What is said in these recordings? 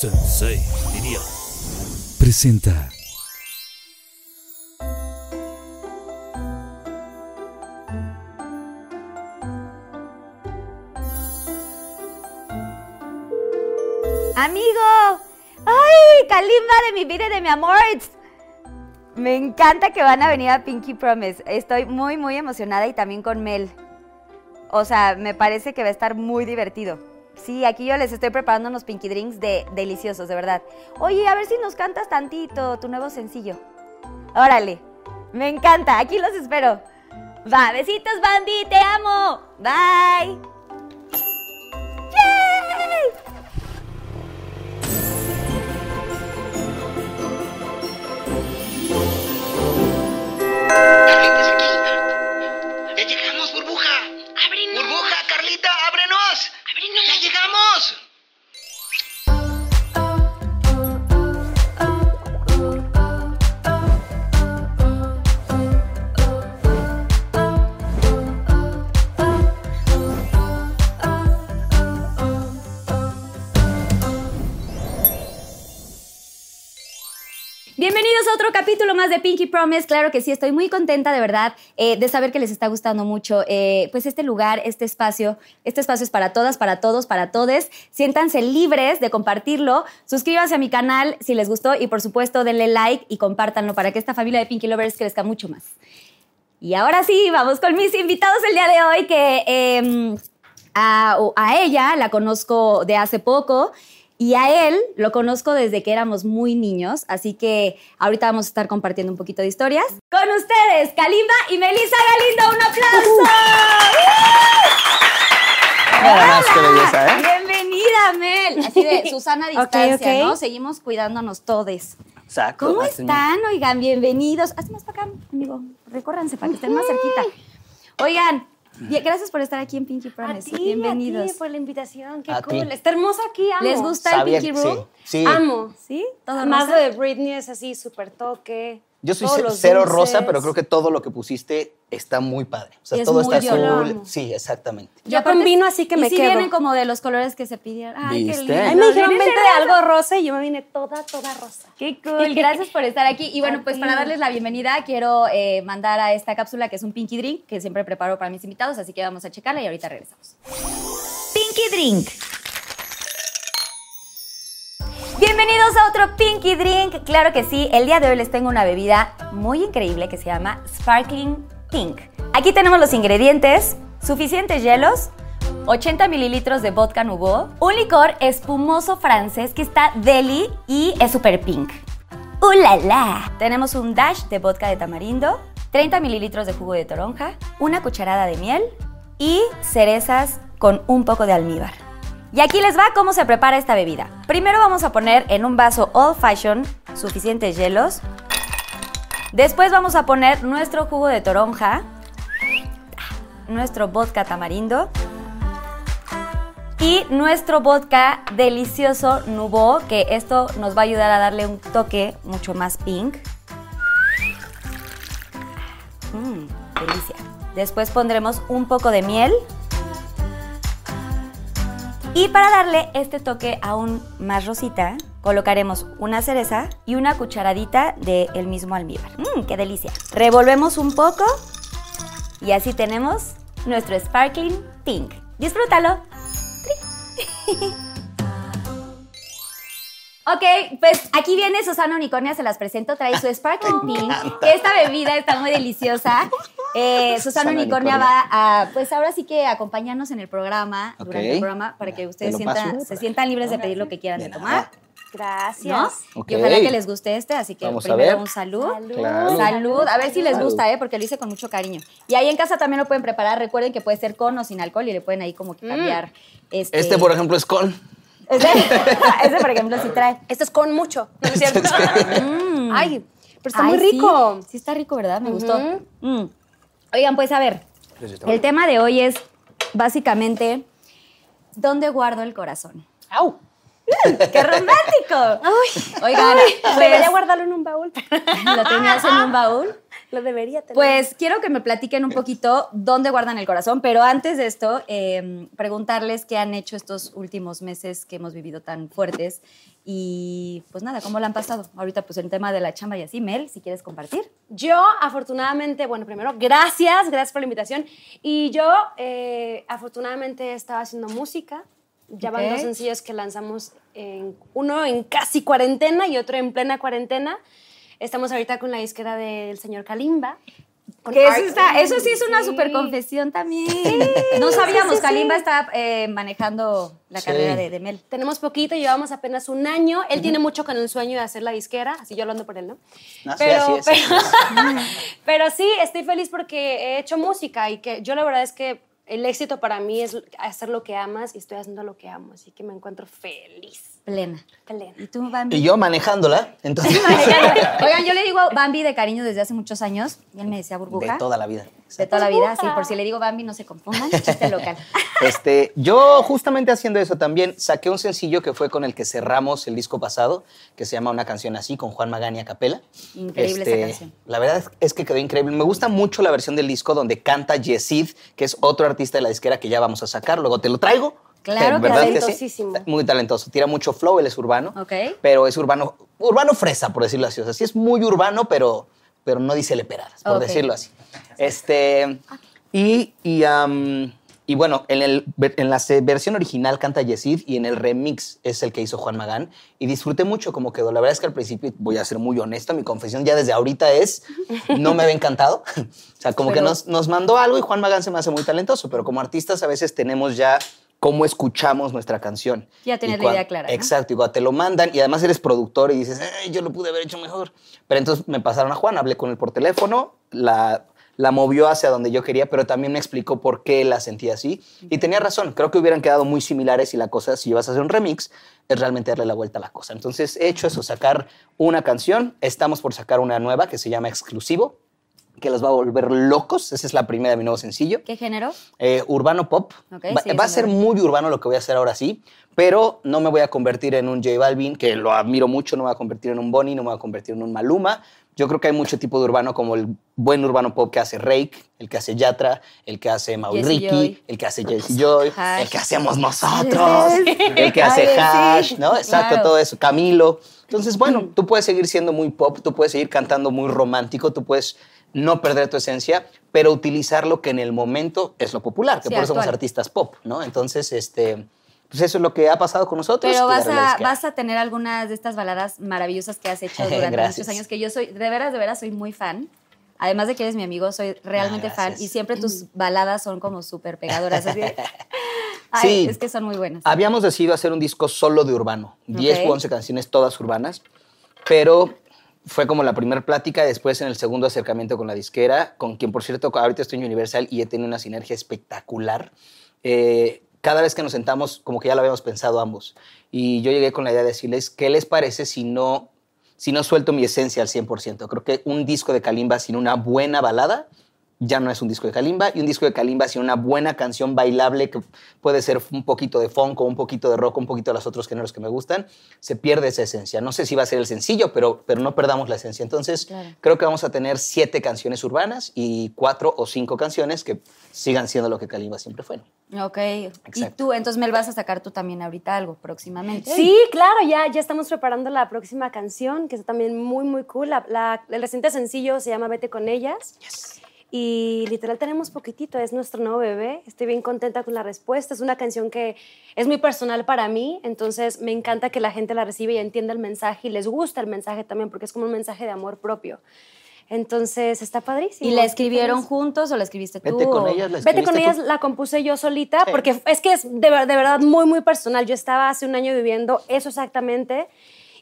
Sensei, diría. presenta Amigo, ay, Kalimba de mi vida y de mi amor. Me encanta que van a venir a Pinky Promise. Estoy muy, muy emocionada y también con Mel. O sea, me parece que va a estar muy divertido. Sí, aquí yo les estoy preparando unos Pinky Drinks de deliciosos, de verdad. Oye, a ver si nos cantas tantito tu nuevo sencillo. Órale, me encanta, aquí los espero. Va, besitos, te amo. Bye. A otro capítulo más de Pinky Promise. Claro que sí, estoy muy contenta de verdad eh, de saber que les está gustando mucho. eh, pues este lugar, este espacio, este espacio es para todas, para todos, para todes. Siéntanse libres de compartirlo. Suscríbanse a mi canal si les gustó y por supuesto denle like y compártanlo para que esta familia de Pinky Lovers crezca mucho más. Y ahora sí, vamos con mis invitados el día de hoy que o a ella la conozco de hace poco y a él lo conozco desde que éramos muy niños, así que ahorita vamos a estar compartiendo un poquito de historias. Con ustedes, Kalimba y Melissa Galindo, un aplauso. Nada más que belleza, ¿eh? Bienvenida, Mel. Así de Susana a distancia, ok. ¿no? Seguimos cuidándonos todos. Exacto. ¿Cómo están? Oigan, bienvenidos. Haz más para acá, amigo. Recórranse para que estén más cerquita. Oigan, gracias por estar aquí en Pinky A Promise. ti, Bienvenidos. a ti por la invitación, qué A cool. ti. Está hermoso aquí, amo. ¿Les gusta Sabía el Pinky Room? Sí, sí. Amo. ¿Sí? ¿Todo Más de Britney es así, súper toque. Yo soy cero dulces. rosa, pero creo que todo lo que pusiste está muy padre. O sea, Es todo está yo azul. Sí, exactamente. Yo aparte- combino así que y me sí quedo. vienen como de los colores que se pidieron. Ay, qué ¿Viste? lindo. Ay, me dijeron vente de algo rosa y yo me vine toda, toda rosa. Qué cool, gracias por estar aquí. Y bueno, A pues para darles la bienvenida, quiero eh, mandar a esta cápsula que es un Pinky Drink que siempre preparo para mis invitados, así que vamos a checarla y ahorita regresamos. Pinky Drink. Bienvenidos a otro Pinky Drink. Claro que sí, el día de hoy les tengo una bebida muy increíble que se llama Sparkling Pink. Aquí tenemos los ingredientes, suficientes hielos, 80 mililitros de vodka Nubo, un licor espumoso francés que está deli y es super pink. ¡Uh, la, la! Tenemos un dash de vodka de tamarindo, 30 mililitros de jugo de toronja, una cucharada de miel y cerezas con un poco de almíbar. Y aquí les va cómo se prepara esta bebida. Primero vamos a poner en un vaso old fashion suficientes hielos. Después vamos a poner nuestro jugo de toronja, nuestro vodka tamarindo y nuestro vodka delicioso Nubo, que esto nos va a ayudar a darle un toque mucho más pink. Mmm, delicia. Después pondremos un poco de miel. Y para darle este toque aún más rosita, colocaremos una cereza y una cucharadita del mismo almíbar. Mmm, qué delicia. Revolvemos un poco y así tenemos nuestro sparkling pink. Disfrútalo. Ok, pues aquí viene Susana Unicornia, se las presento, trae su Sparkling Pink. Esta bebida está muy deliciosa. Eh, Susana Susana Unicornia Unicornia. va a, pues ahora sí que acompañarnos en el programa, durante el programa, para que ustedes sientan- paso. se sientan libres de pedir lo que quieran de De tomar. nada. Gracias. Y ojalá que les guste este, así que Vamos a primero ver. un salud. Salud. Claro. Salud, a ver si les gusta, ¿eh? porque lo hice con mucho cariño. Y ahí en casa también lo pueden preparar. Recuerden que puede ser con o sin alcohol y le pueden ahí como que cambiar. Este, Este, por ejemplo, es con. Ese, ese, por ejemplo, sí trae. Esto es con mucho, ¿no es cierto? Mm. Ay, pero está Ay, muy rico. Sí, está rico, ¿verdad? Me gustó. Mm. Oigan, pues a ver, el tema de hoy es básicamente, ¿dónde guardo el corazón? ¡Au! ¡Qué romántico! Ay, Oigan, Ay, pues, debería guardarlo en un baúl. lo tenías en un baúl. Lo debería tener. Pues quiero que me platiquen un poquito dónde guardan el corazón, pero antes de esto, eh, preguntarles qué han hecho estos últimos meses que hemos vivido tan fuertes y pues nada, cómo la han pasado. Ahorita pues el tema de la chamba y así, Mel, si quieres compartir. Yo, afortunadamente, bueno, primero, gracias, gracias por la invitación. Y yo, eh, afortunadamente, estaba haciendo música. Ya van Ok. dos sencillos que lanzamos, en, uno en casi cuarentena y otro en plena cuarentena. Estamos ahorita con la disquera del señor Kalimba. Que eso, está- eso sí es una Sí. super confesión también. no sabíamos, sí, sí. Kalimba está eh, manejando la Sí. carrera de, de Mel. Tenemos poquito, llevamos apenas un año. Él tiene mucho con el sueño de hacer la disquera, así yo hablando por él, ¿no? No, sí, así es, así pero, pero sí, estoy feliz porque he hecho música y que yo la verdad es que el éxito para mí es hacer lo que amas y estoy haciendo lo que amo, así que me encuentro feliz. Plena. Plena. ¿Y tú, Bambi? Y yo manejándola, entonces. Oigan, yo le digo Bambi de cariño desde hace muchos años y él me decía burbuja. de toda la vida. De toda la vida, sí, Burbuja. por si le digo Bambi no se confundan, chiste local. Este, yo justamente haciendo eso también saqué un sencillo que fue con el que cerramos el disco pasado, que se llama Una canción así, con Juan Magani a capela. Este, Increíble esa canción. La verdad es- que quedó increíble. Me gusta mucho la versión del disco donde canta Yesid, que es otro artista de la disquera que ya vamos a sacar. Luego te lo traigo. Claro que. Talentosísimo. Muy talentoso. Tira mucho flow, él es urbano. Ok. Pero es urbano, urbano fresa, por decirlo así. O sea, sí es muy urbano, pero, pero no dice leperadas, por decirlo así. Este, y, y, bueno, en, el, en la versión original canta Yesid y en el remix es el que hizo Juan Magán. Y disfruté mucho cómo quedó. La verdad es que al principio, voy a ser muy honesto, mi confesión ya desde ahorita es, no me había encantado. o sea, como que nos, nos mandó algo y Juan Magán se me hace muy talentoso, pero como artistas a veces tenemos ya cómo escuchamos nuestra canción. Ya tienes la idea clara, ¿no? Exacto, y cuando te lo mandan y además eres productor y dices, "Ay, yo lo pude haber hecho mejor. Pero entonces me pasaron a Juan, hablé con él por teléfono, la, la movió hacia donde yo quería, pero también me explicó por qué la sentía así. Y tenía razón, creo que hubieran quedado muy similares y la cosa, si ibas a hacer un remix, es realmente darle la vuelta a la cosa. Entonces he hecho eso, sacar una canción, estamos por sacar una nueva que se llama Exclusivo, que los va a volver locos. Esa es la primera de mi nuevo sencillo. ¿Qué género? Eh, urbano pop. Va, sí, va a ser muy urbano lo que voy a hacer ahora sí, pero no me voy a convertir en un J Balvin, que lo admiro mucho, no me voy a convertir en un Bonnie, no me voy a convertir en un Maluma. Yo creo que hay mucho tipo de urbano, como el buen urbano pop que hace Rake, el que hace Yatra, el que hace Maui Jesse Ricky, Joy. el que hace Jesse Joy, Hash. el que hacemos nosotros, el que hace Ay, sí. Hash, ¿no? Exacto, Claro. todo eso. Camilo. Entonces, bueno, tú puedes seguir siendo muy pop, tú puedes seguir cantando muy romántico, tú puedes no perder tu esencia, pero utilizar lo que en el momento es lo popular, que Sí, por eso somos artistas pop, ¿no? Entonces, este, pues eso es lo que ha pasado con nosotros. Pero vas a, disquera. vas a tener algunas de estas baladas maravillosas que has hecho durante muchos años, que yo soy, de veras, de veras, soy muy fan. Además de que eres mi amigo, soy realmente Ah, fan y siempre tus baladas son como súper pegadoras. Así de- Ay, Sí. es que son muy buenas. Habíamos decidido hacer un disco solo de urbano, 10 Ok. u 11 canciones todas urbanas, pero fue como la primera plática, después en el segundo acercamiento con la disquera, con quien por cierto ahorita estoy en Universal y he tenido una sinergia espectacular. Eh, cada vez que nos sentamos, como que ya lo habíamos pensado ambos. Y yo llegué con la idea de decirles, ¿qué les parece si no, si no suelto mi esencia al 100%? Creo que un disco de Kalimba sin una buena balada ya no es un disco de Kalimba y un disco de Kalimba sin una buena canción bailable que puede ser un poquito de funk o un poquito de rock, un poquito de los otros géneros que me gustan, se pierde esa esencia. No sé si va a ser el sencillo, pero, pero no perdamos la esencia. Entonces, Claro. creo que vamos a tener siete canciones urbanas y cuatro o cinco canciones que sigan siendo lo que Kalimba siempre fue. Ok. Y Exacto. tú, entonces, Mel, vas a sacar tú también ahorita algo próximamente. Sí, claro, ya, ya estamos preparando la próxima canción, que es también muy, muy cool. La- la- el reciente sencillo se llama Vete con ellas. Y literal tenemos poquitito, es nuestro nuevo bebé. Estoy bien contenta con la respuesta. Es una canción que es muy personal para mí, entonces me encanta que la gente la reciba y entienda el mensaje y les gusta el mensaje también, porque es como un mensaje de amor propio. Entonces está padrísimo. ¿Y la escribieron juntos o la escribiste tú? Vete con ellas, la Vete con ellas la compuse yo solita, Sí. porque es que es de, de verdad muy, muy personal. Yo estaba hace un año viviendo eso exactamente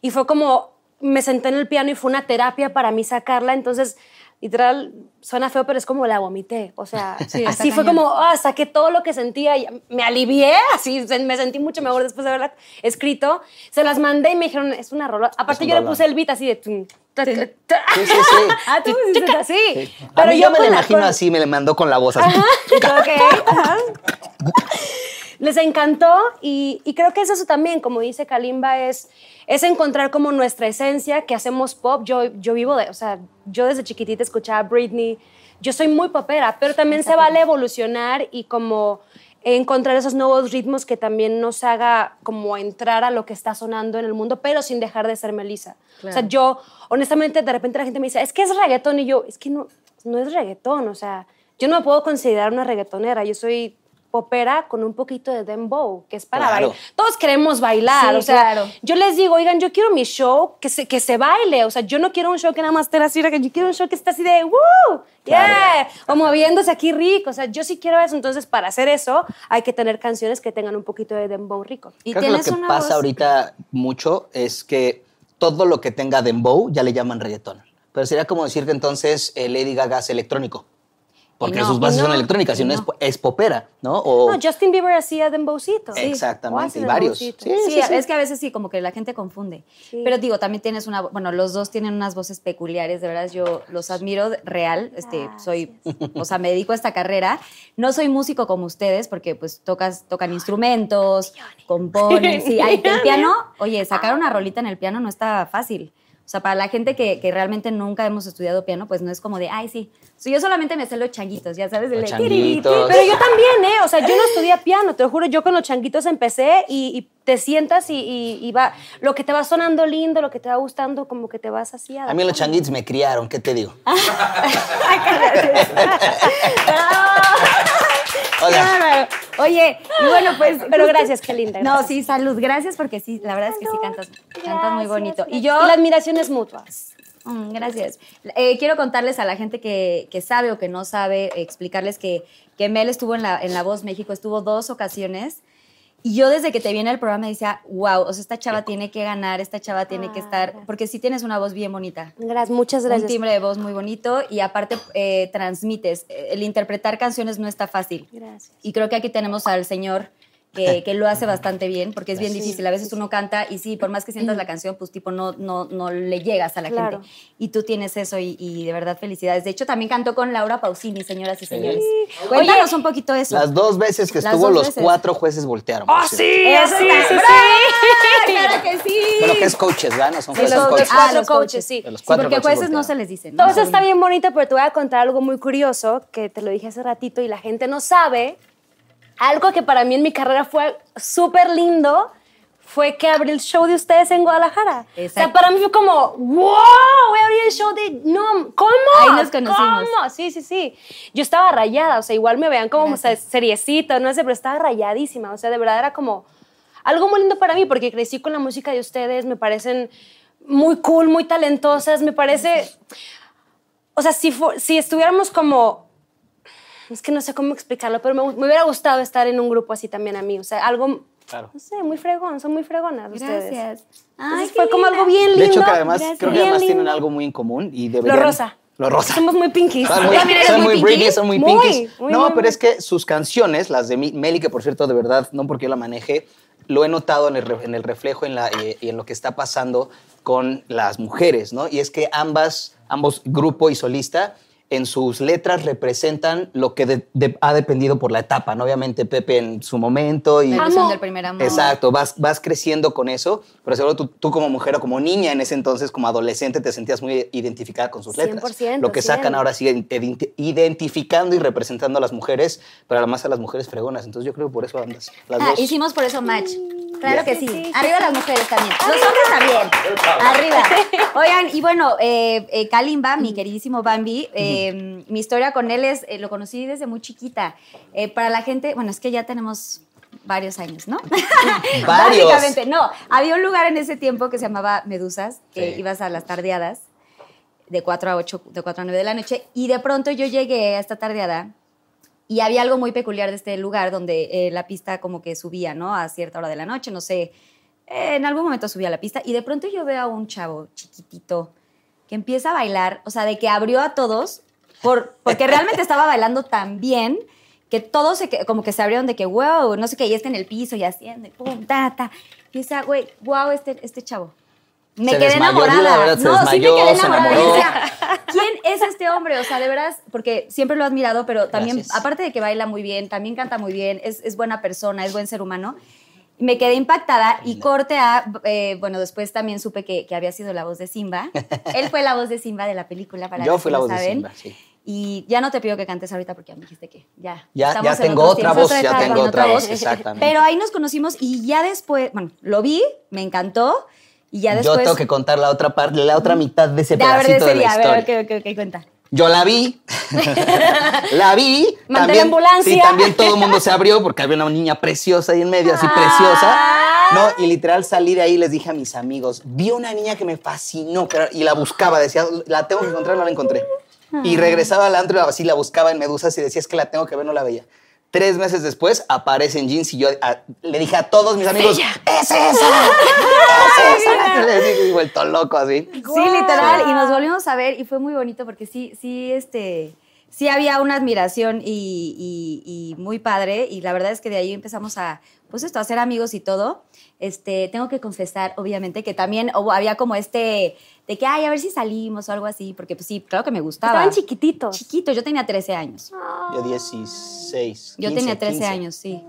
y fue como, me senté en el piano y fue una terapia para mí sacarla, entonces... Literal, suena feo, pero es como la vomité. O sea, Sí, así fue cañón. como, ah, saqué todo lo que sentía y me alivié, así me sentí mucho mejor después de haberla escrito. Se las mandé y me dijeron, es una rola. Aparte, un yo le puse el beat así de. tum, ta, ta, ta. Sí, sí, sí. Ah, tú hiciste Chica, sí. A Pero mí yo me la- imagino con- así, me le mandó con la voz así. Ok, ajá. Les encantó y, y creo que es eso también, como dice Kalimba, es, es encontrar como nuestra esencia, que hacemos pop. Yo, yo vivo de, o sea, yo desde chiquitita escuchaba Britney, yo soy muy popera, pero también se vale evolucionar y como encontrar esos nuevos ritmos que también nos haga como entrar a lo que está sonando en el mundo, pero sin dejar de ser Melissa. O sea, yo, honestamente, de repente la gente me dice, es que es reggaetón, y yo, es que no, no es reggaetón, o sea, yo no me puedo considerar una reggaetonera, yo soy popera con un poquito de dembow, que es para Claro. bailar. Todos queremos bailar, Sí, o sea, claro. yo les digo, oigan, yo quiero mi show que se, que se baile, o sea, yo no quiero un show que nada más esté así, yo quiero un show que esté así de, ¡woo! ¡Yeah! O moviéndose aquí rico, o sea, yo sí quiero eso, entonces para hacer eso hay que tener canciones que tengan un poquito de dembow rico. Y Creo que lo tienes que una pasa voz- ahorita mucho es que todo lo que tenga dembow ya le llaman reggaetón. Pero sería como decir que entonces eh, Lady Gaga es electrónico. Porque no, sus bases no, son electrónicas, y y no. Es, po- es popera, ¿no? O, No, Justin Bieber hacía dembowcito. Sí. Exactamente, y varios. Sí, Sí, sí, es que a veces sí, como que la gente confunde. Pero digo, también tienes una, bueno, los dos tienen unas voces peculiares, de verdad, yo los admiro real, este, soy, o sea, me dedico a esta carrera. No soy músico como ustedes, porque pues tocas, tocan instrumentos, componen, sí, hay, el piano, oye, sacar una rolita en el piano no está fácil. O sea, para la gente que, que realmente nunca hemos estudiado piano, pues no es como de, ay, sí. O sea, yo solamente me sé los changuitos, ya sabes, el Los de changuitos. Pero yo también, ¿eh? O sea, yo no estudié piano, te lo juro, yo con los changuitos empecé y, y te sientas y, y- y va, lo que te va sonando lindo, lo que te va gustando, como que te vas así A mí los changuitos me criaron, ¿qué te digo? Bárbaro. Oye, y bueno, pues. Pero gracias, qué linda, No, sí, salud. Gracias porque sí, la verdad es que sí cantas, cantas muy bonito. Y yo. Y la admiración es mutua. Mm, gracias. Eh, quiero contarles a la gente que, que sabe o que no sabe, explicarles que, que Mel estuvo en la, en la Voz México, estuvo dos ocasiones. Y yo desde que te vi en el programa decía, wow, o sea, esta chava tiene que ganar, esta chava tiene que estar, porque sí tienes una voz bien bonita. Gracias, muchas Un gracias. timbre de voz muy bonito y aparte eh, transmites. El interpretar canciones no está fácil. Gracias. Y creo que aquí tenemos al señor que, que lo hace bastante bien, porque es bien difícil. A veces uno canta y sí, por más que sientas la canción, pues tipo no, no, no le llegas a la Claro. gente. Y tú tienes eso y, y de verdad felicidades. De hecho, también cantó con Laura Pausini, señoras y señores. Cuéntanos un poquito eso. las dos veces que estuvo, los veces. cuatro jueces voltearon. ¡Oh, sí! Eso sí, sí, sí! ¡Claro que sí! Bueno, que es coaches, ¿verdad? No son Sí, jueces, los- coaches. cuatro los coaches, sí. Los Sí, cuatro porque jueces no se les dice. ¿no? Todo eso está bien bonito, pero te voy a contar algo muy curioso que te lo dije hace ratito y la gente no sabe. Algo que para mí en mi carrera fue súper lindo fue que abrí el show de ustedes en Guadalajara. O sea, Exacto. para mí fue como, wow, voy a abrir el show de... No, ¿cómo? Ahí nos conocimos. ¿Cómo? Sí, sí, sí. Yo estaba rayada, o sea, igual me vean como o sea, seriecita, no sé, pero estaba rayadísima. O sea, de verdad era como algo muy lindo para mí porque crecí con la música de ustedes, me parecen muy cool, muy talentosas, me parece... O sea, si, si estuviéramos como... Es que no sé cómo explicarlo, pero me, me hubiera gustado estar en un grupo así también a mí. O sea, algo, Claro. no sé, muy fregón, son muy fregonas ustedes. Gracias. Ay, Entonces fue como linda. algo bien lindo. De hecho, que además, Gracias. creo que Bien además tienen lindo. algo muy en común y Lo deberían... rosa. Lo rosa. Somos muy pinkies. Son muy, son muy son muy, Muy, pinkies. muy, no, muy, pero muy. es que sus canciones, las de Meli, que por cierto, de verdad, no porque yo la maneje, lo he notado en el, en el reflejo en la, eh, y en lo que está pasando con las mujeres, ¿no? Y es que ambas, ambos, grupo y solista, en sus letras representan lo que de- de- ha dependido por la etapa, ¿no? Obviamente Pepe en su momento y... Amo. del primer amor. Exacto, vas, vas creciendo con eso, pero seguro tú, tú como mujer o como niña en ese entonces, como adolescente, te sentías muy identificada con sus letras. 100%, Lo que sacan 100. ahora sigue identi- identificando y representando a las mujeres, pero además a las mujeres fregonas. Entonces yo creo que por eso andas. Las Ah, dos. hicimos por eso match. Claro que sí. Sí, sí, Arriba las mujeres también. Los hombres también. Arriba. Oigan, y bueno, eh, eh, Kalimba, mi queridísimo Bambi, eh, mi historia con él es, eh, lo conocí desde muy chiquita. Eh, para la gente, bueno, es que ya tenemos varios años, ¿no? Varios. Básicamente, no. Había un lugar en ese tiempo que se llamaba Medusas, que Sí. ibas a las tardeadas de 4 a 8, de 4 a 9 de la noche, y de pronto yo llegué a esta tardeada y había algo muy peculiar de este lugar donde eh, la pista como que subía, ¿no? A cierta hora de la noche, no sé. en algún momento subía la pista y de pronto yo veo a un chavo chiquitito que empieza a bailar, o sea, de que abrió a todos, por, porque realmente estaba bailando tan bien que todos se, como que se abrieron de que, wow, no sé qué, y está en el piso y haciendo, pum, ta, ta. Y decía, güey, wow, este, este chavo. Me Se quedé desmayó, enamorada. verdad, no, sí me quedé enamorada. ¿quién es este hombre? O sea, de veras, porque siempre lo he admirado, pero también, Gracias. aparte de que baila muy bien, también canta muy bien, es, es buena persona, es buen ser humano. Me quedé impactada y corte a, eh, bueno, después también supe que, que había sido la voz de Simba. Él fue la voz de Simba de la película, para Yo fui la voz de. Simba, sí. Y ya no te pido que cantes ahorita porque ya me dijiste que ya. Ya, ya en tengo otra voz, ya Otra tengo etapa, otra otra voz, exactamente. Pero ahí nos conocimos y ya después, bueno, lo vi, me encantó y ya Yo después... tengo que contar la otra parte, la otra mitad de ese De, a ver, pedacito de de ese la día, a ver, historia. ok, ok, ok, cuenta. Yo la vi, la vi. Mandé la ambulancia. Sí, también todo el mundo se abrió porque había una niña preciosa ahí en medio, así preciosa. No, y literal salí de ahí y les dije a mis amigos, vi una niña que me fascinó y la buscaba, decía, la tengo que encontrar, no la encontré. Y regresaba al antro, así la buscaba en Medusas y decía, es que la tengo que ver, no la veía. Tres meses después aparece en jeans y yo a- le dije a todos mis amigos, ¡es esa! ¡Es esa! Le dije, vuelto loco así. Sí, literal. Y nos volvimos a ver y fue muy bonito porque sí, sí, este, sí había una admiración y, y- y muy padre. Y la verdad es que de ahí empezamos a, pues esto, a ser amigos y todo. Este, tengo que confesar, obviamente, que también había como este, de que, ay, a ver si salimos o algo así, porque pues sí, claro que me gustaba. Estaban chiquititos. Chiquito, yo tenía 13 años. Yo 16. Yo 15, tenía 13 15. años, sí.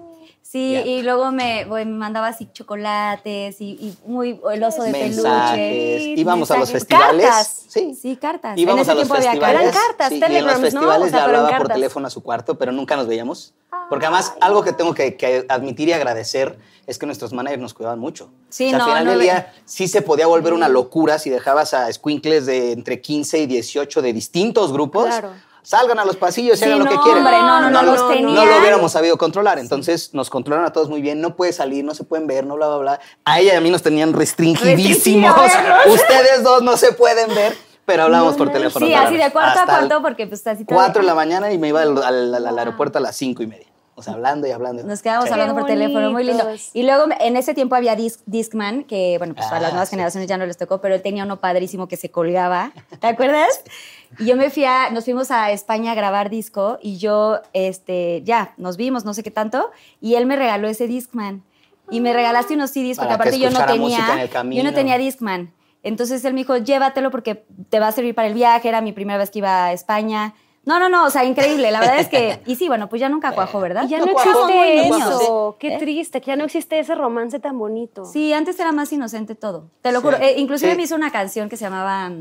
Sí, y luego me, me mandaba así chocolates y, y muy el oso de Mensajes. peluche. Íbamos a los festivales. Cartas. Sí. Sí, cartas. Íbamos en ese a los tiempo había festivales. cartas. Eran cartas, sí, y en los ¿no? festivales O sea, le hablaba por teléfono a su cuarto, pero nunca nos veíamos. Porque además, algo que tengo que, que admitir y agradecer es que nuestros managers nos cuidaban mucho. Sí, o sea, no, al final no del día sí se podía volver una locura si dejabas a squinkles de entre 15 y 18 de distintos grupos. Claro. Salgan a los pasillos y Sí, hagan lo que no, quieran. hombre, no, no, no, los lo- tenían. no lo hubiéramos sabido controlar. Entonces nos controlaron a todos muy bien. No puede salir, no se pueden ver, no bla, bla, bla. A ella y a mí nos tenían restringidísimos. Restringido, Ustedes dos no se pueden ver, pero hablábamos por teléfono. Sí, así de cuarto a cuarto, porque pues así 4 de la mañana y me iba al, al- al- al aeropuerto a las 5 y media. O sea, hablando y hablando. Nos quedábamos Sí. hablando Qué por teléfono, muy lindo. Y luego en ese tiempo había Disc, Discman, que bueno, pues a Ah, las nuevas sí. generaciones ya no les tocó, pero él tenía uno padrísimo que se colgaba. ¿Te acuerdas? Y yo me fui a, nos fuimos a España a grabar disco y yo, este, ya, nos vimos, no sé qué tanto, y él me regaló ese Discman. Y me regalaste unos CDs porque Para aparte yo no tenía, yo no tenía Discman. Entonces él me dijo, llévatelo porque te va a servir para el viaje, era mi primera vez que iba a España. No, no, no, o sea, increíble. La verdad es que, y sí, bueno, pues ya nunca cuajó, ¿verdad? Y ya No no existe eso. Qué ¿Eh? triste, que ya no existe ese romance tan bonito. Sí, antes era más inocente todo. Te lo Sí. juro. Eh, inclusive Sí. me hizo una canción que se llamaba.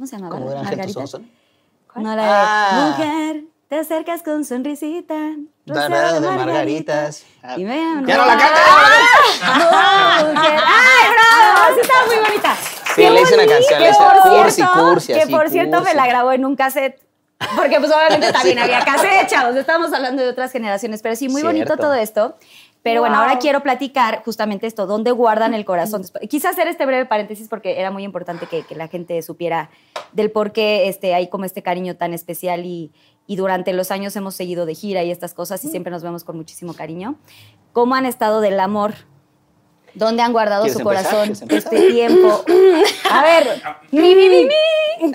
¿Cómo se llamaba? ¿Cómo era Ángel? No, la de Ah. Mujer, te acercas con sonrisita. Rodeado de margaritas. Y me Ya no la canta, ya no. Mujer. ¡Ay, bravo! Sí, está muy bonita. Sí, Qué le hice una bonito. canción, le hice por cursi, cursi, Que por cierto me la grabó en un cassette. Porque pues obviamente también había cassette, chavos. Estamos hablando de otras generaciones. Pero sí, muy bonito todo esto. Pero bueno, Wow. ahora quiero platicar justamente esto, dónde guardan el corazón. Quise hacer este breve paréntesis porque era muy importante que, que la gente supiera del por qué este, hay como este cariño tan especial y, y durante los años hemos seguido de gira y estas cosas y siempre nos vemos con muchísimo cariño. ¿Cómo han estado del amor? ¿Dónde han guardado ¿Quieres su empezar? corazón este tiempo? A ver, mi, mi, mi, mi.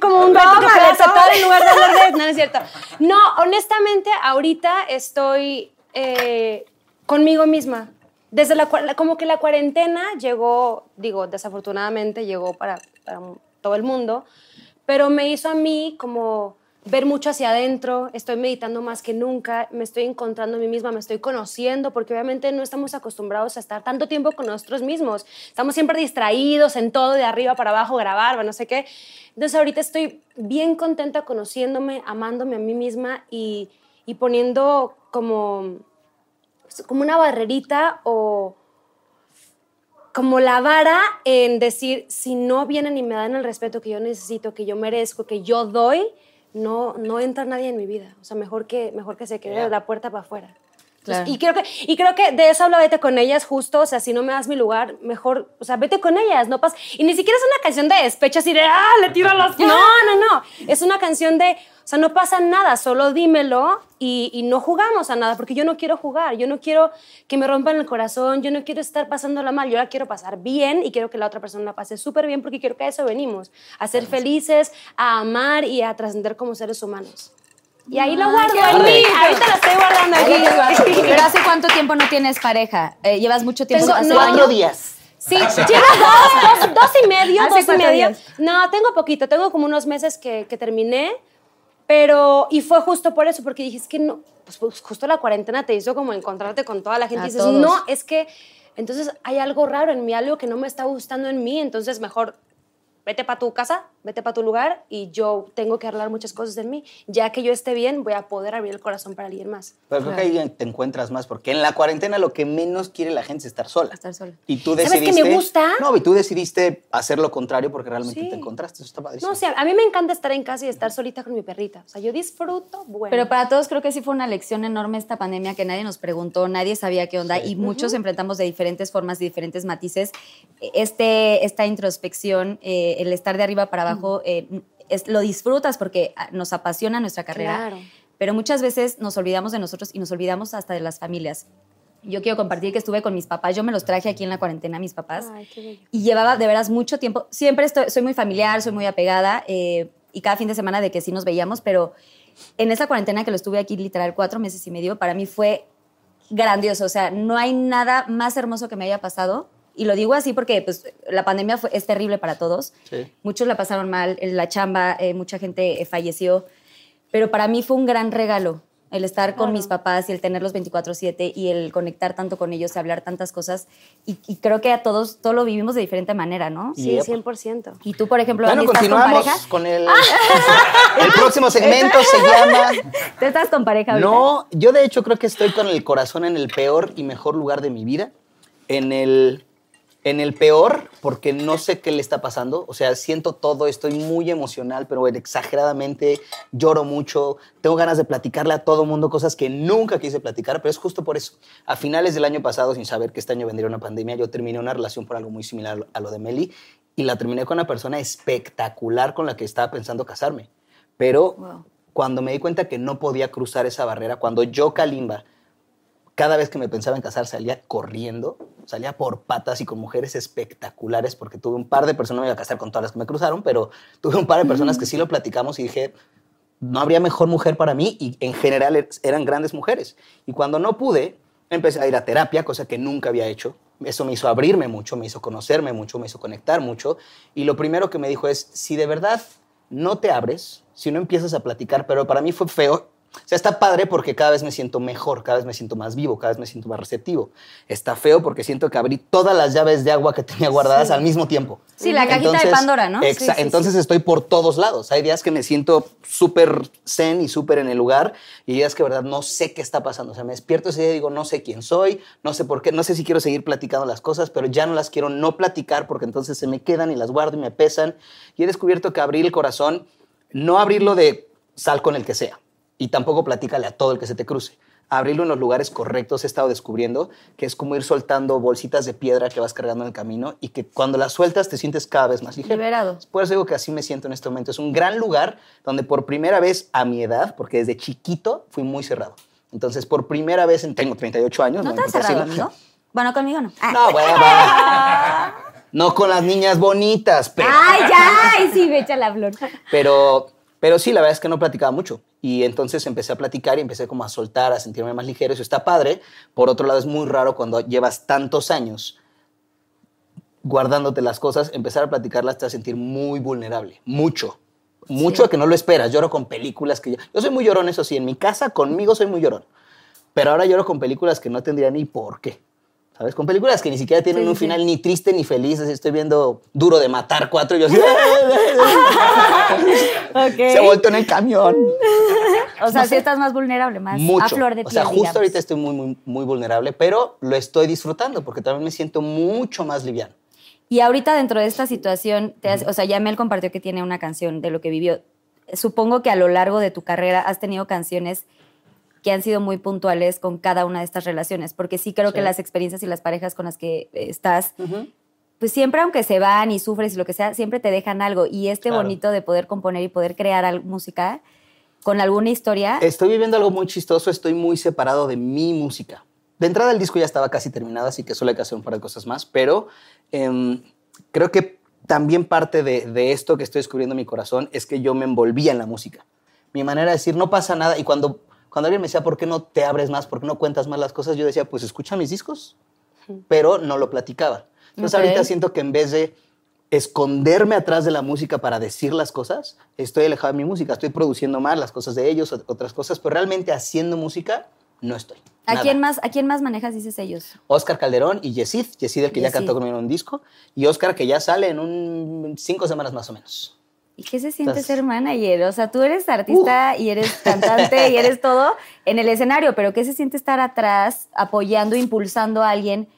Como un gato que tómale, fue a aceptar tómale. en lugar de... No, no es cierto. No, honestamente, ahorita estoy eh, conmigo misma. Desde la, como que la cuarentena llegó, digo, desafortunadamente llegó para, para todo el mundo, pero me hizo a mí como ver mucho hacia adentro, estoy meditando más que nunca, me estoy encontrando a mí misma, me estoy conociendo, porque obviamente no estamos acostumbrados a estar tanto tiempo con nosotros mismos. Estamos siempre distraídos en todo, de arriba para abajo, grabar, no sé qué. Entonces ahorita estoy bien contenta conociéndome, amándome a mí misma y, y poniendo como, como una barrerita o como la vara en decir, si no vienen y me dan el respeto que yo necesito, que yo merezco, que yo doy, no, no entra nadie en mi vida. O sea, mejor que, mejor que se quede Yeah. la puerta para afuera. Entonces, Claro. y, creo que, y creo que de eso habla Vete con ellas justo, o sea, si no me das mi lugar, mejor, o sea, vete con ellas, no pasa. Y ni siquiera es una canción de despecho así de, ah, le tiro a las... No, no, no, es una canción de, sea, no pasa nada, solo dímelo y, y no jugamos a nada, porque yo no quiero jugar, yo no quiero que me rompan el corazón, yo no quiero estar pasándola mal, yo la quiero pasar bien y quiero que la otra persona la pase súper bien, porque quiero que a eso venimos, a ser felices, a amar y a trascender como seres humanos. Y ahí lo guardo qué en mí, bonito. ahorita la estoy guardando aquí. Pero ¿hace cuánto tiempo no tienes pareja? Eh, ¿Llevas mucho tiempo? Tengo- ¿Hace no, años? Cuatro días. Sí, llevo dos, dos, dos y medio, ¿Hace dos y medio. días? No, tengo poquito, tengo como unos meses que, que terminé, pero, y fue justo por eso, porque dije, es que no, pues, pues, justo la cuarentena te hizo como encontrarte con toda la gente A y dices, todos. no, es que, entonces hay algo raro en mí, algo que no me está gustando en mí, entonces mejor vete para tu casa, vete para tu lugar y yo tengo que arreglar muchas cosas en mí. Ya que yo esté bien, voy a poder abrir el corazón para alguien más. Pero creo que ahí te encuentras más, porque en la cuarentena lo que menos quiere la gente es estar sola. Estar sola. Y tú ¿Sabes qué decidiste... me gusta? No, y tú decidiste hacer lo contrario porque realmente Sí. te encontraste. Eso está padrísimo. No, o sea, a mí me encanta estar en casa y estar solita con mi perrita. O sea, yo disfruto, bueno. Pero para todos creo que sí fue una lección enorme esta pandemia que nadie nos preguntó, nadie sabía qué onda y muchos enfrentamos de diferentes formas, de diferentes matices. Este, esta introspección, eh, el estar de arriba para abajo, eh, es- lo disfrutas porque ah, nos apasiona nuestra carrera. Claro. Pero muchas veces nos olvidamos de nosotros y nos olvidamos hasta de las familias. Yo quiero compartir que estuve con mis papás, yo me los traje aquí en la cuarentena, mis papás. Ay, qué bello. Y llevaba de veras mucho tiempo. Siempre estoy, soy muy familiar, soy muy apegada eh, y cada fin de semana de que sí nos veíamos, pero en esa cuarentena que lo estuve aquí literal cuatro meses y medio, para mí fue grandioso. O sea, no hay nada más hermoso que me haya pasado. Y lo digo así porque pues, la pandemia fue, es terrible para todos. Sí. Muchos la pasaron mal, en la chamba, eh, mucha gente eh, falleció. Pero para mí fue un gran regalo el estar con mis papás y el tenerlos 24/7 y el conectar tanto con ellos y hablar tantas cosas. Y, y creo que a todos, todo lo vivimos de diferente manera, ¿no? Sí, Yep. 100%. Y tú, por ejemplo, Bueno, Andy, ¿estás con continuamos pareja? con el... el próximo segmento se llama... ¿Tú estás con pareja ahorita? No, yo de hecho creo que estoy con el corazón en el peor y mejor lugar de mi vida. En el, en el peor, porque no sé qué le está pasando. O sea, siento todo, estoy muy emocional, pero exageradamente lloro mucho. Tengo ganas de platicarle a todo mundo cosas que nunca quise platicar, pero es justo por eso. A finales del año pasado, sin saber que este año vendría una pandemia, yo terminé una relación por algo muy similar a lo de Meli y la terminé con una persona espectacular con la que estaba pensando casarme. Pero Wow. cuando me di cuenta que no podía cruzar esa barrera, cuando yo, Kalimba, cada vez que me pensaba en casar salía corriendo, salía por patas y con mujeres espectaculares, porque tuve un par de personas, no me iba a casar con todas las que me cruzaron, pero tuve un par de personas que sí lo platicamos y dije, no habría mejor mujer para mí y en general er- eran grandes mujeres. Y cuando no pude, empecé a ir a terapia, cosa que nunca había hecho. Eso me hizo abrirme mucho, me hizo conocerme mucho, me hizo conectar mucho. Y lo primero que me dijo es, si de verdad no te abres, si no empiezas a platicar, pero para mí fue feo. O sea, está padre porque cada vez me siento mejor, cada vez me siento más vivo, cada vez me siento más receptivo. Está feo porque siento que abrí todas las llaves de agua que tenía guardadas al mismo tiempo. Sí, la cajita de Pandora, ¿no? Sí, sí, entonces estoy por todos lados. Hay días que me siento súper zen y súper en el lugar y días que, verdad, no sé qué está pasando. O sea, me despierto ese día y digo, no sé quién soy, no sé por qué, no sé si quiero seguir platicando las cosas, pero ya no las quiero no platicar porque entonces se me quedan y las guardo y me pesan. Y he descubierto que abrir el corazón, no abrirlo de sal con el que sea y tampoco platícale a todo el que se te cruce. Abrirlo en los lugares correctos he estado descubriendo que es como ir soltando bolsitas de piedra que vas cargando en el camino y que cuando las sueltas te sientes cada vez más ligero. Liberado. Por eso digo que así me siento en este momento. Es un gran lugar donde por primera vez a mi edad, porque desde chiquito fui muy cerrado. Entonces, por primera vez, en, tengo 38 años. ¿No me te has importa cerrado, decirlo. amigo? Bueno, conmigo no. Ah. No, hueva. No con las niñas bonitas, pero... ¡Ay, ya! ¡Ay, sí, me echa la flor! Pero, pero sí, la verdad es que no platicaba mucho. Y entonces empecé a platicar y empecé como a soltar, a sentirme más ligero. Eso está padre. Por otro lado, es muy raro cuando llevas tantos años guardándote las cosas, empezar a platicarlas te hace sentir muy vulnerable. Mucho. Mucho que no lo esperas. Lloro con películas que... Yo, yo soy muy llorón, eso sí. En mi casa, conmigo soy muy llorón. Pero ahora lloro con películas que no tendría ni por qué. ¿Sabes? Con películas que ni siquiera tienen Sí, un sí. final ni triste ni feliz. Así estoy viendo Duro de Matar cuatro y yo así... Ok. Se ha vuelto en el camión. O sea, sí estás más vulnerable, más Mucho. a flor de piel, o sea, justo digamos. ahorita estoy muy, muy, muy vulnerable, pero lo estoy disfrutando porque también me siento mucho más liviano. Y ahorita dentro de esta situación, te has- o sea, ya Mel compartió que tiene una canción de lo que vivió. Supongo que a lo largo de tu carrera has tenido canciones que han sido muy puntuales con cada una de estas relaciones, porque sí creo que Sí. las experiencias y las parejas con las que eh, estás, pues siempre aunque se van y sufres y lo que sea, siempre te dejan algo. Y este Claro. bonito de poder componer y poder crear música con alguna historia, Estoy viviendo algo muy chistoso, estoy muy separado de mi música. De entrada el disco ya estaba casi terminado, así que solo hay que hacer un par de cosas más, pero em, creo que también parte de, de esto que estoy descubriendo en mi corazón es que yo me envolvía en la música. Mi manera de decir, no pasa nada, y cuando, cuando alguien me decía, ¿por qué no te abres más? ¿Por qué no cuentas más las cosas? Yo decía, pues escucha mis discos. pero no lo platicaba. Entonces Ok. ahorita siento que en vez de esconderme atrás de la música para decir las cosas, estoy alejado de mi música, estoy produciendo más las cosas de ellos, ot- otras cosas, pero realmente haciendo música no estoy. ¿A Nada. quién más, a quién más manejas, dices ellos? Oscar Calderón y Yesid, Yesid el que ya cantó conmigo en un disco, y Oscar que ya sale en un cinco semanas más o menos. ¿Y qué se siente Entonces- ser manager? O sea, tú eres artista y eres cantante y eres todo en el escenario, pero ¿qué se siente estar atrás apoyando, impulsando a alguien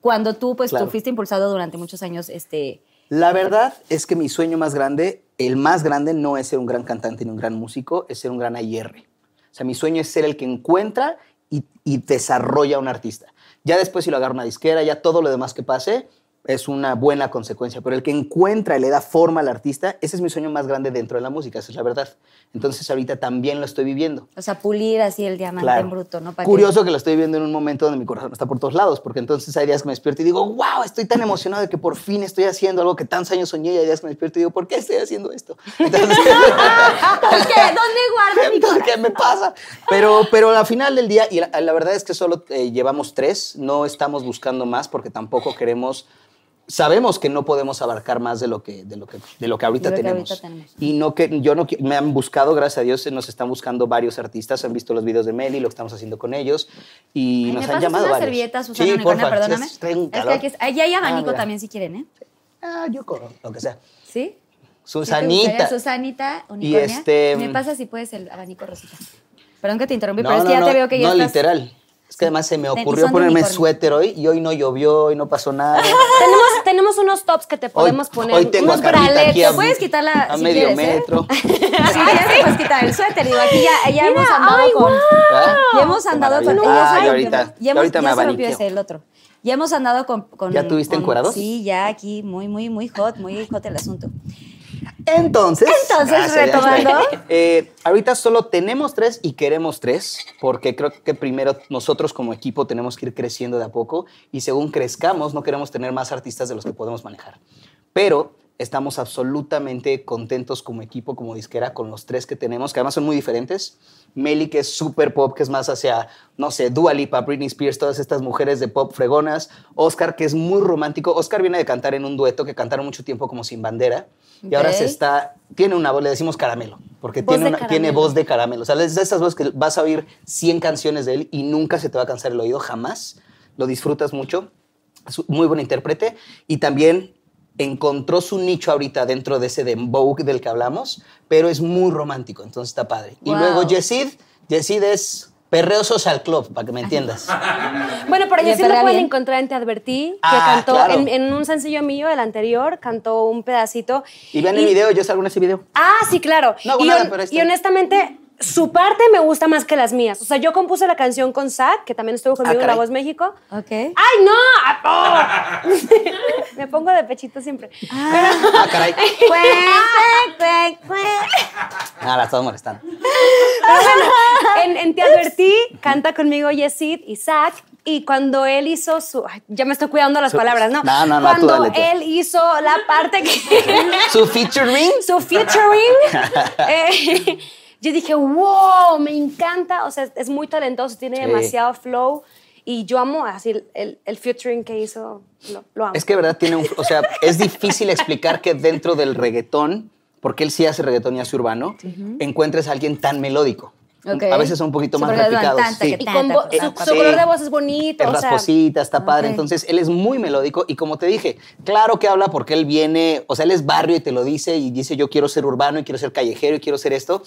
cuando tú, pues, Claro. tú fuiste impulsado durante muchos años, este... La verdad es que mi sueño más grande, el más grande, no es ser un gran cantante ni un gran músico, es ser un gran AIR. O sea, mi sueño es ser el que encuentra y, y desarrolla a un artista. Ya después si lo agarra una disquera, ya todo lo demás que pase es una buena consecuencia, pero el que encuentra y le da forma al artista, ese es mi sueño más grande dentro de la música, esa es la verdad. Entonces ahorita también lo estoy viviendo. O sea, pulir así el diamante Claro. en bruto, ¿no? Para Curioso que... lo estoy viendo en un momento donde mi corazón está por todos lados, porque entonces hay días que me despierto y digo, wow, estoy tan emocionado de que por fin estoy haciendo algo que tantos años soñé y hay días que me despierto y digo, ¿por qué estoy haciendo esto? Entonces, ¿Por qué? ¿Dónde guardo mi ¿Qué me pasa? Pero, pero al final del día, y la, la verdad es que solo eh, llevamos tres, no estamos buscando más porque tampoco queremos. Sabemos que no podemos abarcar más de lo que, de lo que, de lo que ahorita, De lo que tenemos. ahorita tenemos. Y no que yo no me han buscado, gracias a Dios, nos están buscando varios artistas, han visto los videos de Meli, lo que estamos haciendo con ellos y Ay, nos ¿Me han llamado varios. servilleta, Susana sí, perdóname? es- que es- ahí hay abanico mira. también si quieren, ¿eh? Ah, yo corro, lo que sea. ¿Sí? Susanita. ¿Sí? Susanita, unicornia. este, Me pasa si puedes el abanico rosita. Perdón que te interrumpí, No, pero es que ya no, te veo que ya no, estás... literal. Es que además se me ocurrió ponerme suéter hoy y hoy no llovió y no pasó nada. tenemos, tenemos unos tops que te podemos hoy, poner. Hoy tengo unos bralets. Te puedes quitar la- a si medio quieres, ¿eh? metro. Sí, ya te puedes quitar el suéter. Digo, aquí ya, ya hemos andado con... ¿Ah? Ya hemos andado con... ya Ah, se y rompió. ahorita- ya hemos- ahorita me ya rompió ese, el otro. Ya hemos andado con... con- ¿Ya tuviste con- encuerados? Sí, ya aquí, muy, muy, muy hot, muy hot el asunto. Entonces, Entonces, retomando. Eh, ahorita solo tenemos tres y queremos tres, porque creo que primero nosotros como equipo tenemos que ir creciendo de a poco y según crezcamos no queremos tener más artistas de los que podemos manejar. Pero estamos absolutamente contentos como equipo, como disquera, con los tres que tenemos, que además son muy diferentes. Meli, que es super pop, que es más hacia, no sé, Dua Lipa, Britney Spears, todas estas mujeres de pop fregonas. Oscar, que es muy romántico. Oscar viene de cantar en un dueto que cantaron mucho tiempo como Sin Bandera. Y ahora se está, tiene una voz, le decimos caramelo, porque Voz tiene, de una- caramelo. tiene voz de caramelo. O sea, es de esas voces que vas a oír 100 canciones de él y nunca se te va a cansar el oído, jamás. Lo disfrutas mucho. Es muy buen intérprete. Y también encontró su nicho ahorita dentro de ese dembow del que hablamos, pero es muy romántico, entonces está padre. Y luego Yesid, Yesid es perreo social club, para que me entiendas. Bueno, pero Y ya sí perrea lo pueden encontrar en Te Advertí, que Ah, cantó claro. en, en un sencillo mío, el anterior, cantó un pedacito. Y vean el video, yo salgo en ese video. Ah, sí, claro. No hago y, nada, hon- pero y honestamente, su parte me gusta más que las mías. O sea, yo compuse la canción con Zach, que también estuvo conmigo en La. Voz México. Ok. ¡Ay, no! ¡Ah, oh! me pongo de pechito siempre. Ah, caray. Cuec, cuec, cuec. Ah, la estaba molestando. Pero bueno, en, en Te Advertí canta conmigo Yesid y Zach. Y cuando él hizo su. ay, ya me estoy cuidando las Su- palabras, ¿no? No, no, no, tú Cuando dale, tú. él hizo la parte que. Su featuring. su featuring. eh, yo dije, wow, me encanta. O sea, es muy talentoso, tiene Sí. demasiado flow. Y yo amo así el, el, el featuring que hizo. Lo, lo amo. Es que verdad tiene un, o sea, es difícil explicar que dentro del reggaetón, porque él sí hace reggaetón y hace urbano, encuentres a alguien tan melódico. Ok. A veces son un poquito más tanta sí. y con vo- su, sí. su color de voz es bonito. Es rasposita, está padre. Ok. Entonces, él es muy melódico y como te dije, claro que habla porque él viene, o sea, él es barrio y te lo dice y dice yo quiero ser urbano y quiero ser callejero y quiero ser esto,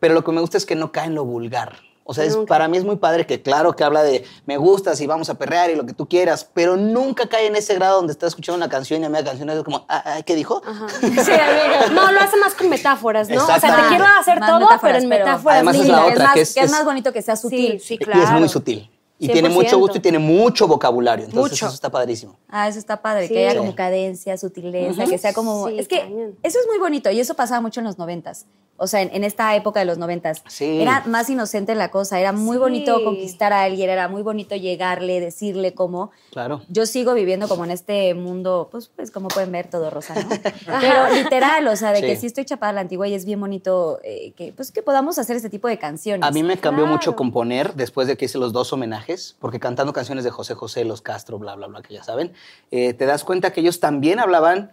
pero lo que me gusta es que no cae en lo vulgar. O sea, es, para mí es muy padre que claro que habla de me gustas y vamos a perrear y lo que tú quieras, pero nunca cae en ese grado donde estás escuchando una canción y a media canción es como, ah, ah, ¿qué dijo? Sí, amiga. No, lo hace más con metáforas, ¿no? O sea, te quiero hacer Más todo, pero en metáforas Además es la otra, más, que es- que es es- más bonito que sea sutil. Sí, sí, Y claro. es muy sutil. Y tiene mucho 100%. gusto y tiene mucho vocabulario. Entonces Mucho. eso está padrísimo. Ah, eso está padre, Sí. que haya Sí. como cadencia, sutileza, que sea como... Sí, es que eso es muy bonito y eso pasaba mucho en los noventas. O sea, en, en esta época de los noventas. Sí. Era más inocente la cosa, era muy Sí. bonito conquistar a alguien, era muy bonito llegarle, decirle cómo. Claro. Yo sigo viviendo como en este mundo, pues, pues como pueden ver, todo rosa, ¿no? Pero literal, o sea, de que Sí. sí estoy chapada a la antigua y es bien bonito eh, que, pues, que podamos hacer este tipo de canciones. A mí me cambió Claro. mucho componer después de que hice los dos homenajes. Porque cantando canciones de José José, Los Castro, bla, bla, bla, que ya saben, eh, te das cuenta que ellos también hablaban,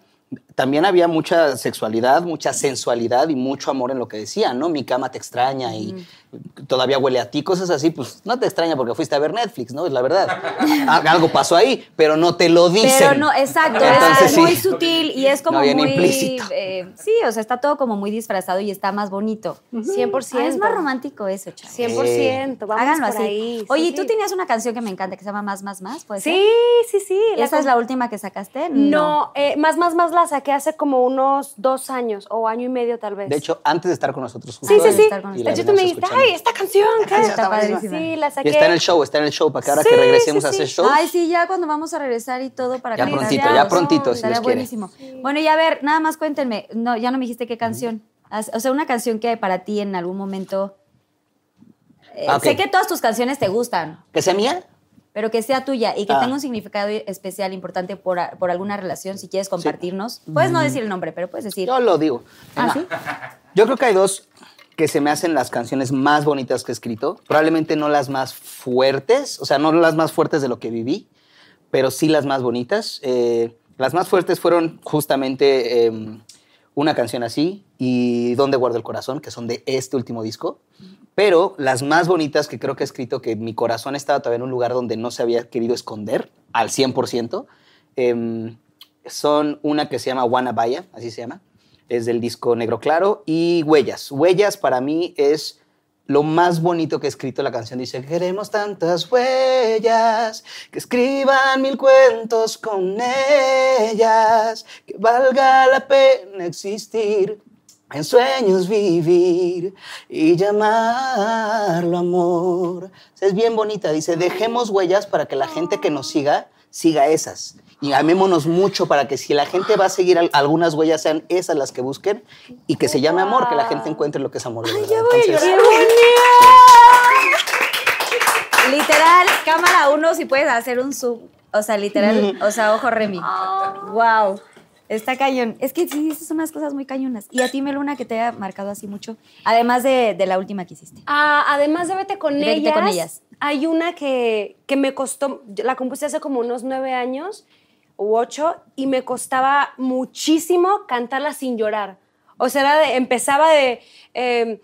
también había mucha sexualidad, mucha sensualidad y mucho amor en lo que decían, ¿no? Mi cama te extraña y todavía huele a ti, cosas así, pues no te extraña porque fuiste a ver Netflix, ¿no? Es la verdad. Al- Algo pasó ahí, pero no te lo dicen. Pero no, exacto, Entonces, es sí. muy sutil y es como No muy... implícito. eh, sí, o sea, está todo como muy disfrazado y está más bonito. 100%. Ah, es más romántico eso, chavos. 100%. Vamos Háganlo por así. ahí. Oye, Sí, ¿y tú sí. tenías una canción que me encanta que se llama Más, Más, Más? ¿Puede ser? Sí, sí, sí. ¿Esa es la última que sacaste? No, eh, más, más, más la saqué hace como unos dos años o año y medio tal vez. De hecho, antes de estar con nosotros. sí, justo, sí, sí. estar con y De hecho, tú me dijiste, ay, esta canción. ¿qué? Está padrísima. Sí, la Y saqué. está en el show, está en el show, para que ahora Sí, que regresemos sí, a hacer sí. show. Ay, sí, ya cuando vamos a regresar y todo para Ya cantar. prontito, ya prontito, si Dios quiere. buenísimo. Bueno, y a ver, nada más cuéntenme. No, ya no me dijiste qué canción. O sea, una canción que para ti en algún momento... eh, Ah. Sé que todas tus canciones te gustan, ¿Que sea mía? Pero que sea tuya y que Ah. tenga un significado especial, importante por, por alguna relación, si quieres compartirnos. Puedes no decir el nombre, pero puedes decir... Yo lo digo. ¿Ah, sí? Yo creo que hay dos que se me hacen las canciones más bonitas que he escrito. Probablemente no las más fuertes, o sea, no las más fuertes de lo que viví, pero sí las más bonitas. Eh, las más fuertes fueron justamente eh, una canción así y Dónde guardo el corazón, que son de este último disco. Pero las más bonitas que creo que he escrito, que mi corazón estaba todavía en un lugar donde no se había querido esconder al 100%, em, son una que se llama Wanabaya, así se llama, es del disco Negro Claro, y Huellas. Huellas para mí es lo más bonito que he escrito la canción. Dice, queremos tantas huellas, que escriban mil cuentos con ellas, que valga la pena existir. En sueños vivir y llamarlo amor. Es bien bonita. Dice, dejemos huellas para que la gente que nos siga, siga esas. Y amémonos mucho para que si la gente va a seguir al- algunas huellas, sean esas las que busquen y que se llame amor, que la gente encuentre lo que es amor. de verdad. Entonces, Literal, cámara uno, si puedes hacer un zoom. O sea, literal, o sea, ojo Remy. Wow. Está cañón. Es que sí, dices unas cosas muy cañonas. Y a ti, Meluna, que te haya marcado así mucho. Además de, de la última que hiciste. Ah, además de Vete con, Vete ellas, con ellas. hay una que, que me costó, la compuse hace como unos nueve años u ocho y me costaba muchísimo cantarla sin llorar. O sea, era de- empezaba de... eh,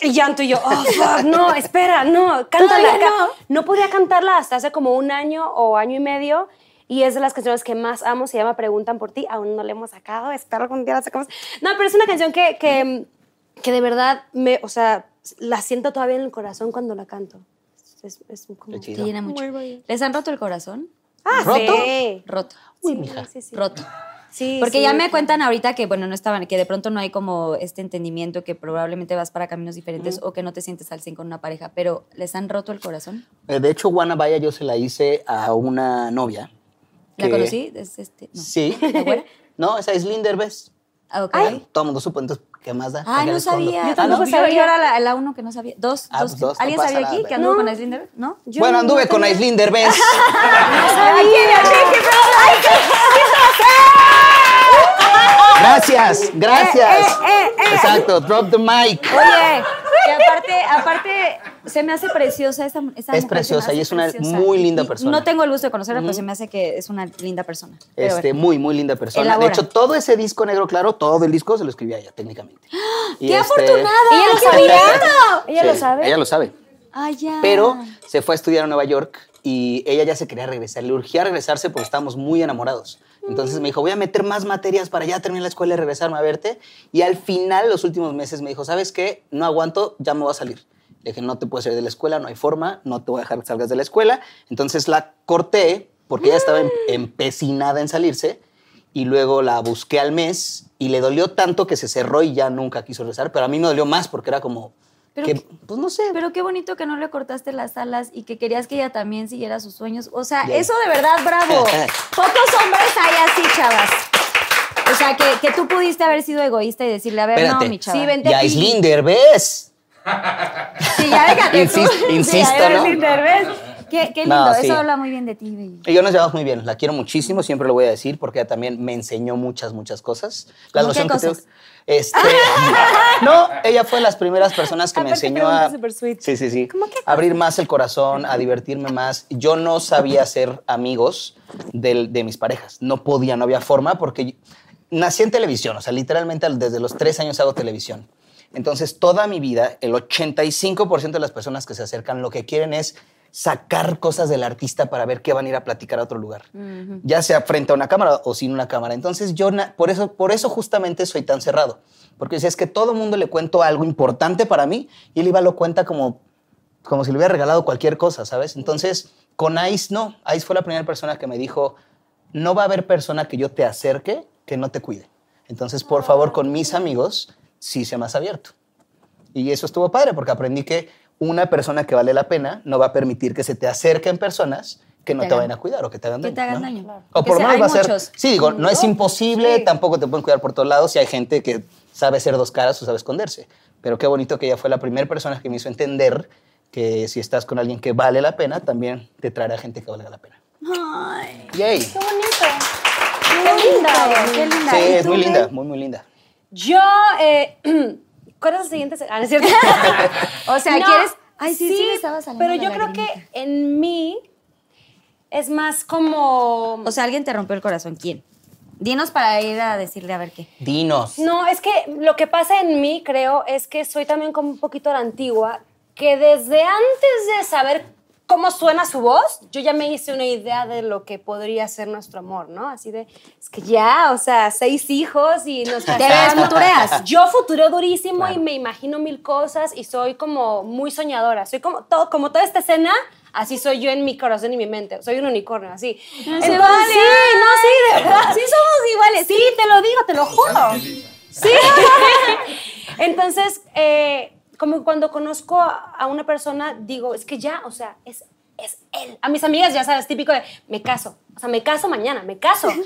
y llanto y yo, oh, fuck, no, espera, no, cántala. No. no podía cantarla hasta hace como un año o año y medio. Y es de las canciones que más amo, se llama Preguntan por ti. Aún no la hemos sacado, espero algún día la sacamos. No, pero es una canción que, que, que de verdad me, o sea, la siento todavía en el corazón cuando la canto. Es, es como... Te llena mucho. ¿Les han roto el corazón? Ah, ¿Roto? Sí. Roto. Uy, Sí, mija. sí, sí. Roto. Sí, Porque sí. ya me cuentan ahorita que, bueno, no estaban, que de pronto no hay como este entendimiento, que probablemente vas para caminos diferentes o que no te sientes al 100 con una pareja, pero ¿les han roto el corazón? Eh, De hecho, Guanabaya yo se la hice a una novia. ¿La que- conocí? Es este, no. Sí. No, esa es Linder Bess. Ah, ok. Todo el mundo supo, entonces, ¿qué más da? ¿Para Ay, qué no sabía. Yo tampoco Ah, no, sabía. Yo era la, la uno que no sabía. Dos. Ah, dos. pues dos, ¿Alguien sabía aquí que anduvo No. con Slinder? ¿No? Yo bueno, no anduve con Aislinder Bess. Gracias, gracias. Eh, Exacto, drop the mic. Oye, y aparte, aparte, se me hace preciosa esa, esa Es mujer, preciosa y es una preciosa. muy linda Y persona. No tengo el gusto de conocerla, pero se me hace que es una linda persona. Pero Este, bueno. muy, muy linda persona. Elabora. De hecho, todo ese disco negro claro, todo el disco se lo escribía ella, técnicamente. Y ¡Qué este- afortunada! Ella lo ¡Qué sabía. bonito! Ella lo sabe. Ella lo sabe. Ya. Pero se fue a estudiar a Nueva York y ella ya se quería regresar. Le urgía regresarse porque estábamos muy enamorados. Entonces me dijo, voy a meter más materias para ya terminar la escuela y regresarme a verte. Y al final, los últimos meses, me dijo, ¿sabes qué? No aguanto, ya me voy a salir. Le dije, no te puedes salir de la escuela, no hay forma, no te voy a dejar que salgas de la escuela. Entonces la corté porque ella estaba em- empecinada en salirse. Y luego la busqué al mes y le dolió tanto que se cerró y ya nunca quiso regresar. Pero a mí me dolió más porque era como, Pero que, pues no sé, Pero qué bonito que no le cortaste las alas y que querías que ella también siguiera sus sueños. O sea, eso de verdad, bravo. Pocos hombres hay así, chavas. O sea, que, que tú pudiste haber sido egoísta y decirle, a ver, Espérate. no, mi chava. Sí, vente Y aquí. Aislinder, ¿ves? Sí, ya déjate tú. Insis- Sí, insisto, ya ¿no? Slinder, ¿ves? Qué, qué lindo, No, sí. eso habla muy bien de ti, baby. Y yo nos llevamos muy bien, la quiero muchísimo, siempre lo voy a decir, porque ella también me enseñó muchas, muchas cosas. La ¿Cómo qué noción que tengo- cosas? Este, no, ella fue de las primeras personas que me enseñó a... pregunta súper sweet. Sí, sí, sí. ¿Cómo qué a abrir más el corazón, a divertirme más. Yo no sabía ser amigos del- de mis parejas, no podía, no había forma, porque nací en televisión, o sea, literalmente al- desde los tres años hago televisión. Entonces, toda mi vida, el 85% de las personas que se acercan lo que quieren es sacar cosas del artista para ver qué van a ir a platicar a otro lugar. Ya sea frente a una cámara o sin una cámara. Entonces, yo por eso, por eso justamente soy tan cerrado. Porque si es que todo mundo le cuento algo importante para mí y él iba lo cuenta como, como si le hubiera regalado cualquier cosa, ¿sabes? Entonces, con Ice no. Ice fue la primera persona que me dijo, no va a haber persona que yo te acerque que no te cuide. Entonces, por favor, con mis amigos, sí sea más abierto. Y eso estuvo padre porque aprendí que una persona que vale la pena no va a permitir que se te acerquen personas que no te te, vayan a cuidar o que te hagan que daño. te hagan ¿no? daño. O por sí, lo menos va a ser. muchos. Sí, digo, no es imposible, Sí. tampoco te pueden cuidar por todos lados si hay gente que sabe ser dos caras o sabe esconderse. Pero qué bonito que ella fue la primera persona que me hizo entender que si estás con alguien que vale la pena, también te traerá gente que valga la pena. Ay, Yay. Qué bonito. Qué linda. qué linda. Sí, ¿Y es muy linda, muy, muy linda. Yo, eh, ¿cuál es la siguiente? Ah, no es cierto. O sea, No, ¿quieres? Ay, sí, sí, me estaba saliendo Pero la yo creo lagrimita. que en mí es más como. O sea, alguien te rompió el corazón. ¿Quién? Dinos para ir a decirle a ver qué. Dinos. No, es que lo que pasa en mí, creo, es que soy también como un poquito a la antigua, que desde antes de saber cómo suena su voz, yo ya me hice una idea de lo que podría ser nuestro amor, ¿no? Así de, es que ya, o sea, seis hijos y nos Te casamos. futureas. Yo futureo durísimo Claro. y me imagino mil cosas y soy como muy soñadora. Soy como, todo, como toda esta escena, así soy yo en mi corazón y mi mente. Soy un unicornio, así. Entonces, vale. sí, no, sí, de verdad. Sí somos iguales. Sí, te lo digo, te lo juro. Sí. Entonces, eh, como cuando conozco a, a una persona, digo, es que ya, o sea, es, es él. A mis amigas, ya sabes, típico de, me caso. O sea, me caso mañana, me caso.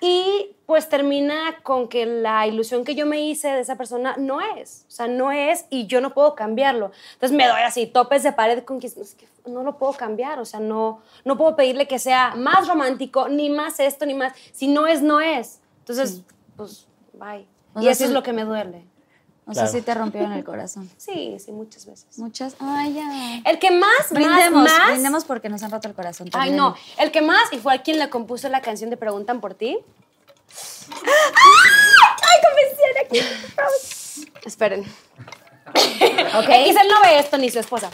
Y pues termina con que la ilusión que yo me hice de esa persona no es. O sea, no es y yo no puedo cambiarlo. Entonces me doy así, topes de pared con que, es que no lo puedo cambiar. O sea, no, no puedo pedirle que sea más romántico, ni más esto, ni más. Si no es, no es. Entonces, pues, bye. O y eso es sí- lo que me duele. O sea, Claro. sí te rompió en el corazón. Sí, sí, muchas veces. Muchas. Ay, ya. El que más, Brindemos, más, más. brindemos porque nos han roto el corazón. Ay, también. no. El que más, y fue a quien le compuso la canción de Preguntan por ti. ¡Ay, convencieron aquí! Esperen. Ok. X, él no ve esto ni su esposa.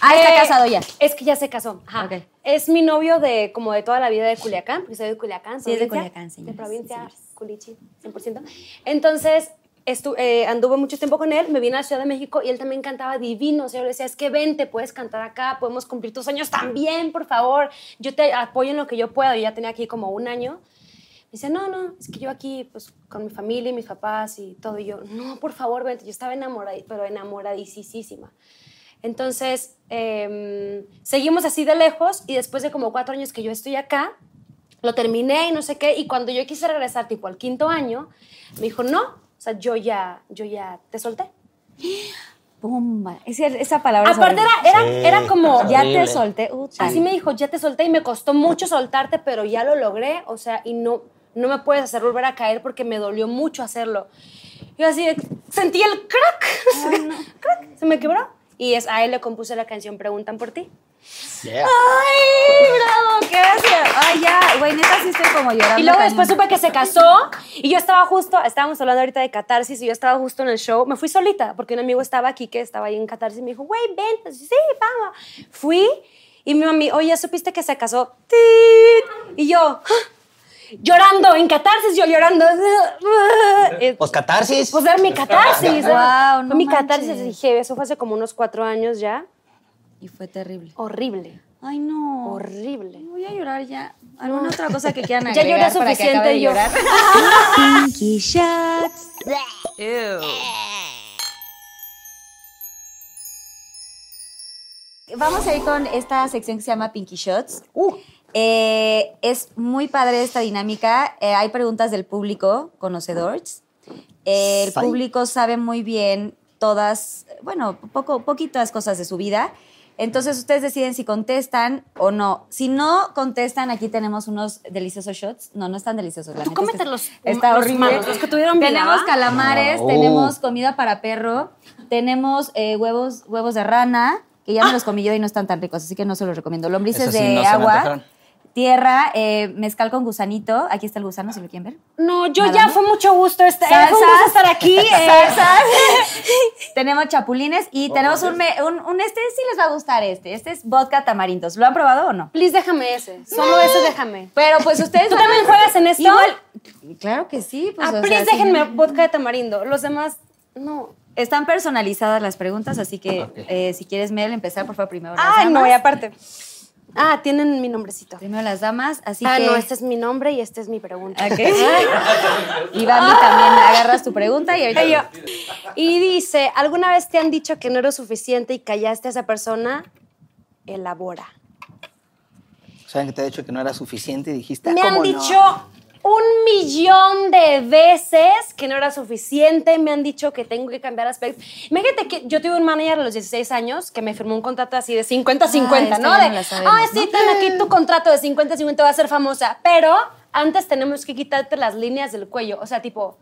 Ah, está Eh, casado ya. Es que ya se casó. Ajá. Ok. Es mi novio de como de toda la vida de Culiacán, porque soy de Culiacán. Sí, es de Culiacán, De señores, provincia, señores. Culichi, 100%. Entonces, estu- eh, anduve mucho tiempo con él, me vine a la Ciudad de México y él también cantaba divino. O sea, yo le decía, es que vente, puedes cantar acá, podemos cumplir tus sueños también, por favor. Yo te apoyo en lo que yo pueda. Yo ya tenía aquí como un año. Me dice, no, no, es que yo aquí, pues, con mi familia y mis papás y todo. Y yo, no, por favor, vente. Yo estaba enamorada, pero enamoradísima. Entonces, em, seguimos así de lejos y después de como cuatro años que yo estoy acá, lo terminé y no sé qué. Y cuando yo quise regresar, tipo al quinto año, me dijo, no, sea, yo ya, yo ya te solté. Pumba. Esa, esa palabra. Aparte era, era, Sí. era como, Ya te solté. Así me dijo, ya te solté y me costó mucho soltarte, pero ya lo logré, o sea, y no, no me puedes hacer volver a caer porque me dolió mucho hacerlo. Yo así, sentí el crack, crack, se me quebró. Y es, a él le compuse la canción Preguntan por ti. Yeah. ¡Ay, bravo! ¿Qué hace? Ay, ya. Güey, neta sí estoy como llorando. Y luego cañón. después supe que se casó y yo estaba justo, estábamos hablando ahorita de catarsis y yo estaba justo en el show. Me fui solita porque un amigo estaba aquí que estaba ahí en catarsis y me dijo, güey, ven. Pues, sí, vamos. Fui y mi mami, oye, ¿ya supiste que se casó? ¡Tit! Y yo, ¡ah! llorando en catarsis, yo llorando. Pues catarsis. Pues era mi catarsis. Guau, no mi manches. catarsis. Dije, eso fue hace como unos cuatro años ya. Y fue terrible. Horrible. Ay, no. Horrible. Voy a llorar ya. ¿Alguna otra cosa que quieran Ya agregar lloré para que suficiente acabe de yo. llorar? Pinky shots. Vamos a ir con esta sección que se llama Pinky Shots. Eh, es muy padre esta dinámica. Eh, hay preguntas del público, conocedores. Eh, el público sabe muy bien todas, bueno, poco, poquitas cosas de su vida. Entonces ustedes deciden si contestan o no. Si no contestan, aquí tenemos unos deliciosos shots. No, no están deliciosos. La Tú neta es que cómetelos, Está los horrible. malos, los que tuvieron vida, Tenemos calamares, oh. tenemos comida para perro, tenemos eh, huevos, huevos de rana, que ya me los comí yo y no están tan ricos, así que no se los recomiendo. Lombrices sí de no se me agua. Tierra, eh, mezcal con gusanito. Aquí está el gusano, si lo quieren ver. No, yo ya ¿no? fue mucho gusto estar, eh, fue un gusto estar aquí. eh. Salsas. tenemos chapulines y tenemos un, me- un, un- este sí les va a gustar este. Este es vodka tamarindos. ¿Lo han probado o no? Please déjame ese, solo ese déjame. Pero pues ustedes ¿Tú también juegas en esto? Igual, claro que sí. Pues, ah, o sea, please sí. déjenme vodka de tamarindo. Los demás, no. Están personalizadas las preguntas, así que eh, si quieres, Mel, empezar por favor primero. Ay, no, y aparte. Ah, tienen mi nombrecito. Primero las damas, así ah, que. no, este es mi nombre y esta es mi pregunta. Ok. y Bambi también agarras tu pregunta y ahorita. Yo. Y dice, ¿alguna vez te han dicho que no eres suficiente y callaste a esa persona? Elabora. ¿Saben que te he dicho que no era suficiente y dijiste, ah, Me han ¿cómo no? dicho un millón de veces que no era suficiente, me han dicho que tengo que cambiar aspectos. Imagínate que yo tuve un manager a los 16 años que me firmó un contrato así de 50-50, Ah, ¿no? De, no sabemos, ah, sí, ¿no? ten aquí tu contrato de 50-50, va a ser famosa. Pero antes tenemos que quitarte las líneas del cuello. O sea, tipo,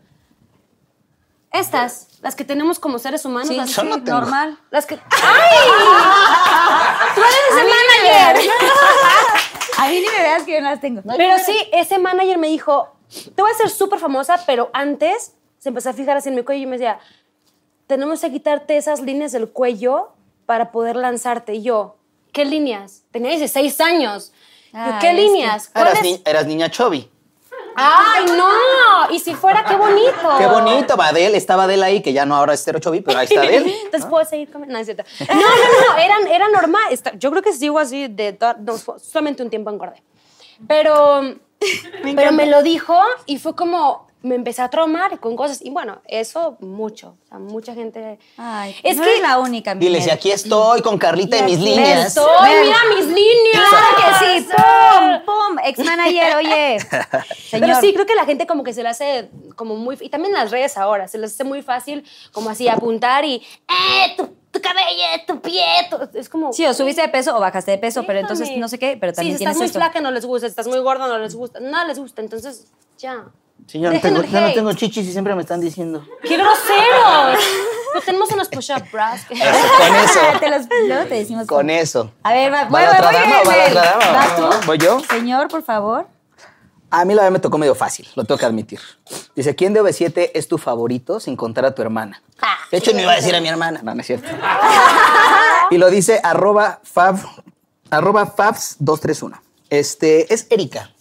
estas, las que tenemos como seres humanos. Sí, las, Yo no tengo. normal. las que... ¡Ay! ¡Tú eres ese manager! A mí ni me veas que yo no las tengo. Pero sí, ese manager me dijo, te voy a ser súper famosa, pero antes se empezó a fijar así en mi cuello y me decía, tenemos que quitarte esas líneas del cuello para poder lanzarte. Y yo, ¿qué líneas? Tenía 16 años. Yo, Ay, ¿Qué que- líneas? Eras, ¿Cuáles? ni- eras niña Chovy. ¡Ay, no! Y si fuera, qué bonito. Qué bonito, va Adele, estaba Adele ahí, que ya no ahora es Chovy, pero ahí está Adele. Entonces puedo seguir comiendo. No, es cierto. No, no, no, no, eran, era normal. Está- Yo creo que sigo así de no, solamente un tiempo engordé. Pero, pero me lo dijo y fue como me empecé a traumar con cosas. Y bueno, eso mucho. O sea, mucha gente. Ay, es no que eres la única, Dile, Mel. si aquí estoy con Carlita y mis líneas. Estoy, Ven. mira mis líneas. Claro que sí, pum, pum, ex manager, oye. Señor. Pero sí, creo que la gente como que se le hace como muy... Y también las redes ahora, se les hace muy fácil como así apuntar y... ¡Eh, tu, tu cabello, tu pie! tu-". Es como... Sí, o subiste de peso o bajaste de peso, pero entonces no sé qué, pero también sí, si tienes estás muy esto. flaca no les gusta, si estás muy gorda no les gusta, nada les gusta, entonces ya. Sí, yo no, tengo, yo no tengo chichis y siempre me están diciendo. ¡Qué groseros! Pero tenemos unos push-up bras. que- Con eso, te los, luego te decimos con eso. A ver, va, ¿Va voy, voy, otra voy dama otra dama? ¿Vas tú? ¿Voy yo? Señor, por favor. A mí la verdad me tocó medio fácil, lo tengo que admitir. Dice, ¿quién de OV7 es tu favorito sin contar a tu hermana? De hecho, no iba a decir a mi hermana. No, no es cierto. y lo dice arroba fab, arroba fabs231. Este, es Erika.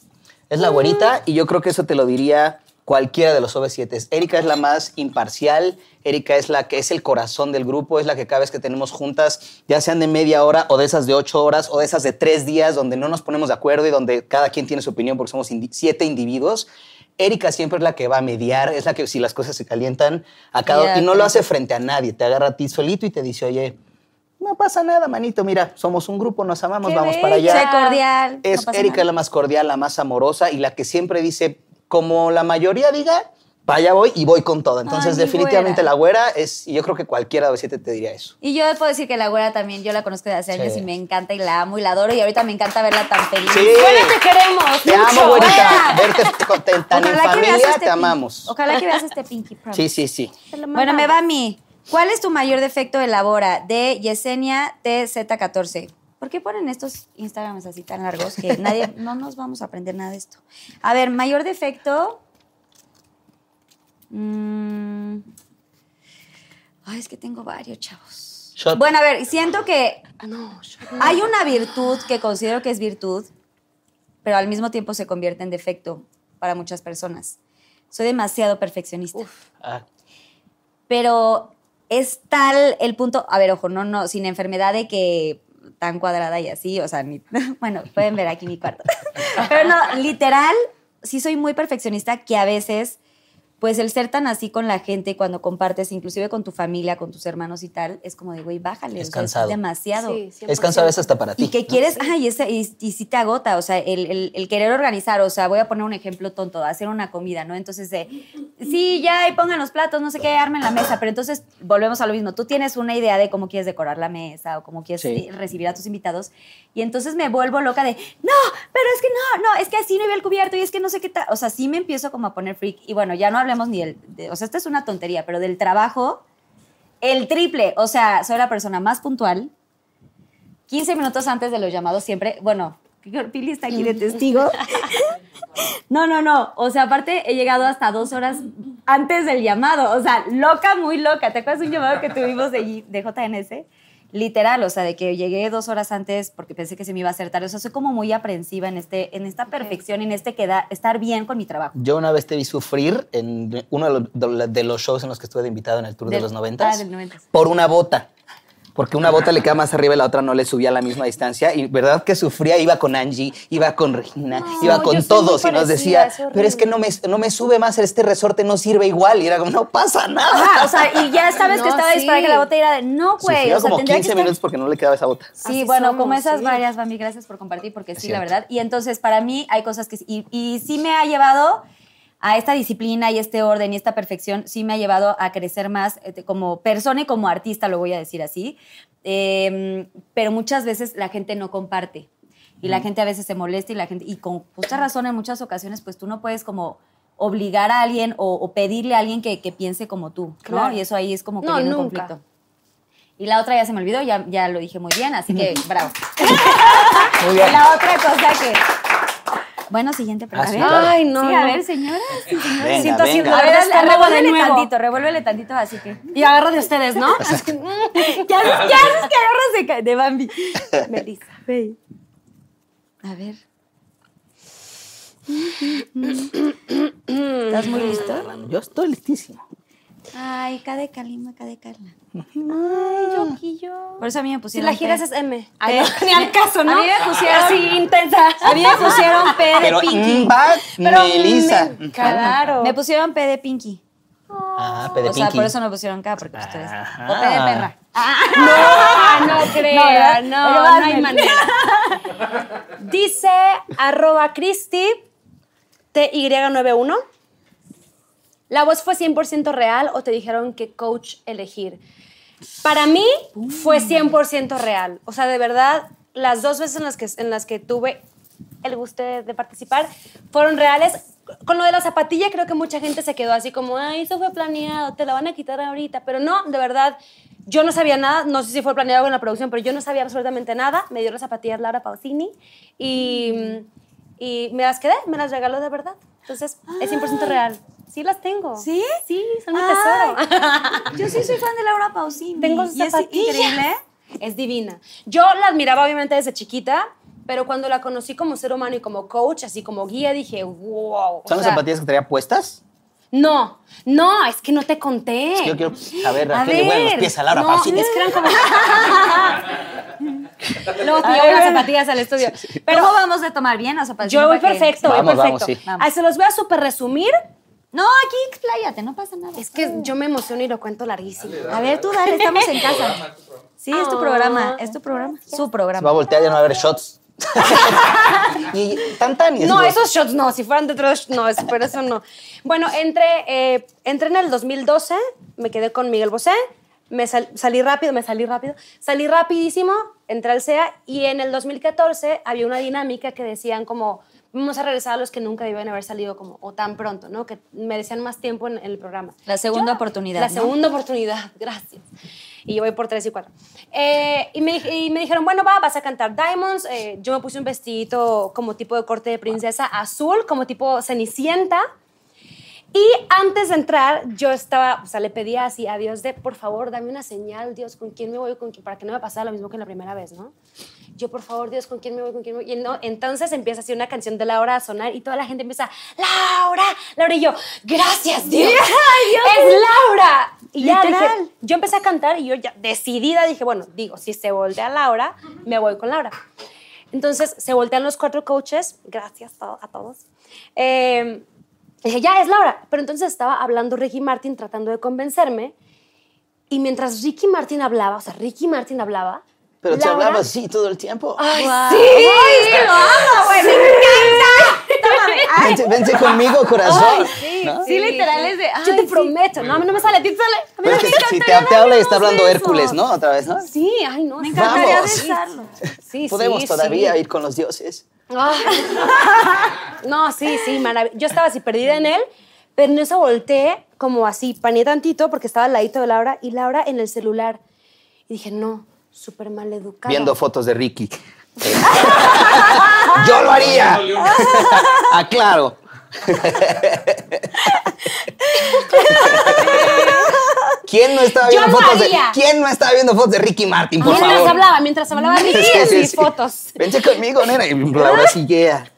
Es la güerita y yo creo que eso te lo diría cualquiera de los OV7. Erika es la más imparcial, Erika es la que es el corazón del grupo, es la que cada vez que tenemos juntas, ya sean de media hora o de esas de ocho horas o de esas de tres días donde no nos ponemos de acuerdo y donde cada quien tiene su opinión porque somos indi- siete individuos. Erika siempre es la que va a mediar, es la que si las cosas se calientan, a cada, y no lo hace frente a nadie, te agarra a ti solito y te dice, oye, no pasa nada, manito, mira, somos un grupo, nos amamos, Qué vamos para allá. Sé cordial. Es no Erika nada. la más cordial, la más amorosa y la que siempre dice, como la mayoría diga, vaya voy y voy con todo. Entonces, Ay, definitivamente güera. la güera es, y yo creo que cualquiera de siete te diría eso. Y yo puedo decir que la güera también, yo la conozco de hace Sí. años y me encanta y la amo y la adoro y ahorita me encanta verla tan feliz. Sí. Bueno, te queremos. Te mucho. amo, güerita. güera. Verte con- tan tan en familia, este te amamos. Ojalá que veas este Pinky Promise. Sí, sí, sí. Bueno, me va a mí. ¿Cuál es tu mayor defecto? Elabora. De Yesenia TZ14. ¿Por qué ponen estos Instagrams así tan largos que nadie, no nos vamos a aprender nada de esto? A ver, mayor defecto. Mm. Ay, es que tengo varios, chavos. Shot. Bueno, a ver, siento que Ah, no, hay una virtud que considero que es virtud, pero al mismo tiempo se convierte en defecto para muchas personas. Soy demasiado perfeccionista. Ah, Pero es tal el punto, a ver, ojo, no, no, sin enfermedad de que tan cuadrada y así, o sea, ni- bueno, pueden ver aquí mi cuarto. Pero no, literal, sí soy muy perfeccionista que a veces, pues el ser tan así con la gente cuando compartes, inclusive con tu familia, con tus hermanos y tal, es como de, güey, bájale, Es o sea, cansado. demasiado. Sí, es cansado a 100%. veces hasta para ti. Y que quieres, ay, ese- y, y sí te agota, o sea, el, el- el querer organizar, o sea, voy a poner un ejemplo tonto, hacer una comida, ¿no? Entonces, de, sí, ya, y pongan los platos, no sé qué, armen la mesa. Pero entonces volvemos a lo mismo. Tú tienes una idea de cómo quieres decorar la mesa o cómo quieres Sí. recibir a tus invitados. Y entonces me vuelvo loca de, no, pero es que no, no, es que así no iba el cubierto y es que no sé qué tal. O sea, sí me empiezo como a poner freak. Y bueno, ya no hablemos ni del, de- o sea, esta es una tontería, pero del trabajo, el triple. O sea, soy la persona más puntual. 15 minutos antes de los llamados siempre, bueno, Pili está aquí de testigo. No, no, no. O sea, aparte he llegado hasta dos horas antes del llamado. O sea, loca, muy loca. ¿Te acuerdas un llamado que tuvimos de, de JNS? Literal, o sea, de que llegué dos horas antes porque pensé que se me iba a hacer tarde. O sea, soy como muy aprensiva en, este, en esta perfección, en este queda, estar bien con mi trabajo. Yo una vez te vi sufrir en uno de los, de los- shows en los que estuve de invitado en el Tour de los 90 ah, del 90s. por una bota. Porque una bota le queda más arriba y la otra no le subía a la misma distancia. Y verdad que sufría, iba con Angie, iba con Regina, iba con todos. Y nos decía, es pero es que no me, no me sube más, este resorte no sirve igual. Y era como, no pasa nada. Ajá, o sea, y ya sabes que estaba sí. disparada que la bota era de, no, güey. Sufría O sea, como tendría que 15 estar- minutos porque no le quedaba esa bota. Sí, Así bueno, somos, como esas sí. varias, Bambi, gracias por compartir, porque sí, la verdad. Y entonces, para mí hay cosas que... sí- Y, y sí me ha llevado a esta disciplina y este orden y esta perfección, sí me ha llevado a crecer más eh, como persona y como artista, lo voy a decir así. Eh, pero muchas veces la gente no comparte. Y la gente a veces se molesta y la gente... Y con justa razón, en muchas ocasiones, pues tú no puedes como obligar a alguien o, o pedirle a alguien que, que piense como tú, ¿no? Claro. Y eso ahí es como que No, viene un nunca. conflicto. Y la otra ya se me olvidó, ya, ya lo dije muy bien, así que bravo. Muy bien. La otra cosa que. Bueno, siguiente Ah, pregunta. sí, a ver. claro. Ay, no. Sí, a ver, señora. Sí. Venga, Siento así venga. A ver, revuélvele tantito, revuélvele tantito, así que. Y agarra de ustedes, ¿no? ¿Qué haces, qué haces que agarras de, de Bambi? Melissa. Ve. A ver. ¿Estás muy listo? Yo estoy listísimo. Ay, Cade Calima, Cade Carla. Ay, yo aquí yo. Por eso a mí me Si pusieron. la giras P. es M. Ay, no, ni al caso, ¿no? A mí me pusieron. Así intensa. A mí me pusieron P de Pero Pinky. mm, Pero Melissa. me- Claro. Me pusieron P de Pinky. Ah, P de o sea, Pinky. por eso no pusieron K, porque ustedes. Ajá. O P de perra. No, no crea, ¿verdad? no, Pero no, vas hay manera. Dice arroba Cristi TY91. ¿La voz fue 100% real o te dijeron qué coach elegir? Para mí fue 100% real. O sea, de verdad, las dos veces en las que, en las que tuve el gusto de, de participar fueron reales. Con lo de la zapatilla creo que mucha gente se quedó así como, ay, eso fue planeado, te la van a quitar ahorita. Pero no, de verdad, yo no sabía nada, no sé si fue planeado en la producción, pero yo no sabía absolutamente nada. Me dio las zapatillas Laura Pausini y, y me las quedé, me las regaló de verdad. Entonces, es 100% real. Sí las tengo. ¿Sí? Sí, son mi Ay. tesoro. Yo sí soy fan de Laura Pausini. Tengo es zapatillas. increíble. Es divina. Yo la admiraba obviamente desde chiquita, pero cuando la conocí como ser humano y como coach, así como guía, dije, wow. o ¿Son las sea, zapatillas que traía puestas? No, no, es que no te conté. Es que yo quiero saber A a qué le huelen los ver, pies a Laura no, Pausini. es que eran como... Luego te llevo las zapatillas al estudio. Pero ¿cómo vamos a tomar bien las zapatillas? Yo voy perfecto, voy Vamos, perfecto. vamos, sí. Vamos. Ah, se los voy a súper resumir. No, aquí expláyate, no pasa nada. Es que yo me emociono y lo cuento larguísimo. A ver, tú dale, estamos en casa. Sí, es tu Ah. programa, es tu programa. Su Se va a programa. voltear y ya no va a haber shots. y tan tan y así No, esos shots no, si fueran de otros, no, es- pero eso no. Bueno, entré, eh, entré en el 2012, me quedé con Miguel Bosé, me sal- salí rápido, me salí rápido, salí rapidísimo, entré al CEA y en el 2014 había una dinámica que decían como, vamos a regresar a los que nunca debían haber salido como, o tan pronto, ¿no? Que merecían más tiempo en, en el programa. La segunda oportunidad, La ¿no? segunda oportunidad, gracias. Y yo voy por tres y cuatro. Eh, y, me, y me dijeron, bueno, va, vas a cantar Diamonds. Eh, yo me puse un vestidito como tipo de corte de princesa azul, como tipo cenicienta. Y antes de entrar, yo estaba, o sea, le pedía así a Dios de, por favor, dame una señal, Dios, con quién me voy, con quién, para que no me pasara lo mismo que la primera vez, ¿no? Yo, por favor, Dios, con quién me voy, con quién me voy. Y no, entonces empieza así una canción de Laura a sonar y toda la gente empieza, Laura, Laura, y yo, gracias, Dios, es Laura. Y ya dije, yo empecé a cantar y yo ya decidida dije, bueno, digo, si se voltea Laura, me voy con Laura. Entonces se voltean los cuatro coaches, gracias a todos. Eh, dije, ya es Laura. Pero entonces estaba hablando Ricky Martin tratando de convencerme. Y mientras Ricky Martin hablaba, o sea, Ricky Martin hablaba. Pero te Laura- hablaba así todo el tiempo. ¡Ay, Guau. sí! ¡Ay, que lo amo, güey! ¡Me encanta! Toma, Vente, vente conmigo, corazón. ¿no? Sí, literal es de. Yo ay, te sí. prometo, no, a mí no me sale, a ti te sale. A mí Pero no es me que si te, te habla y está hablando. Hércules, ¿no? Otra vez, ¿no? Sí, ay, no. Me sí. encantaría Vamos. besarlo. Sí, Podemos sí, todavía sí. ir con los dioses. No, sí, sí, maravilloso. Yo estaba así perdida en él, pero en eso volteé como así, paneé tantito porque estaba al ladito de Laura y Laura en el celular. Y dije, no, súper mal educada. Viendo fotos de Ricky. Yo lo haría. ah, claro. ¿Quién no estaba viendo fotos de. ¿Quién no estaba viendo fotos de Ricky Martin, por mientras favor? hablaba, mientras hablaba Ricky, Sí, sí, así, sí. fotos. Vente conmigo, nena. Y Laura sí, yeah.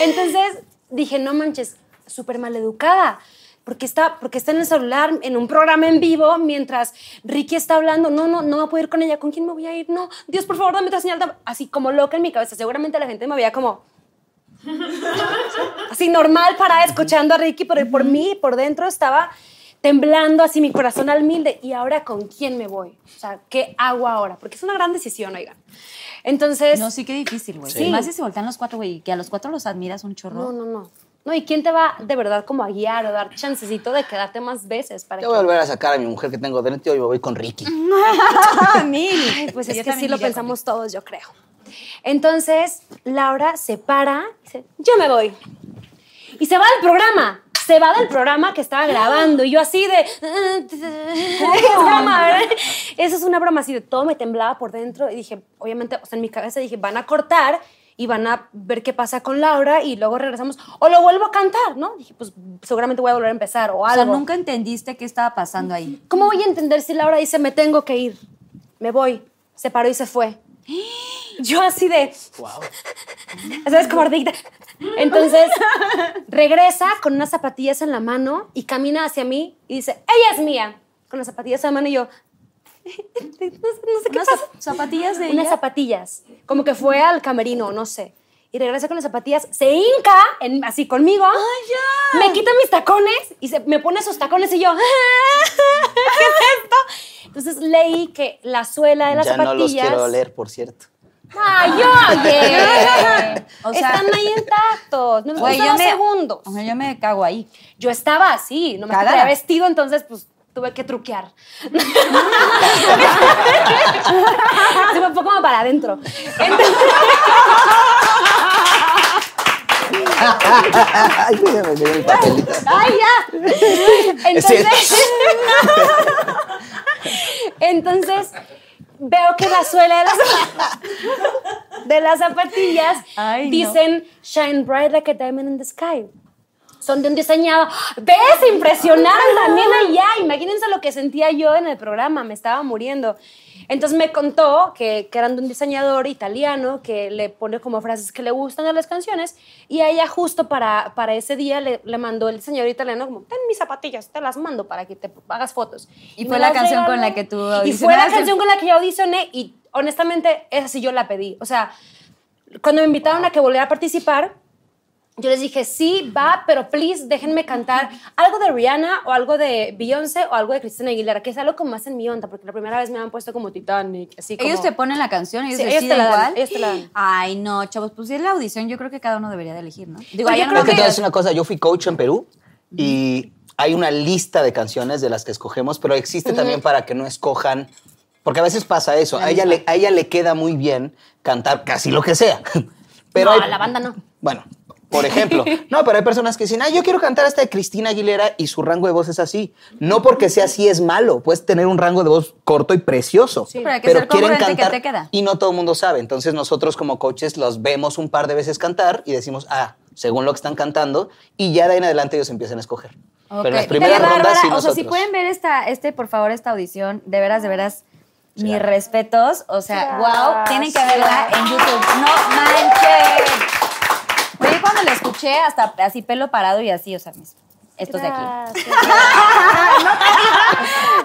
Entonces dije, no manches, súper mal educada. Porque está, porque está en el celular, en un programa en vivo, mientras Ricky está hablando. No, no, no va a poder ir con ella. ¿Con quién me voy a ir? No, Dios, por favor, dame otra señal. Así como loca en mi cabeza. Seguramente la gente me veía como. Así normal para escuchando a Ricky, pero por mí, por dentro, estaba temblando así mi corazón al mil de, ¿y ahora con quién me voy? O sea, ¿qué hago ahora? Porque es una gran decisión, oigan. Entonces. No, sí, qué difícil, güey. Sí. Más si se voltean los cuatro, güey, que a los cuatro los admiras un chorro. No, no, no. No, ¿y quién te va de verdad como a guiar o dar chancecito de quedarte más veces para Yo que... voy a volver a sacar a mi mujer que tengo dentro y me voy con Ricky. Ay, pues Yo es que sí lo pensamos todos, yo creo. Entonces, Laura se para y dice, yo me voy. Y se va del programa. Se va del programa que estaba grabando. Y yo así de... Es. Eso es una broma así de todo me temblaba por dentro. Y dije, obviamente, o sea, en mi cabeza dije, van a cortar y van a ver qué pasa con Laura y luego regresamos. O lo vuelvo a cantar, ¿no? Dije, pues seguramente voy a volver a empezar o O algo. sea, nunca entendiste qué estaba pasando ahí. ¿Cómo voy a entender si Laura dice, me tengo que ir? Me voy. Se paró y se fue. Yo así de... ¿Sabes? Como ardita. Entonces, regresa con unas zapatillas en la mano y camina hacia mí y dice, ella es mía. Con las zapatillas en la mano y yo... No sé, no sé qué Unas pasa. zap- zapatillas de Unas ella. zapatillas. Como que fue al camerino, no sé. Y regresa con las zapatillas, se hinca en- así conmigo. Me quita mis tacones y se, me pone sus tacones y yo. ¿Qué es esto? Entonces leí que la suela de las ya no zapatillas. los quiero oler, por cierto. ¡Ay, oye! O sea- Están ahí intactos. No me yo me, segundos. o sea, yo me cago ahí. Yo estaba así, no me traía vestido, entonces pues tuve que truquear. Se me fue como para adentro. Entonces, Ay, déjame ver el papelito. ¡Ay, ya! Entonces, entonces veo que la suela de las, de las zapatillas Ay, no. dicen Shine bright like a diamond in the sky. Son de un diseñador. ¿Ves? Se impresionaron también allá. Imagínense lo que sentía yo en el programa. Me estaba muriendo. Entonces me contó que, que eran de un diseñador italiano que le pone como frases que le gustan a las canciones. Y a ella justo para, para ese día le, le mandó el diseñador italiano como, ten mis zapatillas, te las mando para que te hagas fotos. Y me fue la canción con la que tú Y fue la audicionaste. canción con la que yo audicioné y honestamente esa sí yo la pedí. O sea, cuando me invitaron a que volviera a participar, yo les dije, sí, va, pero please déjenme cantar algo de Rihanna o algo de Beyoncé o algo de Christina Aguilera, que es algo como más en mi onda, porque la primera vez me han puesto como Titanic, así como... Ellos te ponen la canción, ellos Sí, ellos deciden te la dan, igual. ellos te la dan. Ay, no, chavos, pues si es la audición, yo creo que cada uno debería de elegir, ¿no? Digo, Pues yo no creo me Porque te voy a decir una cosa, yo fui coach en Perú y hay una lista de canciones de las que escogemos, pero existe también para que no escojan, porque a veces pasa eso, a ella, le, a ella le queda muy bien cantar casi lo que sea. Pero No, hay- a la banda no. Bueno, por ejemplo, no, pero hay personas que dicen, ah, yo quiero cantar esta de Cristina Aguilera y su rango de voz es así. No porque sea así es malo, puedes tener un rango de voz corto y precioso. Sí, pero hay que ser congruente que te queda. y no todo el mundo sabe. Entonces nosotros como coaches los vemos un par de veces cantar y decimos, ah, según lo que están cantando, y ya de ahí en adelante ellos empiezan a escoger. Pero en las primeras bárbara. rondas sí O sea, si pueden ver esta, este, por favor, esta audición, de veras, de veras, mis respetos. O sea, wow, tienen que verla en YouTube. No manches. Cuando la escuché, hasta así pelo parado y así, o sea, mis, estos de aquí. Gracias.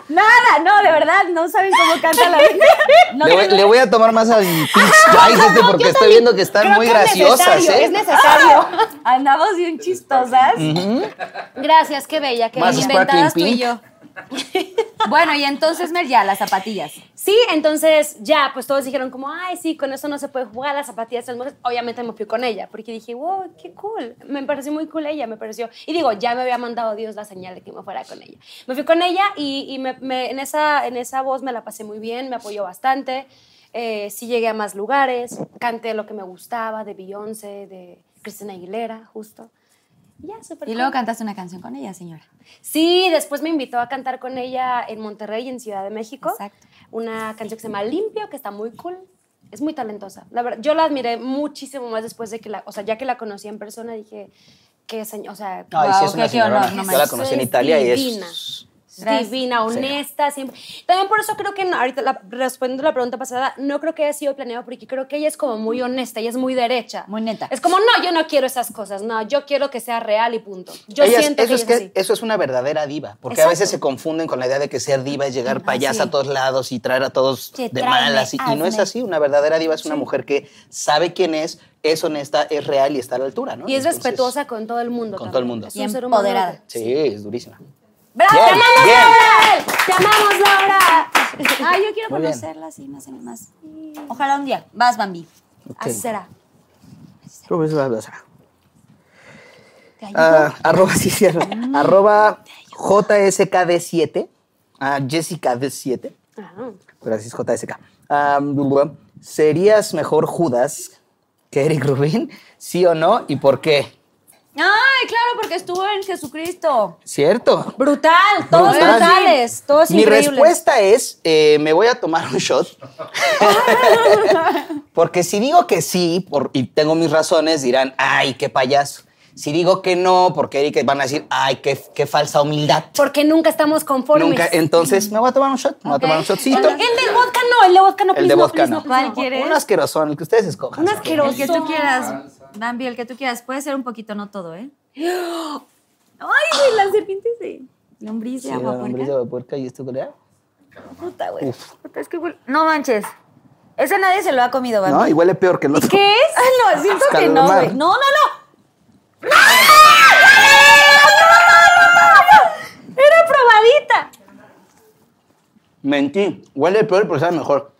Nada, no, de verdad, no saben cómo canta la no, le, voy, le voy a tomar más al Spice este porque estoy viendo que están Creo muy que es graciosas, necesario, ¿eh? Es necesario. Andamos bien chistosas. Gracias, qué bella, qué Más Inventadas tú y yo. Bueno, y entonces, Mer, ya, las zapatillas. Sí, entonces ya, pues todos dijeron como, ay, sí, con eso no se puede jugar las zapatillas. Obviamente me fui con ella, porque dije, wow, qué cool. Me pareció muy cool ella, me pareció. Y digo, ya me había mandado Dios la señal de que me fuera con ella. Me fui con ella y, en, esa, en esa voz me la pasé muy bien, me apoyó bastante. Eh, sí llegué a más lugares, canté lo que me gustaba, de Beyoncé, de Cristina Aguilera, justo. Y ya, súper Y cool. luego cantaste una canción con ella, señora. Sí, después me invitó a cantar con ella en Monterrey, en Ciudad de México. Exacto. Una canción que se llama Limpio, que está muy cool. Es muy talentosa. La verdad, yo la admiré muchísimo más después de que la, o sea, ya que la conocí en persona, dije, qué señor, o sea, Ay, Wow, sí, es qué- una qué señora. honor, no Yo la conocí en Italia y divina. es... Gracias. divina, honesta, siempre. También por eso creo que, no- ahorita la- respondiendo a la pregunta pasada, no creo que haya sido planeado porque creo que ella es como muy honesta, ella es muy derecha. Muy neta. Es como, no, yo no quiero esas cosas, no, yo quiero que sea real y punto. Yo siento eso, que es ella es que así. eso es una verdadera diva, porque a veces se confunden con la idea de que ser diva es llegar payasa sí. a todos lados y traer a todos Sí, de tráeme, malas. Y, y no es así, una verdadera diva es una mujer que sabe quién es, es honesta, es real y está a la altura, ¿no? Y es Entonces, respetuosa con todo el mundo. con también. todo el mundo. Y empoderada. Sí, es durísima. ¡Bravo! Bien, ¡Te amamos, bien. Laura! ¡Te amamos, Laura! Ay, yo quiero Muy bien. conocerla así más y más. Ojalá un día. Vas, Bambi. Así será. Te ayudo. Ah, arroba, sí, sí, arroba JSKD7, ah, Jessica D7, Ajá. pero así es JSK. Ah, ¿Serías mejor Judas que Eric Rubin? ¿Sí o no? ¿Y por qué? Ay, claro, porque estuvo en Jesucristo. ¿Cierto? Brutal, todos Brutal. brutales, todos Mi increíbles. respuesta es, eh, me voy a tomar un shot. Porque si digo que sí, por- y tengo mis razones, dirán, ay, qué payaso. Si digo que no, porque van a decir, ay, qué, qué falsa humildad. Porque nunca estamos conformes. Nunca, entonces me voy a tomar un shot, me voy a tomar un shotcito. El, el del vodka no, el de vodka no, El please, de no, vodka please, no. no, ¿Cuál quieres? Un asquerosón, el que ustedes escojan. Un asqueroso. El que tú quieras, Bambi, el que tú quieras. Puede ser un poquito, no todo, ¿eh? Ay, güey, las serpientes de lombriz de Sí, agua lombriz de puerca y esto, ¿verdad? Puta, güey. Puta, es que huele- No manches. Ese nadie se lo ha comido, Bambi. No, y huele peor que el otro. ¿Qué es? Ah, no, siento que Caldo de no, mar. güey. No, no, no. Era probadita. Mentí. Huele peor, pero sabe mejor.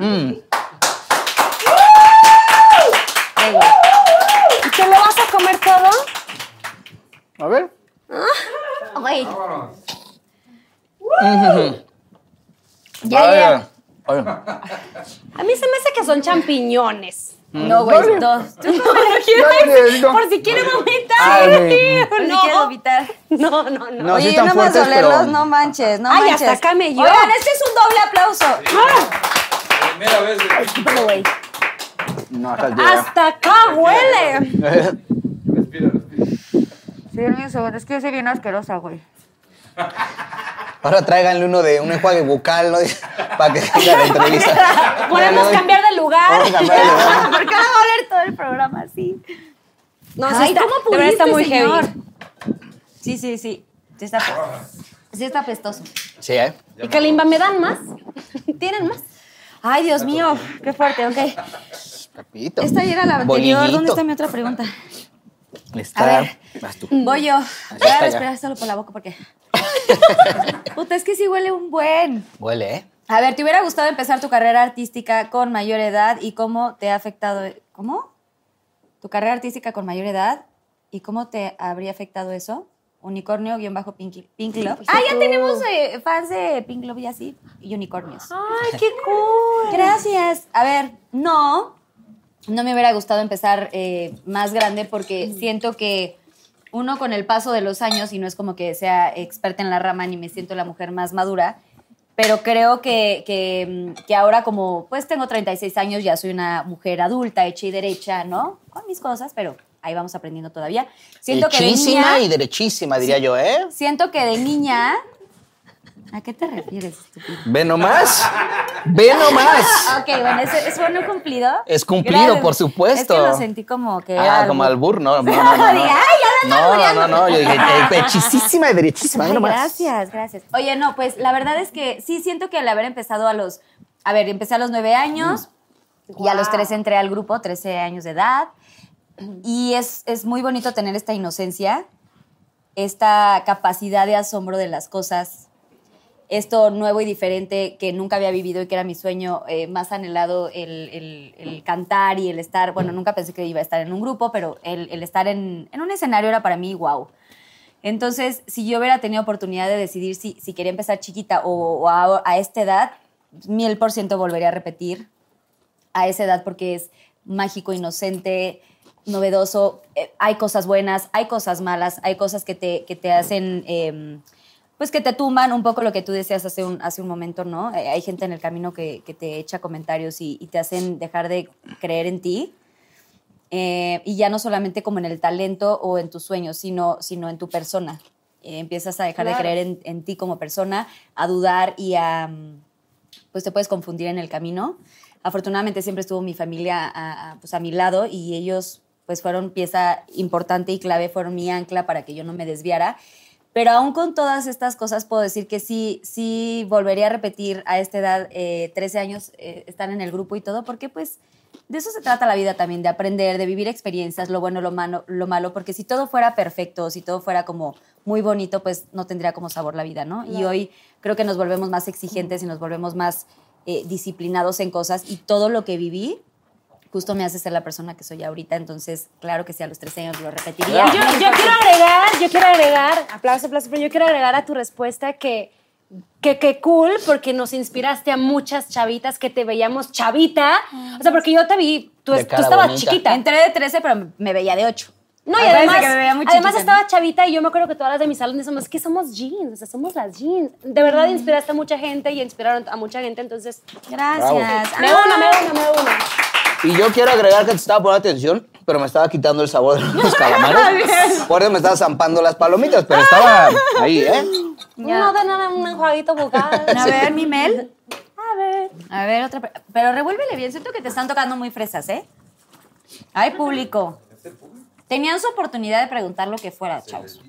Mm. A ver. Güey. Ya, ya. A mí se me hace que son champiñones. No, güey, dos. Tú no necesito. Por si quiere vomitar. Ay, güey. Por si No. quieres vomitar. No, no, no. No, sí Oye, están yo nomás fuertes, olerlos, pero- no manches, no Ay, manches. hasta acá me. Oigan, este es un doble aplauso. Primera vez de... Pero, güey. No, llega. Hasta acá huele. Sí, denme un segundo, es que yo soy bien asquerosa, güey. Ahora tráiganle uno de un enjuague bucal, ¿no? Para que tenga la entrevista. Podemos cambiar de lugar. Cambiar de lugar. ¿Por qué va a oler todo el programa así? No, sí Ay, está, ¿cómo verdad está muy pudiste, señor? heavy. Sí, sí, sí. Sí está, sí está pestoso. Sí, ¿eh? ¿Y Kalimba me dan más? ¿Tienen más? Ay, Dios mío, qué fuerte, ok. Papito. Esta ya era la anterior. ¿Dónde está mi otra pregunta? Está. A ver. Vas tú. Voy yo. Voy a respirar solo por la boca porque. Puta, es que sí huele un buen. Huele, ¿eh? A ver, ¿te hubiera gustado empezar tu carrera artística con mayor edad y cómo te ha afectado? ¿Cómo? ¿Tu carrera artística con mayor edad y cómo te habría afectado eso? Unicornio-Pink Pink Love. Ah, ya tenemos eh, fans de Pink Love y así. Y unicornios. Ay, qué cool. Gracias. A ver, no, no me hubiera gustado empezar eh, más grande porque siento que uno con el paso de los años, y no es como que sea experta en la rama ni me siento la mujer más madura, pero creo que, que, mm, que ahora como pues tengo 36 años, ya soy una mujer adulta, hecha y derecha, ¿no? Con mis cosas, pero ahí vamos aprendiendo todavía. Siento que de niña, y derechísima, diría yo, ¿eh? siento que de niña... ¿A qué te refieres, estúpido? Ve nomás. Ve nomás. Ok, bueno, ¿es, es bueno cumplido? Es cumplido, por supuesto. Es que lo sentí como que Ah, como albur, no, no, no. no, "Ay, ya No, no, no, no, yo dije, hechísima y derechísima, nomás. gracias, gracias. Oye, no, pues la verdad es que sí siento que al haber empezado a los... A ver, empecé a los nueve años y a los Guau. 13 entré al grupo, 13 años de edad. Y es, es muy bonito tener esta inocencia, esta capacidad de asombro de las cosas esto nuevo y diferente que nunca había vivido y que era mi sueño eh, más anhelado, el, el- el cantar y el estar, bueno, nunca pensé que iba a estar en un grupo, pero el, el estar en, en un escenario era para mí wow. Entonces, si yo hubiera tenido oportunidad de decidir si, si quería empezar chiquita o, o a, a esta edad, mil por ciento volvería a repetir a esa edad porque es mágico, inocente, novedoso. Eh, hay cosas buenas, hay cosas malas, hay cosas que te, que te hacen, eh, pues que te tumban un poco lo que tú decías hace un, hace un momento, ¿no? Eh, hay gente en el camino que, que te echa comentarios y, y te hacen dejar de creer en ti. Eh, y ya no solamente como en el talento o en tus sueños, sino, sino en tu persona. Eh, empiezas a dejar Claro. de creer en, en ti como persona, a dudar y a, mm, pues te puedes confundir en el camino. Afortunadamente siempre estuvo mi familia a, a, pues a mi lado y ellos pues fueron pieza importante y clave, fueron mi ancla para que yo no me desviara. Pero aún con todas estas cosas puedo decir que sí, sí volvería a repetir a esta edad, eh, 13 años, eh, estar en el grupo y todo, porque pues de eso se trata la vida también, de aprender, de vivir experiencias, lo bueno, lo malo, lo malo, porque si todo fuera perfecto, si todo fuera como muy bonito, pues no tendría como sabor la vida, ¿no? Y hoy creo que nos volvemos más exigentes y nos volvemos más eh, disciplinados en cosas y todo lo que viví justo me hace ser la persona que soy ahorita, entonces claro que sí, a los 13 años lo repetiría. Yo, yo quiero agregar, yo quiero agregar, aplauso, aplauso, pero yo quiero agregar a tu respuesta que que, que cool porque nos inspiraste a muchas chavitas que te veíamos chavita. O sea, porque yo te vi, tú, estabas bonita. chiquita. Entré de 13, pero me veía de 8. No, y además, que me veía muy además chiquita, estaba ¿no? chavita y yo me acuerdo que todas las de mis salones somos, que somos jeans, o sea, somos las jeans. De verdad inspiraste a mucha gente y inspiraron a mucha gente, entonces... Gracias. Me uno, me uno, me uno. Y yo quiero agregar que te estaba poniendo atención, pero me estaba quitando el sabor de los calamares. Por eso me estaba zampando las palomitas, pero estaba ahí, ¿eh? No de nada, un enjuaguito bucal. A ver, mi Mel. A ver. A ver, otra. Pero revuélvele bien. Siento que te están tocando muy fresas, ¿eh? Ay, público. Tenían su oportunidad de preguntar lo que fuera, chavos.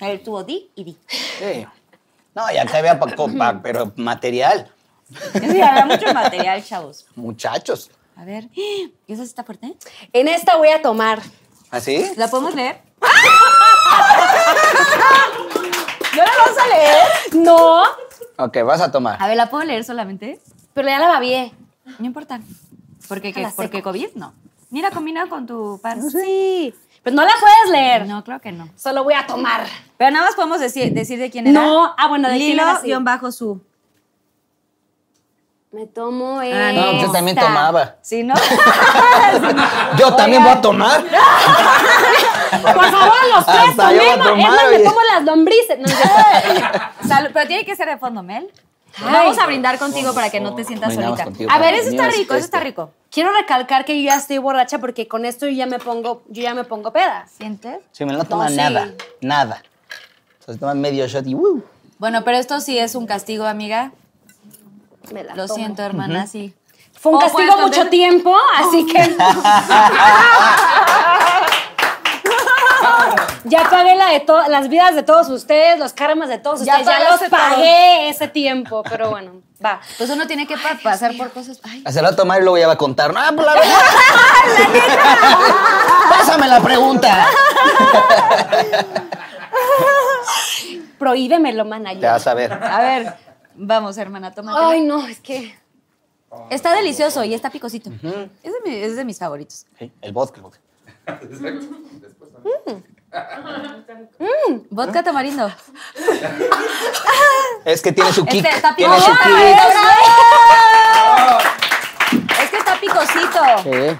El tuvo di y di. Sí. No, ya que había pa- pa- pero material. Sí, había mucho material, chavos. Muchachos. A ver. ¿Y esa sí está fuerte? En esta voy a tomar. ¿Así? ¿La podemos leer? ¿No la vamos a leer? No, Ok, vas a tomar. A ver, ¿la puedo leer solamente? pero ya la babié. No importa. ¿Por qué? qué? Déjala ¿Por qué seco. COVID? No. Mira, combina con tu pan. Sí. Pues no la puedes leer. No, creo que no. Solo voy a tomar. Pero nada más podemos decir, decir de quién era. No, ah, bueno, de quién Lilo era, sí. Me tomo Ah, esta. No, yo también tomaba. ¿Sí, no? Yo también voy a tomar. Por favor, los tres Hasta yo voy a tomemos. Es más, me las lombrices. No, yo- Salud, pero tiene que ser de fondo, Mel. Ay. Vamos a brindar contigo para que no te sientas solita. contigo A ver, eso está rico, eso este. está rico. Quiero recalcar que yo ya estoy borracha porque con esto yo ya me pongo, yo ya me pongo peda. ¿Sientes? Si me no toma sí. nada, nada. Entonces toma medio shot y ¡uh! Bueno, pero esto sí es un castigo, amiga. Me la Lo tomo. siento, hermana, sí. Fue un O castigo mucho tiempo, así que. ya pagué la de las vidas de todos ustedes, los karmas de todos Ya ustedes. Ya los todo. pagué ese tiempo, pero bueno, va. Pues uno tiene que pa- pasar por cosas. Ay, Hacerlo a tomar y luego ya va a contar. No, pues la verdad. Pásame la pregunta. Prohíbemelo, mana. Te vas a ver. a ver, vamos, hermana, toma. Ay, no, es que. Está delicioso y está picosito. es, de mi- es de mis favoritos. Sí, el vodka. el vodka. Vodka tamarindo. Es que tiene su kick. Este está tiene su picosito. kick. Es que está picosito. Sí.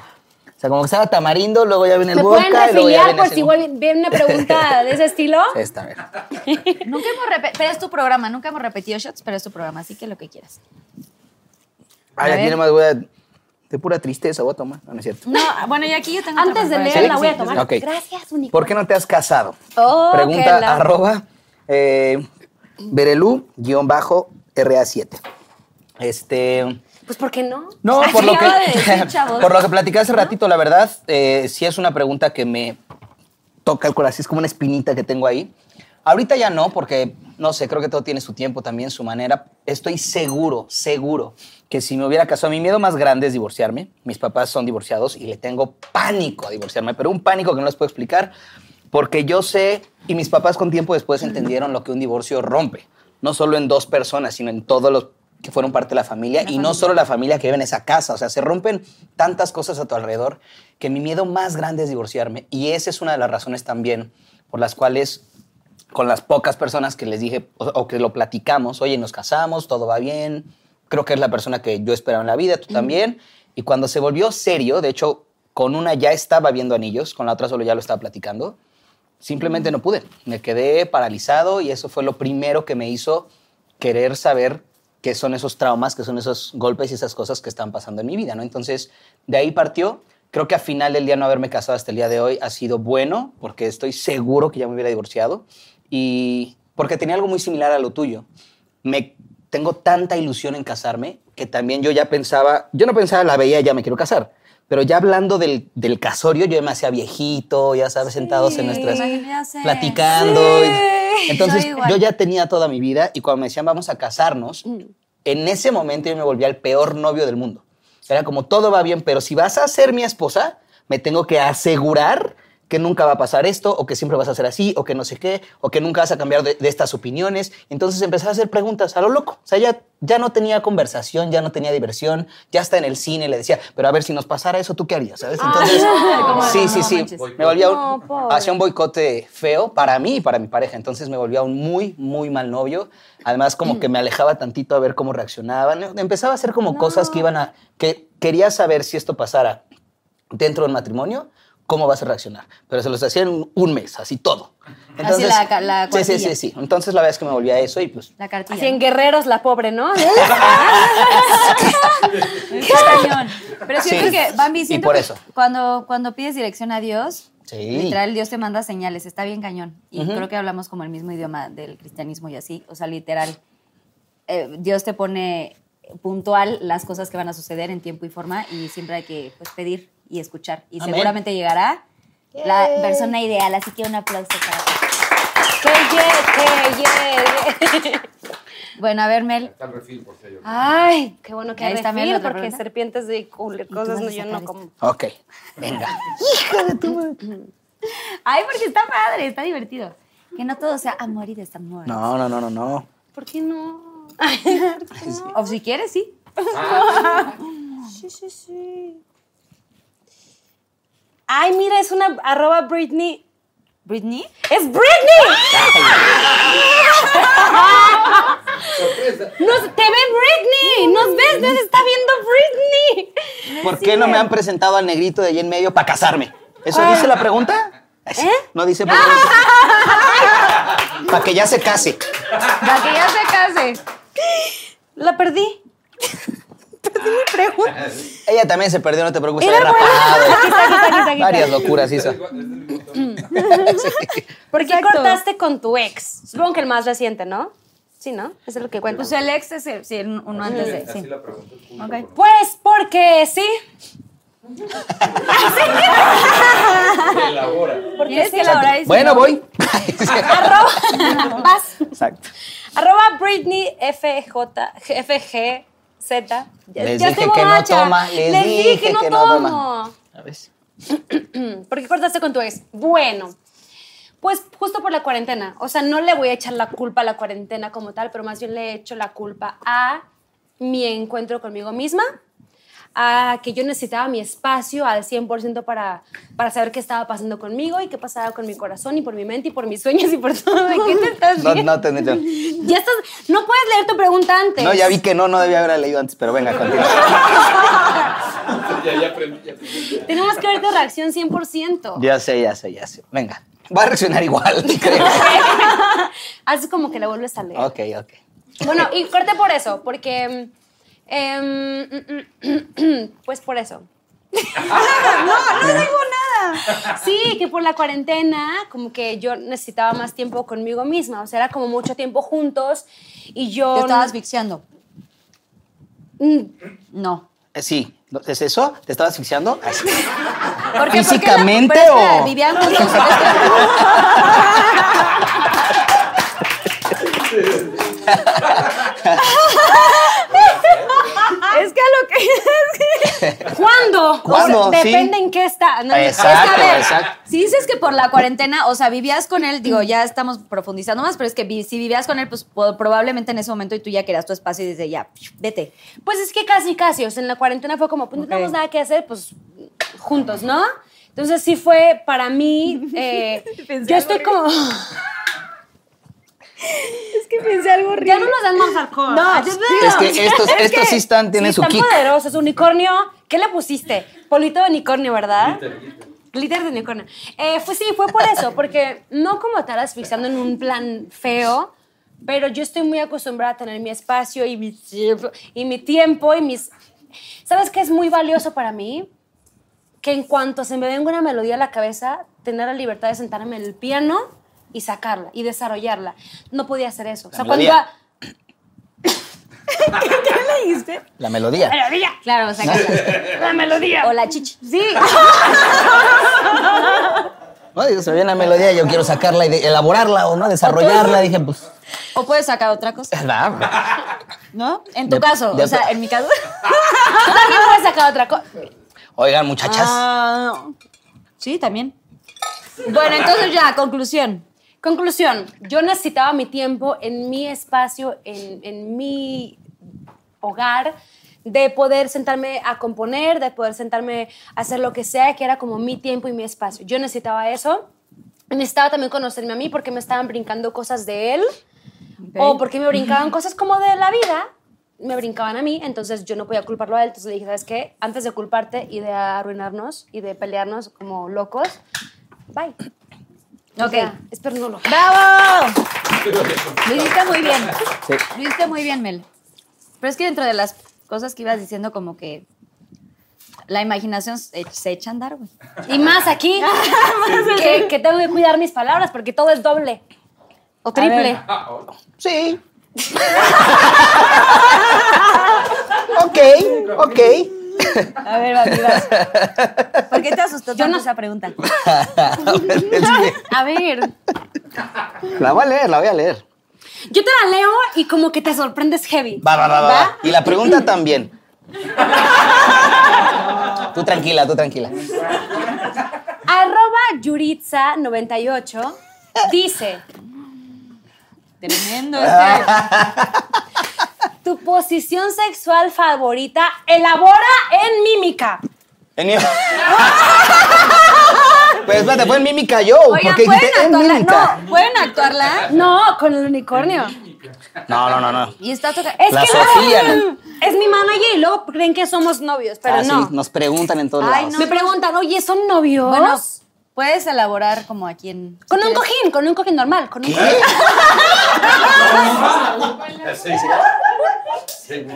Sea, como que estaba tamarindo, luego ya viene el ¿Me vodka. pueden luego ya refiliar viene por si viene una pregunta de ese estilo? Esta, a ver. Nunca hemos repetido, pero es tu programa, nunca hemos repetido shots, pero es tu programa, así que lo que quieras. Ay, A aquí nomás voy a... De pura tristeza voy a tomar. No, no es cierto. No, bueno, y aquí yo tengo Antes de leer, la voy a tomar. Gracias, único. ¿Por qué no te has casado? Oh, Pregunta la- arroba eh, Berelú-RA7. Este... Pues, ¿por qué no? No, Así por lo, que, de decir, chavos. por lo que platicé hace ratito, la verdad, eh, sí es una pregunta que me toca el corazón, es como una espinita que tengo ahí. Ahorita ya no, porque, no sé, creo que todo tiene su tiempo también, su manera. Estoy seguro, seguro, que si me hubiera casado, mi miedo más grande es divorciarme. Mis papás son divorciados y le tengo pánico a divorciarme, pero un pánico que no les puedo explicar, porque yo sé, y mis papás con tiempo después entendieron lo que un divorcio rompe. no solo en dos personas, sino en todos los que fueron parte de la familia y no solo la familia que vive en esa casa, o sea, se rompen tantas cosas a tu alrededor que mi miedo más grande es divorciarme. Y esa es una de las razones también por las cuales con las pocas personas que les dije o, o que lo platicamos, oye, nos casamos, todo va bien, creo que es la persona que yo esperaba en la vida, tú también, y cuando se volvió serio, de hecho, con una ya estaba viendo anillos, con la otra solo ya lo estaba platicando, simplemente no pude. Me quedé paralizado y eso fue lo primero que me hizo querer saber qué son esos traumas, qué son esos golpes y esas cosas que están pasando en mi vida, ¿no? Entonces, de ahí partió. Creo que al final del día no haberme casado hasta el día de hoy ha sido bueno, porque estoy seguro que ya me hubiera divorciado y porque tenía algo muy similar a lo tuyo. Me tengo tanta ilusión en casarme que también yo ya pensaba, yo no pensaba la veía ya me quiero casar, pero ya hablando del, del casorio yo ya me hacía viejito, ya sabes, sentados en nuestras platicando. y- Entonces yo ya tenía toda mi vida y cuando me decían vamos a casarnos, en ese momento yo me volvía el peor novio del mundo. Era como todo va bien, pero si vas a ser mi esposa, me tengo que asegurar que nunca va a pasar esto, o que siempre vas a ser así, o que no sé qué, o que nunca vas a cambiar de, de estas opiniones. Entonces empecé a hacer preguntas a lo loco. O sea, ya, ya no tenía conversación, ya no tenía diversión, ya está en el cine, le decía, pero a ver, si nos pasara eso, ¿tú qué harías? ¿Sabes? Entonces, sí, sí, no sí. manches. Me volvía un, No, hacía un boicote feo para mí y para mi pareja. Entonces me volvía un muy, muy mal novio. Además, como que me alejaba tantito a ver cómo reaccionaban. Empezaba a hacer como cosas que iban a... que quería saber si esto pasara dentro del matrimonio, cómo vas a reaccionar. Pero se los hacía en un mes, así todo. la ca- la sí, sí, cuartilla. sí, sí. Entonces la verdad es que me volvía a eso y pues... La cartilla. Así en guerreros, la pobre, ¿no? Está cañón. Pero siento Sí. que, Bambi, Y siento por que eso. Cuando, cuando pides dirección a Dios, Sí. literal, Dios te manda señales. Está bien cañón. Y creo que hablamos como el mismo idioma del cristianismo y así. O sea, literal, eh, Dios te pone puntual las cosas que van a suceder en tiempo y forma y siempre hay que pues, pedir y escuchar. Y Amén. seguramente llegará la persona ideal. Así que un aplauso para ti. que. Bueno, a ver, Mel. Está el refil, por si hay otro. Ay, qué bueno que hay refil, porque pregunta. serpientes y cul- cosas no, yo no esto. como. Ok, venga. Ay, porque está padre, está divertido. Que no todo sea amor y desamor. No, no, no, no, no. ¿Por qué no? O si quieres, sí. Sí, sí, sí. Ay, mira, es una arroba Britney. ¿Britney? ¡Es Britney! Nos, ¡Te ve Britney! ¡Nos ves! ¡Nos está viendo Britney! ¿Por qué no me han presentado al negrito de ahí en medio para casarme? ¿Eso dice la pregunta? ¿Eh? No dice por Para que ya se case. Para que ya se case. La perdí. perdí mi pregunta. Ella también se perdió, no te preocupes. Era rapado. Aquí está, aquí está, aquí está, aquí está. Varias locuras hizo. ¿Por qué cortaste con tu ex? Supongo que el más reciente, ¿no? Sí, ¿no? Eso es lo que cuento. Pues el ex es el, sí, uno antes de. Así Sí. la pregunta. punto, Ok. por favor. Pues porque sí. Elabora. Tienes que elaborar y si Bueno, no- voy. Arroba, vas. Exacto. Arroba Britney FJ, FG, Z. Les ya dije que no toma, les Les dije dije no que no tomo. toma. ¿Sabes? ¿Por qué cortaste con tu ex? Bueno, pues justo por la cuarentena. O sea, no le voy a echar la culpa a la cuarentena como tal, pero más bien le he hecho la culpa a mi encuentro conmigo misma, a que yo necesitaba mi espacio al 100% para, para saber qué estaba pasando conmigo y qué pasaba con mi corazón y por mi mente y por mis sueños y por todo. ¿De qué te estás No, no, te- no. Ya estás, no puedes leer tu pregunta antes. No, ya vi que no, no debía haber leído antes, pero venga, continúa. Ya, ya aprendí. Ya aprendí. Tenemos que ver tu reacción 100%. Ya sé, ya sé, ya sé. Venga. Va a reaccionar igual, creo. Haces como que la vuelves a leer. Ok, ok. Bueno, y corté por eso, porque. Em, pues por eso. no, no digo nada. Sí, que por la cuarentena, como que yo necesitaba más tiempo conmigo misma. O sea, era como mucho tiempo juntos y yo. Te estabas asfixiando. Mm, No. Eh, Sí. ¿Es eso? ¿Te estabas asfixiando? ¿Por qué? ¿Por qué la- ¿Físicamente pero espera, o...? Vivían juntos. Es que a lo que. ¿Cuándo? ¿Cuándo? O sea, Sí. depende en qué está. No, es que, Exacto, a ver, exacto. Si dices que por la cuarentena, o sea, vivías con él, digo, ya estamos profundizando más, pero es que si vivías con él, pues probablemente en ese momento y tú ya querías tu espacio y desde ya, vete. Pues es que casi, casi. O sea, en la cuarentena fue como, pues no tenemos nada que hacer, pues juntos, ¿no? Entonces sí fue para mí. eh, yo estoy como. Es que pensé algo horrible. Ya no nos dan más alcohol. No, Es que estos, estos sí están, tienen sí, su están kick. poderosos. Unicornio. ¿Qué le pusiste? Polito de unicornio, ¿verdad? Glitter de unicornio. Eh, pues sí, fue por eso, porque no como estar asfixiando en un plan feo, pero yo estoy muy acostumbrada a tener mi espacio y mi tiempo y, mi tiempo y mis... ¿Sabes qué es muy valioso para mí? Que en cuanto se me venga una melodía a la cabeza, tener la libertad de sentarme en el piano y sacarla y desarrollarla. No podía hacer eso. O sea, cuando melodía. iba- La melodía. Claro, o sea, que- La melodía. o la chichi. Sí. No, digo, se ve una melodía, yo quiero sacarla y de- elaborarla o no, desarrollarla. Dije, pues, O puedes sacar otra cosa. ¿no? En tu De- caso, de- o sea, en mi caso. Tú también puedes sacar otra cosa. Oigan, muchachas. Ah, sí, también. Bueno, entonces ya, conclusión. Conclusión, yo necesitaba mi tiempo en mi espacio, en, en mi hogar, de poder sentarme a componer, de poder sentarme a hacer lo que sea, que era como mi tiempo y mi espacio. Yo necesitaba eso. Necesitaba también conocerme a mí porque me estaban brincando cosas de él o porque me brincaban cosas como de la vida, me brincaban a mí, entonces yo no podía culparlo a él. Entonces le dije, ¿sabes qué? Antes de culparte y de arruinarnos y de pelearnos como locos, bye. O Ok. sea, espero no lo ¡Bravo! Lo hiciste muy bien. Sí. Lo hiciste muy bien, Mel. Pero es que dentro de las cosas que ibas diciendo, como que la imaginación se se echa a andar, güey. Y más aquí, que, que tengo que cuidar mis palabras porque todo es doble o triple. Sí. ok, ok. A ver, Babi, vas. ¿Por qué te asustó tanto esa pregunta? A ver, la voy a leer, la voy a leer. yo te la leo y como que te sorprendes heavy. Va, va, va, va. va. Y la pregunta también. Tú tranquila, tú tranquila. Arroba Yuritza98 dice, Tremendo este. Tu posición sexual favorita elabora en mímica. En mi- Pues espérate, fue en mímica yo. Oigan, porque ¿pueden dijiste en actuarla? mímica. No, ¿pueden actuarla? No, con el unicornio. No, no, no, no. Y está tocando... Es La que Sofía, no, es mi manager y luego creen que somos novios, pero Ah, sí, no. nos preguntan en todos Ay, lados. no. Me preguntan, oye, ¿son novios? Bueno, puedes elaborar como a quien... con un cojín, con un cojín normal. Con un cojín. Sí.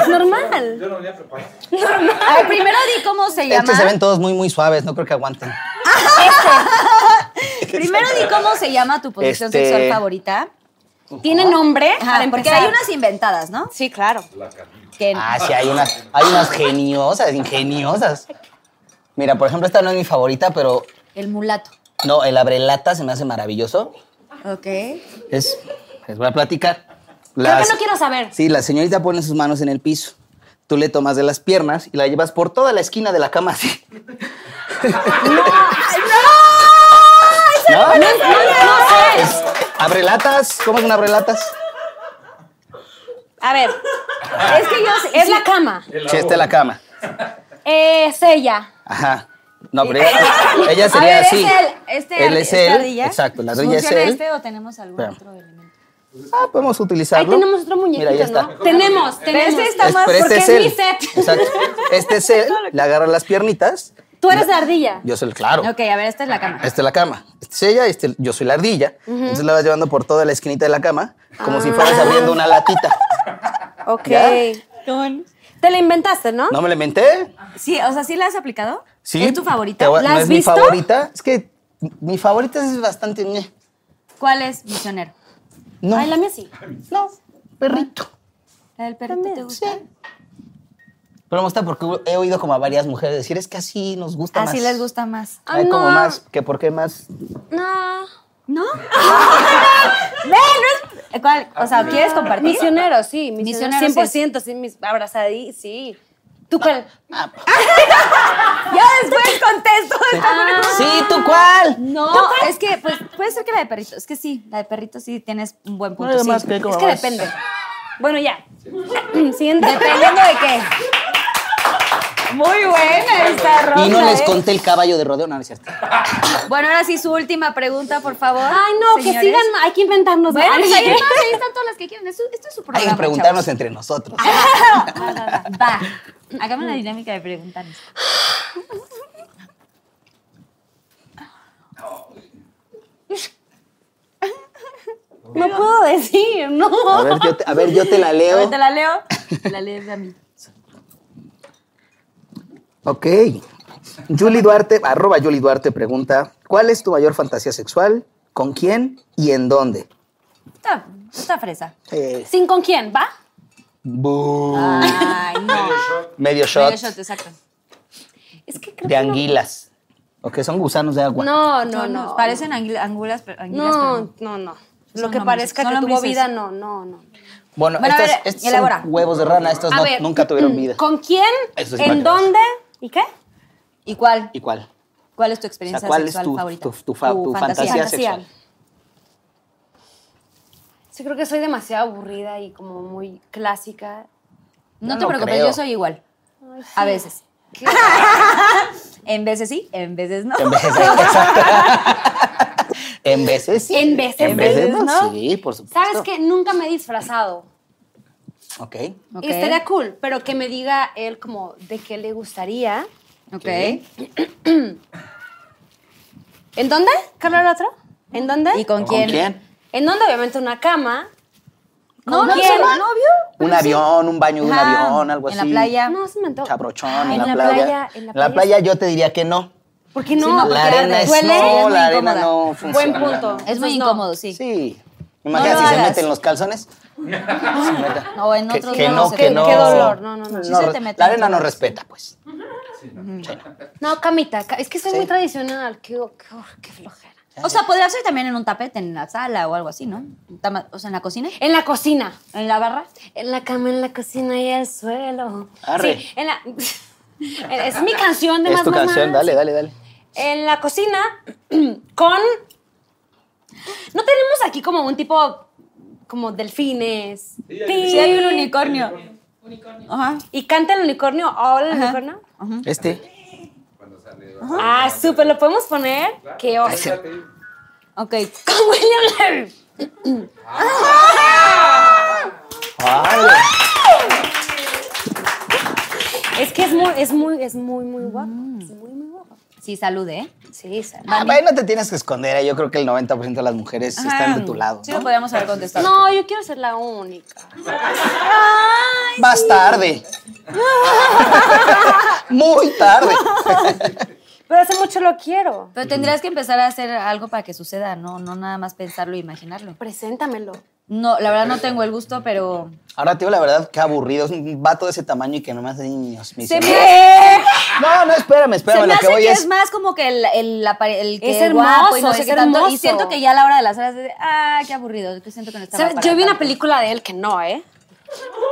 Es normal. Yo no venía preparado. A ver, primero di cómo se llama. Es que se ven todos muy, muy suaves, no creo que aguanten. Primero di cómo se llama tu posición Este- sexual favorita. ¿Tiene nombre? Ajá, para porque hay unas inventadas, ¿no? Sí, claro. Ah, sí, hay unas, hay unas geniosas, ingeniosas. Mira, por ejemplo, esta no es mi favorita, pero el mulato. no, el abrelata se me hace maravilloso. Ok. Es, les voy a platicar. Creo Las- que no quiero saber. Sí, la señorita pone sus manos en el piso. Tú le tomas de las piernas y la llevas por toda la esquina de la cama así. ¡No! ¡No! No sé. Es- abrelatas, ¿cómo es un abrelatas? A ver, Es que yo... es la cama. Sí, esta es la cama. Es ella. Ajá. No, pero ella, ella sería ver, así. es él. Este, él es esta él. ardilla. Exacto, la ardilla es ¿Funciona él. este o tenemos algún otro elemento? Ah, podemos Ahí utilizarlo. tenemos otro muñequito, Mira, ya está. ¿no? Tenemos, tenemos. Este está Es- más- pero este porque es mi set. Exacto. Este es él. Le agarra las piernitas. Tú eres la ardilla. Yo soy el claro. Ok, a ver, esta es la cama. Esta es la cama. Esta es ella, este, yo soy la ardilla. Entonces la vas llevando por toda la esquinita de la cama, como si fueras abriendo una latita. Ok. ¿Ya? Te la inventaste, ¿no? ¿No me la inventé? Sí, o sea, ¿sí la has aplicado? Sí. ¿Es tu favorita? Voy ¿La ¿No has es mi visto? favorita? Es que mi favorita es bastante... ¿Cuál es misionero? No, Ay, la mía sí. no, perrito. ¿La del perrito te gusta? Pero me gusta porque he oído como a varias mujeres decir, es que así nos gusta más. Así les gusta más. Hay Ah, como no. más, que por qué más... No. ¿No? Ve, no es... ¿Cuál? O sea, ¿quieres compartir? Misionero, sí. Misionero. Misioneros 100%, sí, mis abrazadí, sí. ¿Tú cuál? Ya después contesto. Sí, ¿tú cuál? No, es que pues, puede ser que la de perrito. Es que sí, la de perrito sí tienes un buen punto. Nada sí. más que como Es que vas. depende. Bueno, ya. Siguiente. Dependiendo de qué. Muy buena esta ronda. Y no les ¿eh? conté el caballo de rodeo, no, no es cierto. Bueno, ahora sí, su última pregunta, por favor. Ay, no, que sigan. Hay que inventarnos. Bueno, pues ahí, están todas las que quieran. Esto, esto es su Hay programa. que preguntarnos chavos. entre nosotros. Va, va, va. Va. Hagamos la dinámica de preguntarnos. No puedo decir, no. A ver, yo te, a ver, yo te la A leo. ver, te la leo. La lees a mí. Ok. Julie Duarte, arroba Julie Duarte pregunta, ¿cuál es tu mayor fantasía sexual? ¿Con quién y en dónde? Está, está fresa. Eh, ¿Sin con quién? ¿Va? Ay, no. medio shot Medio shot, exacto. Es que creo de que no- anguilas. ¿O que son gusanos de agua? No, No, no, no. no. Parecen anguil- angulas, pero, anguilas, pero No, no, no. Lo que lombrices, parezca que tuvo vida, no, no, no. Bueno, Bueno, estos, ver, estos elabora. son huevos de rana, estos no- ver, nunca tuvieron vida. ¿Con quién? Sí, ¿En dónde? ¿Y qué? ¿Y cuál? ¿Y cuál? ¿Cuál es tu O experiencia sea, ¿cuál es sexual tu, favorita? tu, tu fa- tu fantasía, sexual? Sí, creo que soy demasiado aburrida y como muy clásica. No No te preocupes, creo. yo soy igual. Ay, sí. A veces. en veces sí, en veces no. En veces, exacto. en veces. sí. En veces, En veces, ¿no? no. Sí, por supuesto. ¿Sabes qué? Nunca me he disfrazado. Ok. Ok. Y estaría cool, pero que me diga él como de qué le gustaría. Ok. ¿En dónde? ¿Carla el otro? ¿En dónde? ¿Y con ¿Con quién? ¿En dónde? Obviamente una cama. No, ¿Con no, quién? ¿no, novio? Un avión, un baño de un Ajá, avión, algo en así. la playa. No, se me antoja. Chabrochón, Ay, en, la, playa. En la En la playa yo te diría que no. ¿Por qué no? Sí, no, porque la arena es, Duele. no, la arena incómoda. no Buen funciona. punto. Es muy no. incómodo, sí. Sí. Imagina No si se meten los calzones. O en Que, otros que no, se que no. Qué dolor. No, no, no. Sí no, se te mete la en arena no respeta, pues. No, camita. ca- Es que soy Sí. muy tradicional. Qué, qué, qué flojera. O sea, podría ser también en un tapete en la sala o algo así, ¿no? O sea, en la cocina. En la cocina. En la barra. En la cama, en la cocina y el suelo. Arre. Sí, en la... Es mi canción de Es más tu mamás. canción, dale, dale, dale. En la cocina con... No tenemos aquí como un tipo como delfines. Sí, hay un unicornio. Ajá. Y canta el unicornio, o el unicornio. Este. Ah, súper, ¿lo podemos poner? Qué oso. Ok. Con William Levy. Ay, Es que es muy, es muy, es muy, muy guapo. Es muy, muy guapo. Sí, salude, ¿eh? Sí, sale. Ah, bueno, no te tienes que esconder. ¿eh? Yo creo que el 90% de las mujeres Ajá. están de tu lado. Sí, ¿no? lo podríamos haber contestado. No, yo quiero ser la única. Más tarde. Muy tarde. Pero hace mucho lo quiero. Pero tendrías que empezar a hacer algo para que suceda, no, no nada más pensarlo e imaginarlo. Preséntamelo. No, la verdad no tengo el gusto, pero. Ahora, tío, la verdad, qué aburrido. Es un vato de ese tamaño y que nomás hay niños. Se misioneros. me, No, no, espérame, espérame. se me lo hace que voy que es. es más como que el, el, la pare- el que Es es guapo y no hermoso, sé es qué tanto. Y hermoso. siento que ya a la hora de las horas de, ah, qué aburrido. Yo siento que no estaba ¿Sabes? para Yo vi una tanto. película de él que no, ¿eh?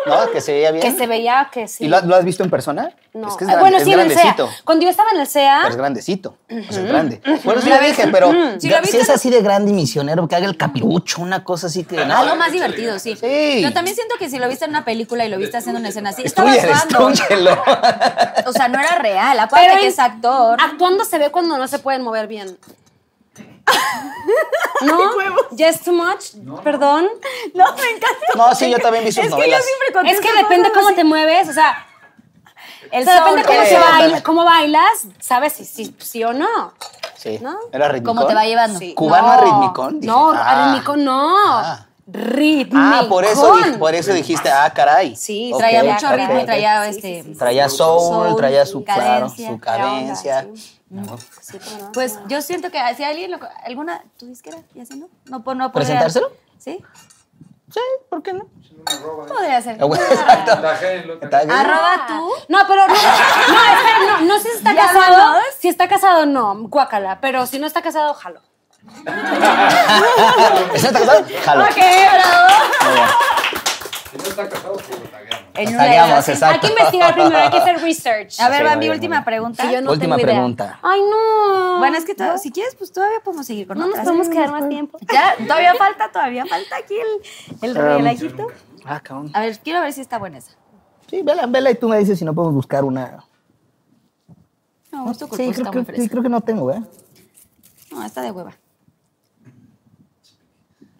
¿No? Que se veía bien. Que se veía que sí. ¿Y lo, lo has visto en persona? No. Es que es, gran- bueno, es sí, en el grandecito. SEA. Cuando yo estaba en el SEA, Pero es grandecito. O sea, es grande. Bueno, sí lo dije, pero Si es así de grande y misionero, que haga el capirucho, una cosa así que. no. Algo más divertido, sí. Sí. Pero también siento que si lo viste en una película y lo viste haciendo una escena así, estaba actuando. O sea, no era real. Aparte Pero que es actor. actuando se ve cuando no se pueden mover bien. ¿No? ¿Ya es too much? Perdón. No, me encanta. No, sí, yo también vi sus es que yo siempre contesto Es que depende cómo así. te mueves, o sea, El o sea, depende cómo, se baila, cómo bailas, sabes si sí sí o no. Sí. ¿No? Era ritmicón. cómo te va llevando. Sí. ¿Cubano No. a ritmicón? Dije, No, ah. a ritmicón no. Ah. Ritmicón. Ah, por eso, por eso dijiste, ah, caray. Sí, Traía mucho ritmo y traía este. Traía soul, Soul, traía su, claro, cadencia. su Era cadencia. onda, sí. Sí, cómo no. Pues yo siento que si alguien lo, alguna tu disquera y así no no no podría- ¿Presentárselo? Sí. Sí, ¿por qué no? Podría ser. Ah, exacto. Arroba tú. No, pero no, no, espera, no, no sé si está ¿Ya casado. Si está casado, no, guácala. Pero si no está casado, jalo. ¿Está casado? Jalo. Ok, bravo. Si no está casado, lo tagueamos. En una. Hay que investigar primero, hay que hacer research. A ver, Sí, va mi última pregunta. Yo no Última tengo idea. pregunta. Ay, no. Bueno, es que to- si quieres, pues todavía podemos seguir con no nos otras. podemos quedar más tiempo. Ya, todavía falta, todavía falta aquí el, el Um, relajito. Ah, cabrón. A ver, quiero ver si está buena esa. Sí, vela, vela y tú me dices si no podemos buscar una. No, gusto Sí, creo, que, sí, creo que no tengo, ¿eh? No, está de hueva.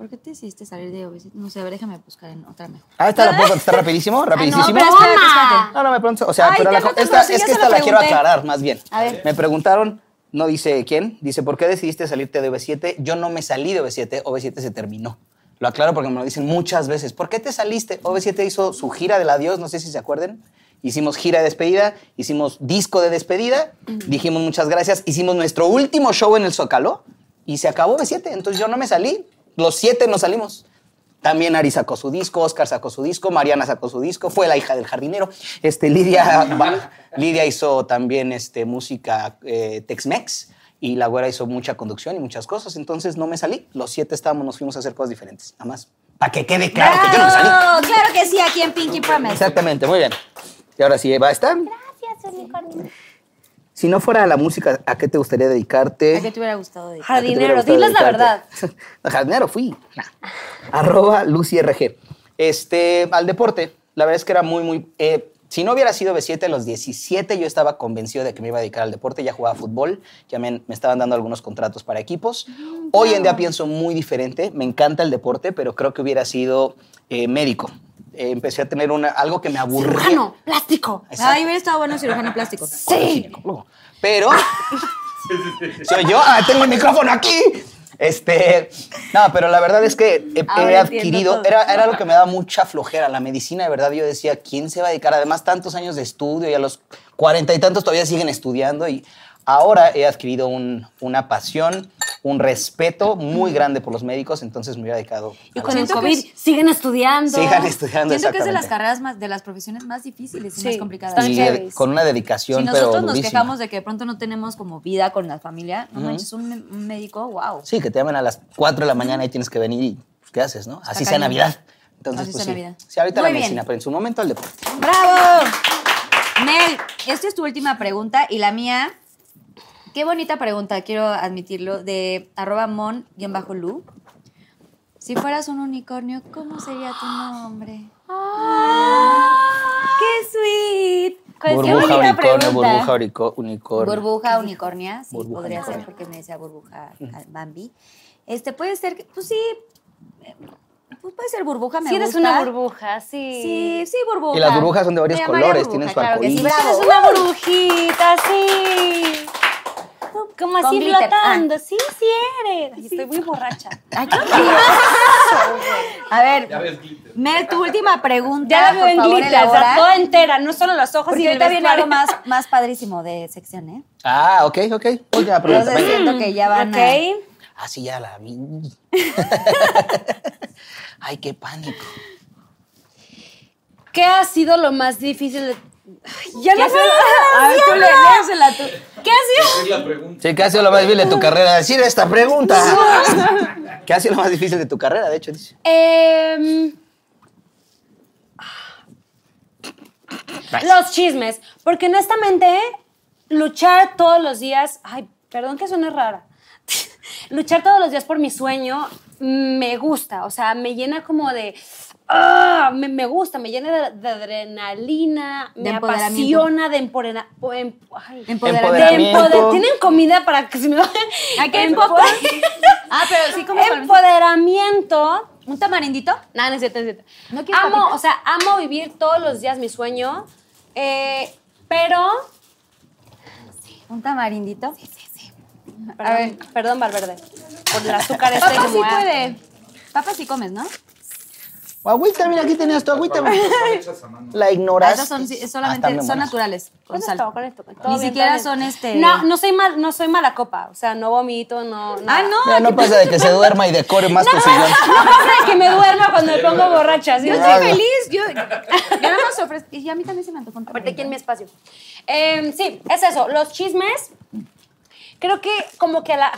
¿Por qué te decidiste salir de obesidad? No sé, a ver, déjame buscar en otra mejor. Ah, esta la puedo contestar rapidísimo, rapidísimo. pero espérate, espérate. No, no me pregunto. O sea, Ay, pero la, esta, es que esta la quiero aclarar más bien. A ver. Me preguntaron, no dice quién, dice, ¿por qué decidiste salirte de OV7? Yo no me salí de OV7, OV7 se terminó. Lo aclaro porque me lo dicen muchas veces. ¿Por qué te saliste? OV7 hizo su gira del adiós, no sé si se acuerden. Hicimos gira de despedida, hicimos disco de despedida, dijimos muchas gracias, hicimos nuestro último show en el Zócalo y se acabó OV7. Entonces yo no me salí, los siete nos salimos. También Ari sacó su disco, Oscar sacó su disco, Mariana sacó su disco, fue la hija del jardinero. Este, Lidia, va- Lidia hizo también este, música eh, Tex-Mex y la güera hizo mucha conducción y muchas cosas. Entonces no me salí. Los siete estábamos, nos fuimos a hacer cosas diferentes. Nada más. Para que quede claro que yo no me salí. ¡Bravo! Claro que sí, aquí en Pinky Promise. Exactamente, muy bien. Y ahora sí, va a estar. Gracias, unicornio. Si no fuera la música, ¿a qué te gustaría dedicarte? ¿A qué te hubiera gustado de ¿A qué te hubiera Jardinero, gustado diles la verdad. Jardinero fui. Nah. Arroba LucyRG. Este, al deporte, la verdad es que era muy, muy... eh, si no hubiera sido B7 a los 17, yo estaba convencido de que me iba a dedicar al deporte. Ya jugaba fútbol, ya me, me estaban dando algunos contratos para equipos. Hoy en día pienso muy diferente. Me encanta el deporte, pero creo que hubiera sido eh, médico. Eh, empecé a tener una, algo que me aburría. Cirujano, plástico. Exacto. Ay, hubiera estado bueno cirujano plástico. Sí. Pero. Soy yo. Ah, tengo el micrófono aquí. Este. No, pero la verdad es que he, he adquirido. Era, era lo que me daba mucha flojera. La medicina, de verdad, yo decía, ¿quién se va a dedicar? Además, tantos años de estudio y a los cuarenta y tantos todavía siguen estudiando. Y ahora he adquirido un- una pasión, un respeto muy grande por los médicos. Entonces me hubiera dedicado. Y a con el COVID es- siguen estudiando. Sigan estudiando, Siento que es de las carreras más, de las profesiones más difíciles y Sí, más complicadas. Y de- con una dedicación, Si pero nosotros nos durísima. quejamos de que de pronto no tenemos como vida con la familia, no manches, un, un médico, wow. Sí, que te llaman a las 4 de la mañana y tienes que venir y pues, ¿qué haces, no? Así sea. Navidad. Entonces, Así pues sea sí. Navidad. Sí, ahorita Muy la bien. medicina, pero en su momento el deporte. ¡Bravo! Mel, esta es tu última pregunta y la mía, qué bonita pregunta, quiero admitirlo, de arroba mon-lu. Si fueras un unicornio, ¿cómo sería tu nombre? ¡Qué sweet! Pues, qué burbuja, bonita unicornio, pregunta. burbuja, unico- unicornio. Burbuja, unicornia, sí, Burbuja, podría ser porque me decía burbuja ah, Bambi. Este, puede ser, que- pues sí, pues puede ser burbuja, me Si eres gusta. una burbuja, sí. Sí, sí, burbuja. Y las burbujas son de varios colores, burbuja, tienen su claro sí. Eres una burbujita, sí. Como así glitter, flotando. Sí, sí eres. Ay, Estoy muy borracha. Ay, qué. A ver, Ya ves glitter. Mel, tu última pregunta. Ya la veo en glitter, elabora. toda entera, no solo los ojos Porque y ahorita viene algo más, más padrísimo de sección, ¿eh? Ah, ok, ok. Última pregunta. Entonces venga. siento que ya van a... Ok. Ah, sí, ya la vi. Ay, qué pánico. ¿Qué ha sido lo más difícil de... Ya ¿Qué no sé. A ver, tú le- léesela tú. ¿Qué ha sido? Sí, ¿qué ha sido lo más difícil de tu carrera? Decir esta pregunta. ¿Qué ha sido lo más difícil de tu carrera? De hecho, dice. Em, los chismes. Porque honestamente, luchar todos los días. Ay, perdón que suene rara. luchar todos los días por mi sueño me gusta. O sea, me llena como de. Ah, me, me gusta, me llena de, de adrenalina, De me apasiona de em- ay. Empoderamiento. De empoder- ¿Tienen comida para que se me? Ay, qué Empo- Ah, pero sí como... Empoderamiento. ¿Un tamarindito? No, no es cierto, no es cierto. ¿No quieres amo, o sea, amo vivir todos los días mi sueño, eh, pero... ¿Un tamarindito? Sí, sí, sí. Perdón, ver. perdón, Valverde, por el azúcar este Papá sí puede. Papá sí comes, ¿no? Agüita, mira, aquí tenías tu agüita. La Ah, ignoraste. Esas son sí, Ah, solamente, son naturales, con Con sal. esto, con esto, con Ni bien, siquiera son este... No, no soy mal, no soy mala copa, o sea, no vomito, no... Ah, nada. no. Mira, no pasa de que se duerma y decore más tu sillón. No pasa de que me duerma cuando me pongo borracha, ¿sí? Yo Ah, estoy no. feliz. Yo, yo nada más ofrezco. Y a mí también se me antojó un Aparte aquí en mi espacio. Eh, sí, es eso. Los chismes, creo que como que a la...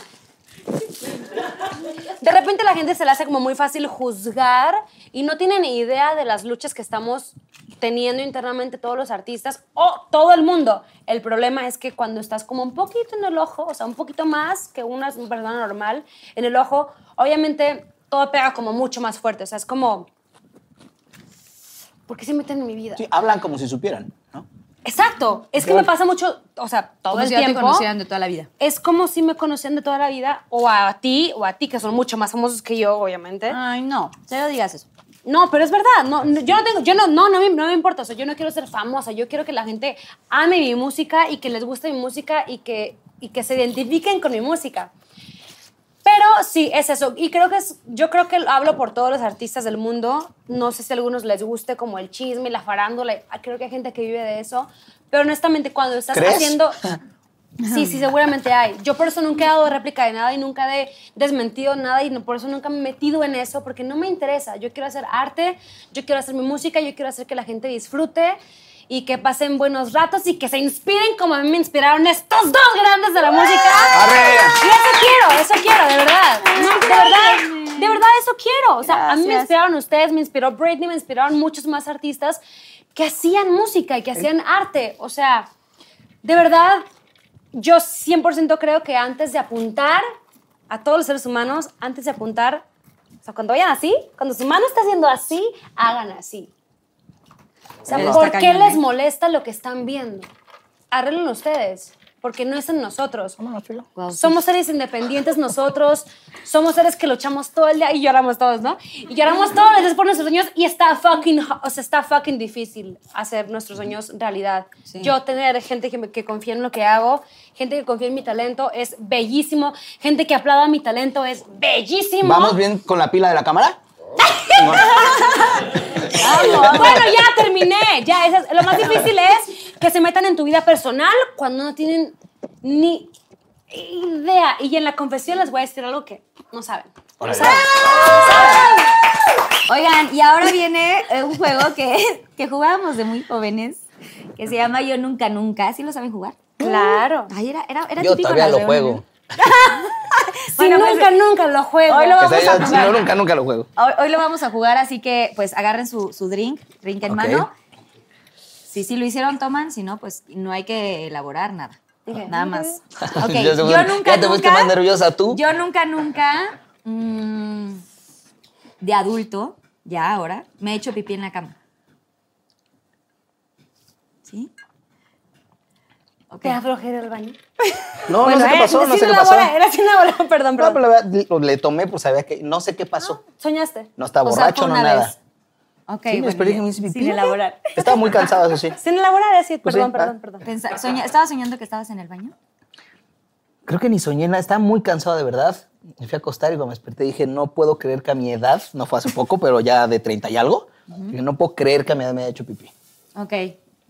De repente la gente se le hace como muy fácil juzgar y no tienen idea de las luchas que estamos teniendo internamente todos los artistas o todo el mundo. El problema es que cuando estás como un poquito en el ojo, o sea, un poquito más que una persona normal en el ojo, obviamente todo pega como mucho más fuerte. O sea, es como, ¿por qué se meten en mi vida? Sí, hablan como si supieran. Exacto. Es que me pasa mucho, o sea, todo Como el si ya te tiempo. conocieran de toda la vida. Es como si me conocían de toda la vida, o a ti, o a ti, que son mucho más famosos que yo, obviamente. Ay, no. Cero digas eso. No, pero es verdad. No, no, yo no tengo, yo no, no, no me, no me importa. O sea, yo no quiero ser famosa. Yo quiero que la gente ame mi música y que les guste mi música y que, y que se identifiquen con mi música. Pero sí, es eso. Y creo que es, yo creo que hablo por todos los artistas del mundo. No sé si a algunos les guste como el chisme, la farándula. Creo que hay gente que vive de eso. Pero honestamente, cuando estás ¿Crees? haciendo... Sí, sí, seguramente hay. Yo por eso nunca he dado réplica de nada y nunca he desmentido nada y por eso nunca me he metido en eso porque no me interesa. Yo quiero hacer arte, yo quiero hacer mi música, yo quiero hacer que la gente disfrute y que pasen buenos ratos y que se inspiren como a mí me inspiraron estos dos grandes de la música. ¡Arre! Y eso quiero, eso quiero, de verdad. No, de verdad, de verdad eso quiero. O sea, a mí me Gracias. inspiraron ustedes, me inspiró Britney, me inspiraron muchos más artistas que hacían música y que hacían arte. O sea, de verdad, yo 100% creo que antes de apuntar a todos los seres humanos, antes de apuntar, o sea, cuando vayan así, cuando su mano está haciendo así, hagan así. O sea, Está ¿por qué cañón, les ¿eh? molesta lo que están viendo? Arreglen ustedes, porque no es en nosotros. Somos seres independientes nosotros, somos seres que luchamos todo el día y lloramos todos, ¿no? Y lloramos todos los días por nuestros sueños y está fucking, o sea, está fucking difícil hacer nuestros sueños realidad. Sí. Yo tener gente que, me- que confía en lo que hago, gente que confía en mi talento es bellísimo, gente que aplauda mi talento es bellísimo. ¿Vamos bien con la pila de la cámara? Bueno, ya terminé. Ya, esa es- lo más difícil es que se metan en tu vida personal cuando no tienen ni idea. Y en la confesión les voy a decir algo que no saben. Órale. Oigan, y ahora viene eh, un juego que, que jugábamos de muy jóvenes, que se llama Yo Nunca Nunca. ¿Sí lo saben jugar? Claro. Ay, era, era, era Yo típico todavía lo juego. Si Bueno, pues, nunca, nunca lo juego. hoy lo vamos sea, a yo- jugar. no, nunca, nunca lo juego. Hoy, hoy lo vamos a jugar, así que pues agarren su, su drink, drink en mano. Si sí lo hicieron, toman, si no, pues no hay que elaborar nada. Nada más. Ok, Ya yo, seguro- nunca, ya te nunca. más nerviosa tú. Yo nunca, nunca, mm, de adulto, ya ahora, me he hecho pipí en la cama. ¿Sí? Ok. ¿Te da flojera el baño? No, Bueno, no sé qué eh, pasó, no sin sé qué pasó. Era sin elaborar, perdón, No, perdón. pero la verdad, le tomé, pues sabía que no sé qué pasó. ¿Soñaste? No O sea, borracho, no nada. vez. Ok, Sí, me bueno, esperé ya, que me hice pipí. Sin elaborar. Estaba muy cansado, eso sí. Sin elaborar, así, Pues perdón, sí, perdón, ah. perdón. Pensa- soña- ¿Estabas soñando que estabas en el baño? Creo que ni soñé nada, estaba muy cansado de verdad. Me fui a acostar y cuando me desperté dije, no puedo creer que a mi edad, no fue hace poco, pero ya de 30 y algo, dije, no puedo creer que a mi edad me haya hecho pipí. Ok,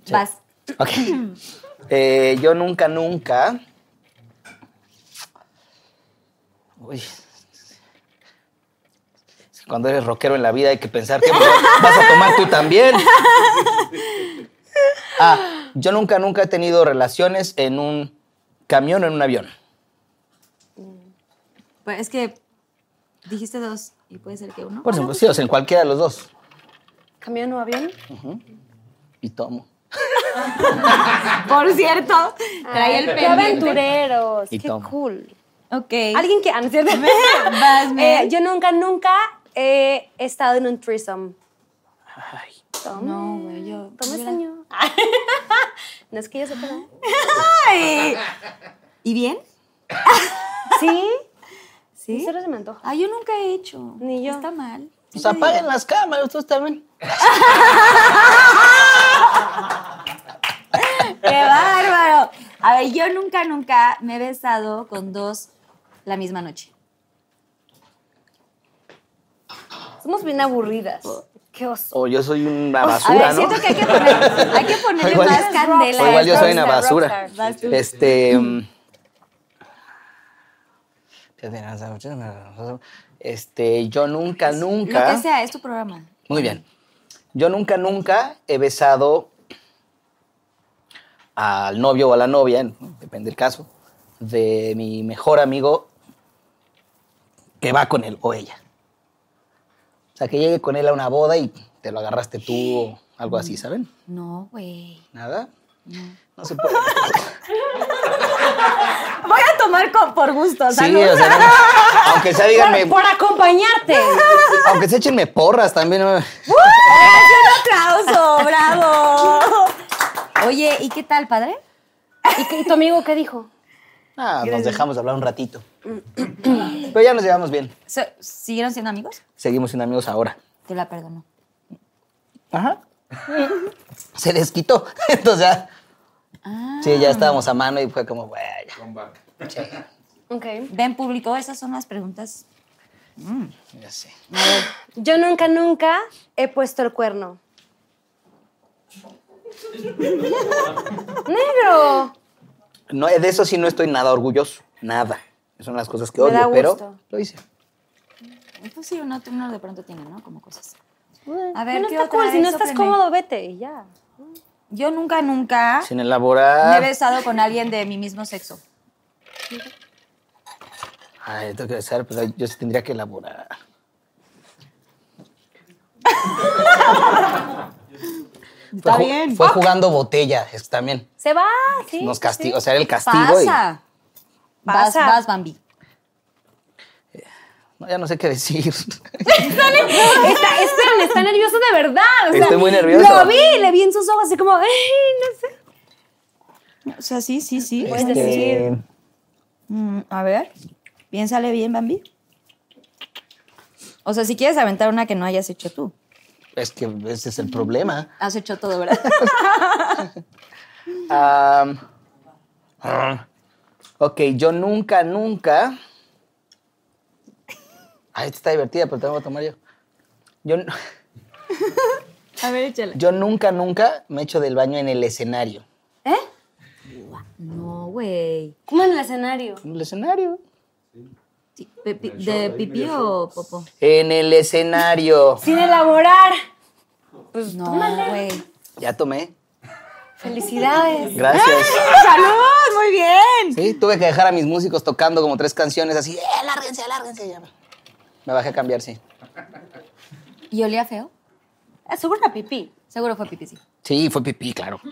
Sí. vas. Ok. Eh, yo nunca, nunca. Uy. Cuando eres rockero en la vida hay que pensar que vas a tomar tú también. Ah, yo nunca, nunca he tenido relaciones en un camión o en un avión. Pues es que dijiste dos y puede ser que uno. Por ejemplo, sí, o sea, en cualquiera de los dos. ¿Camión o avión? Y tomo. Por cierto, trae el Qué pendiente. aventureros, Y qué toma. cool. Ok. Alguien que... Ah, ¿no es cierto? Vas. Eh, yo nunca, nunca he estado en un threesome. Ay, Toma. No, güey, yo. Toma, yo- señor. no es que yo sepa. Ay. ¿Y bien? ¿Sí? ¿Sí? ¿Sí? se me antoja. Ah, yo nunca he hecho. Ni yo. Está mal. pues apaguen las cámaras, ustedes también. ¡Qué bárbaro! A ver, yo nunca, nunca me he besado con dos la misma noche. Somos bien aburridas. Qué oso. O yo soy una a basura, ver, ¿no? siento que hay que, poner- hay que ponerle Igual- más candela. O igual yo a soy una basura. Este. mm, Este, yo nunca, Lo nunca. que sea, es tu programa. Muy bien. Yo nunca, nunca he besado al novio o a la novia, depende del caso, de mi mejor amigo que va con él o ella. O sea, que llegue con él a una boda y te lo agarraste tú, o algo así, ¿saben? No, güey. Nada. No se puede. Voy a tomar con- por gusto, Sí, salud. o sea, no- aunque sea, díganme, Por, por acompañarte. aunque se échenme porras también. no- ¡Un aplauso! ¡Bravo! Oye, ¿y qué tal, padre? ¿Y, qué- y tu amigo qué dijo? Ah, nos dejamos hablar un ratito. Pero ya nos llevamos bien. So- ¿Siguieron siendo amigos? Seguimos siendo amigos ahora. Te la perdono. Ajá. Se desquitó. Entonces ya. Sí, ya estábamos a mano y fue como, güey. ya. Ok. Ven, público, esas son las preguntas. ya sé. A ver, Yo nunca, nunca he puesto el cuerno. Negro. No, de eso sí no estoy nada orgulloso. Nada. Son las cosas que Me odio, pero gusto. lo hice. pues sí, uno, uno de pronto tiene, ¿no? Como cosas. A ver, Bueno, ¿qué está otra? cool. Si no estás cómodo, vete y ya. Yo nunca, nunca Sin me he elaborar. besado con alguien de mi mismo sexo. Ay, tengo que besar, pero yo sí tendría que elaborar. Está Fue ju- bien. Fue jugando botella, es también. Se va, sí. Nos sí, castigó, o sea, era el castigo. y- Pasa. Vas, Pasa. vas, Bambi. no, ya no sé qué decir. Está, esperen, está nervioso de verdad. o sea, Estoy muy nervioso. Lo vi, le vi en sus ojos así como, "Ay, no sé. O sea, sí, sí, sí. Puedes Este, decir. Mm, a ver, piénsale bien, Bambi. O sea, si quieres aventar una que no hayas hecho tú. Es que ese es el problema. Has hecho todo, ¿verdad? Ah, ok, yo nunca, nunca. Ay, esta está divertida, pero te la voy a tomar yo. Yo, a ver, échale. yo nunca, nunca me echo del baño en el escenario. ¿Eh? No, güey. ¿Cómo en el escenario? ¿En el escenario? Sí, ¿De pipí o popó? En el escenario. Sin elaborar. Pues no, güey. Ya tomé. Felicidades. Gracias. ¡Salud! ¡Muy bien! Sí, tuve que dejar a mis músicos tocando como tres canciones así. ¡Eh, alárguense, alárguense! Ya me- bajé a cambiar, sí. ¿Y olía feo? Ah, Seguro era pipí. Seguro fue pipí, sí. Sí, fue pipí, claro.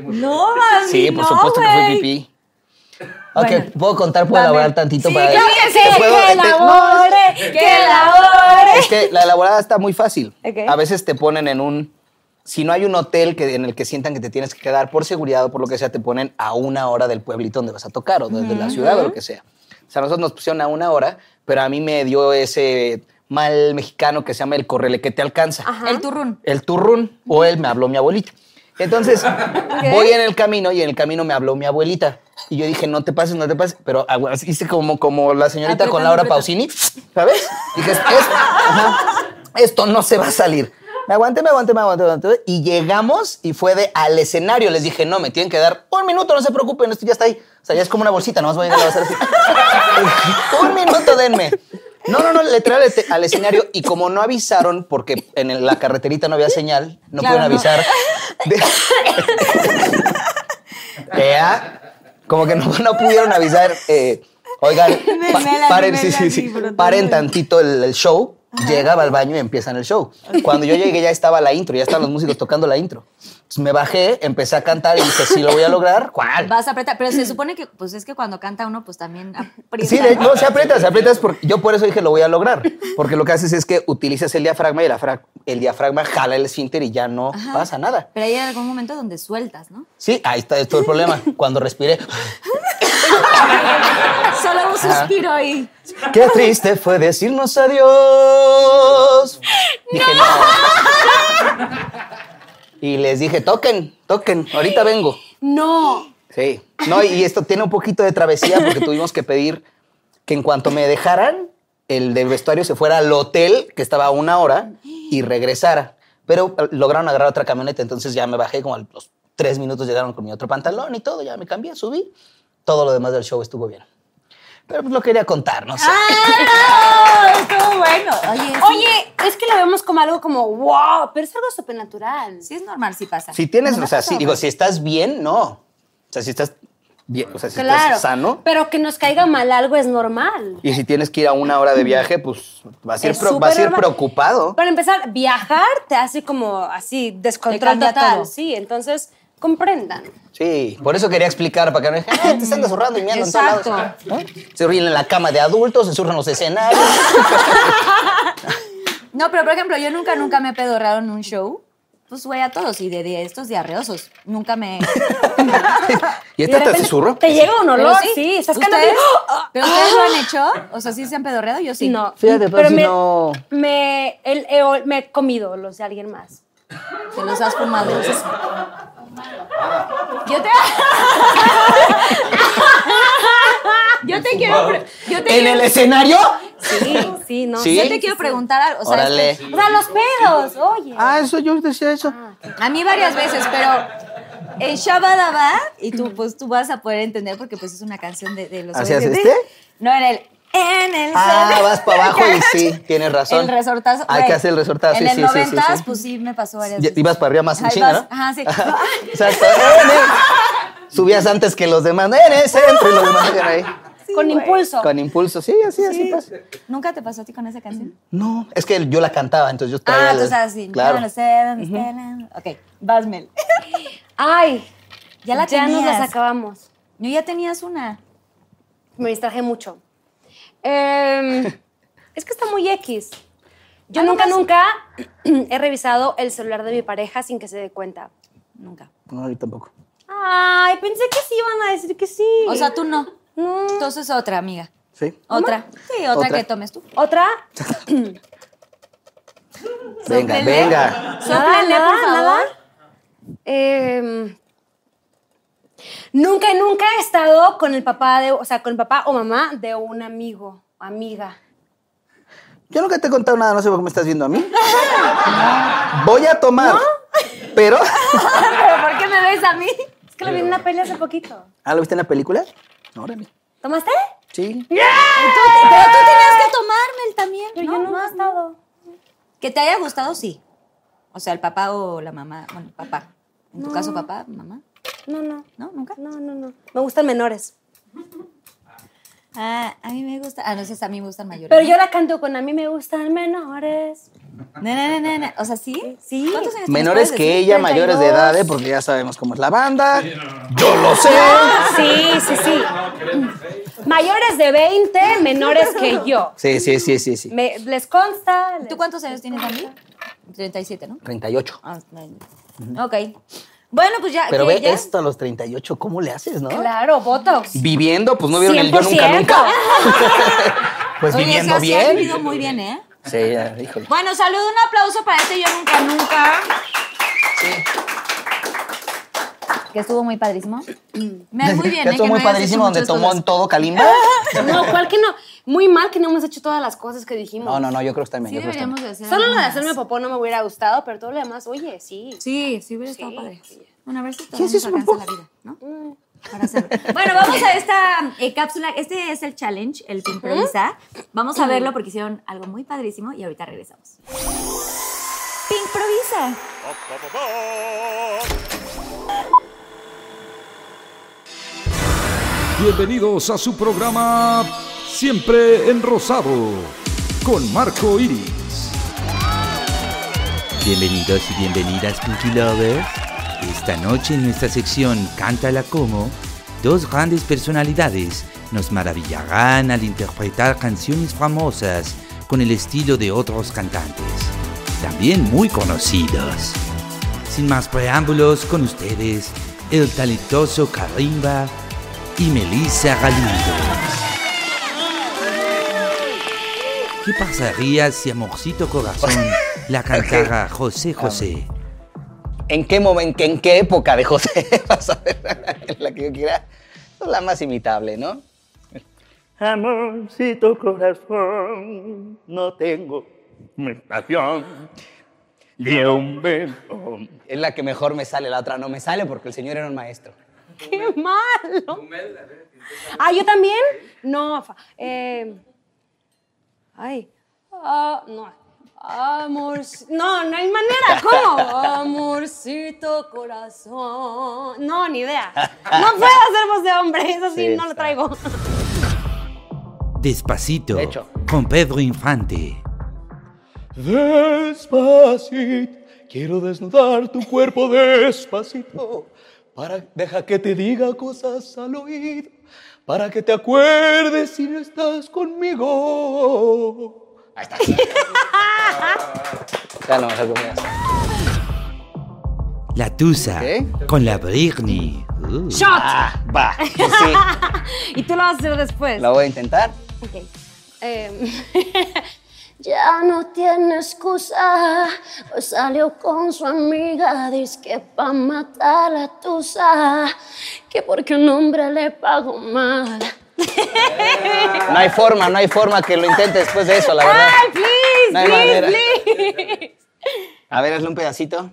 No, Bambi, Sí, por no, supuesto que fue pipí. Ok, Bueno. ¿puedo contar? ¿Puedo elaborar tantito Sí, para claro que sí, ¿Te puedo- que elabore, que elabore. Es que la elaborada está muy fácil. Ok. A veces te ponen en un... Si no hay un hotel que, en el que sientan que te tienes que quedar por seguridad o por lo que sea, te ponen a una hora del pueblito donde vas a tocar o desde la ciudad o lo que sea. O sea, nosotros nos pusieron a una hora, pero a mí me dio ese mal mexicano que se llama el correle que te alcanza. El turrún. El turrún o él me habló mi abuelita. Entonces, voy en el camino y en el camino me habló mi abuelita. Y yo dije, no te pases, no te pases. Pero ah, hice como, como la señorita con Laura apretando. Pausini, ¿sabes? Dije, "Es- ajá, esto no se va a salir. Me aguanté, me aguanté, me aguanté, me aguanté. Y llegamos y fue de al escenario. Les dije, no, me tienen que dar un minuto, no se preocupen, esto ya está ahí. O sea, ya es como una bolsita, nomás voy a llegar a hacer así. un minuto, denme. No, no, no, literal este, al escenario. Y como no avisaron, porque en la carreterita no había señal, no Claro, pudieron avisar. Vea, como que no, no pudieron avisar. eh, oigan, pa- paren, sí, sí, sí, paren tantito el, el show. Llegaba al baño y empiezan el show. Cuando yo llegué ya estaba la intro, ya estaban los músicos tocando la intro. Entonces me bajé, empecé a cantar y dije, sí, lo voy a lograr. ¿Cuál? Vas a apretar. Pero se supone que, pues es que cuando canta uno, pues también aprieta. Sí, de- ¿no? se aprieta, se aprieta. Es porque, yo por eso dije, lo voy a lograr. Porque lo que haces es que utilizas el diafragma y el, el diafragma jala el esfínter y ya no Ajá. pasa nada. Pero hay algún momento donde sueltas, ¿no? Sí, ahí está, es todo el problema. Cuando respiré, Solo un suspiro y. qué triste fue decirnos adiós. Dije, no. Y les dije, toquen, toquen, ahorita vengo. No. Sí. No, y esto tiene un poquito de travesía porque tuvimos que pedir que en cuanto me dejaran, el del vestuario se fuera al hotel, que estaba a una hora, y regresara. Pero eh, lograron agarrar otra camioneta, entonces ya me bajé, como a los tres minutos llegaron con mi otro pantalón y todo, ya me cambié, subí. Todo lo demás del show estuvo bien. Pero pues lo quería contar, no sé. ¡Ah! Estuvo bueno. Oye, Oye, es que lo vemos como algo como wow, pero es algo supernatural. sí es normal, sí pasa. Si tienes, No me o sea, pasado, digo, si estás bien, no. O sea, si estás bien, o sea, si Claro. estás sano. Pero que nos caiga mal algo es normal. Y si tienes que ir a una hora de viaje, pues vas a ir, pro- vas a ir preocupado. Para empezar, viajar te hace como así descontrol total. todo. Sí, entonces comprendan. Sí, por eso quería explicar, para que no digan, "Ah, te están zurrando y meando en todos Exacto. lados". ¿No? Se ríen en la cama de adultos, se surran los escenarios. No, pero por ejemplo, yo nunca, nunca me he pedorreado en un show. Pues, güey, a todos. Y de, de estos diarreosos. Nunca me... ¿Y esta te susurro? Te llega un olor, Pero sí, estás ¿Ustedes? cantando. ¿Pero ustedes lo han hecho? O sea, ¿sí se han pedorreado? Yo sí. No, Fíjate, pero si me, no- me, el- me he comido los de alguien más. Te los has fumado. Yo te... yo te quiero... pre- Yo te ¿En quiero... el escenario? Sí, sí, no. ¿Sí? Yo te quiero preguntar algo. O sea, Órale. O sea, los pedos, oye. Ah, eso yo decía eso. A mí varias veces, pero en Shabadaba, y tú pues tú vas a poder entender porque pues es una canción de, de los ¿Hacías OST. este? No, en el en el Ah, sol. vas para abajo y sí, tienes razón. El resortazo. Hay que hacer el resortazo, En sí, el sí, sí, 90 sí, sí. pues sí me pasó varias Ya- veces. Ibas para arriba más en Ahí chinga, vas- ¿no? Ajá, sí. Exacto. Subías antes que los demás. En el centro y los demás llegan ahí. Con impulso. Con impulso, sí, así, así pasa. ¿Nunca te pasó a ti con esa canción? No, es que yo la cantaba, entonces yo traía Ah, el- tú sabes, sí. Claro. Yo no sé dónde están. Ok, vas, Mel. Ay, Ya la ya nos tenías. las acabamos. No, ya tenías una. Me distraje mucho. Em, es que está muy X. Yo nunca, más. nunca he revisado el celular de mi pareja sin que se dé cuenta. Nunca. No, yo tampoco. Ay, pensé que sí iban a decir que sí. O sea, tú no. No. Entonces otra, amiga. ¿Sí? Otra. Sí, otra, Otra. que tomes tú. ¿Otra? Venga, venga. Sóplenle, por favor. Em, nunca, nunca he estado con el papá de, o sea, con el papá o mamá de un amigo, amiga. Yo nunca te he contado nada, no sé por qué me estás viendo a mí. Voy a tomar, pero... ¿Pero por qué me ves a mí? Es que lo vi en una peli hace poquito. ¿Ah, lo viste en la película? Órale. ¿Tomaste? Sí. Pero tú tenías que tomarme el también. Pero no, yo no, no, he estado. Que te haya gustado, sí. O sea, el papá o la mamá. Bueno, papá. En tu caso, papá, mamá. No, no. ¿No? ¿Nunca? No, no, no. Me gustan menores. Ah, a mí me gusta. Ah, no sé, a mí me gustan mayores. Pero yo la canto con a mí me gustan menores. No, no, no, no, no. O sea, ¿sí? Sí. ¿Cuántos años tienes? Menores ¿Puedes que decir? ella, mayores de 32. edad, ¿eh? porque ya sabemos cómo es la banda. Yo lo sé. Sí, sí, sí. Mayores de 20, menores que yo. Sí, sí, sí, sí, sí. Me- les consta. les- ¿Tú cuántos años tienes, Andy? 37, ¿no? 38. Ah, no. Ok. Bueno, pues ya. Pero ¿qué, ve ya? esto a los 38, ¿cómo le haces, no? Claro, Botox. Viviendo, pues no vieron el yo nunca 100%. nunca. Pues Oye, viviendo sí, sí has bien. vivido muy bien, ¿eh? Sí, ya, híjole. Bueno, salud, un aplauso para este Yo Nunca Nunca. Que estuvo muy padrísimo. Me muy bien, Ya ¿eh? estuvo que muy no padrísimo donde tomó cosas. en todo Kalimba. No, ¿cuál que no? Muy mal que no hemos hecho todas las cosas que dijimos. No, no, no, yo creo que está bien. Sí, yo creo que deberíamos de hacer Solo lo de algunas. hacerme popó no me hubiera gustado, pero todo lo demás, oye, sí. Sí, sí hubiera estado Sí, padre. sí. Bueno, a ver si ¿Quién todos se nos alcanza la vida, ¿no? Para hacerlo. Bueno, vamos a esta eh, cápsula. Este es el challenge, el Pimprovisa. Vamos a verlo porque hicieron algo muy padrísimo y ahorita regresamos. Pimprovisa. Bienvenidos a su programa Siempre en Rosado con Marco Iris. Bienvenidos y bienvenidas Pinky Lovers. Esta noche en nuestra sección Cántala como, dos grandes personalidades nos maravillarán al interpretar canciones famosas con el estilo de otros cantantes, también muy conocidos. Sin más preámbulos, con ustedes, el talentoso Karimba y Melissa Galindo. ¿Qué pasaría si Amorcito Corazón la cantara José José? ¿En qué momento, en qué época de José vas a ver la que yo quiera? Es la más imitable, ¿no? Amorcito corazón, no tengo estación. Ni un beso. Es la que mejor me sale, la otra no me sale porque el señor era un maestro. ¡Qué malo! Ah, ¿yo también? No, eh, ay, ah, no. Amor. No, no hay manera. ¿Cómo? Amorcito corazón. No, ni idea. No puedo hacer voz de hombre. Eso sí, Sí, no lo traigo. Despacito, De hecho. con Pedro Infante. Despacito, quiero desnudar tu cuerpo despacito. Para, deja que te diga cosas al oído. Para que te acuerdes si no estás conmigo. Ahí está. Ya no, algo más. La Tusa, Ok. con la Britney. Uh. ¡Shot! Ah, va. Sí. Y tú lo vas a hacer después. La voy a intentar. Ok. Em, ya no tiene excusa, pues salió con su amiga, dice que pa' matar la tusa, que porque un hombre le pagó mal. No hay forma, no hay forma que lo intente después de eso, la verdad. ¡Ay, please, No hay please, manera. please! A ver, hazle un pedacito.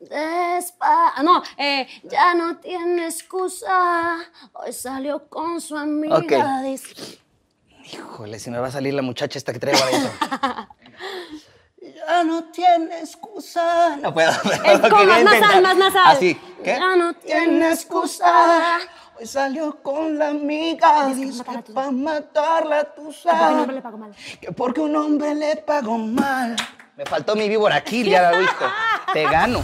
Despa... No, eh, ya no tiene excusa, hoy salió con su amiga, dice... Híjole, si me va a salir la muchacha esta que traigo adentro. ya no tiene excusa. No puedo. Es como más nasal, más nasal. Así. ¿Qué? Ya no tiene excusa. Hoy salió con la amiga. Dice que para matar la tusa. le pagó mal. Que porque un hombre le pagó mal. Me faltó mi víbora kill, ya la viste. Te gano.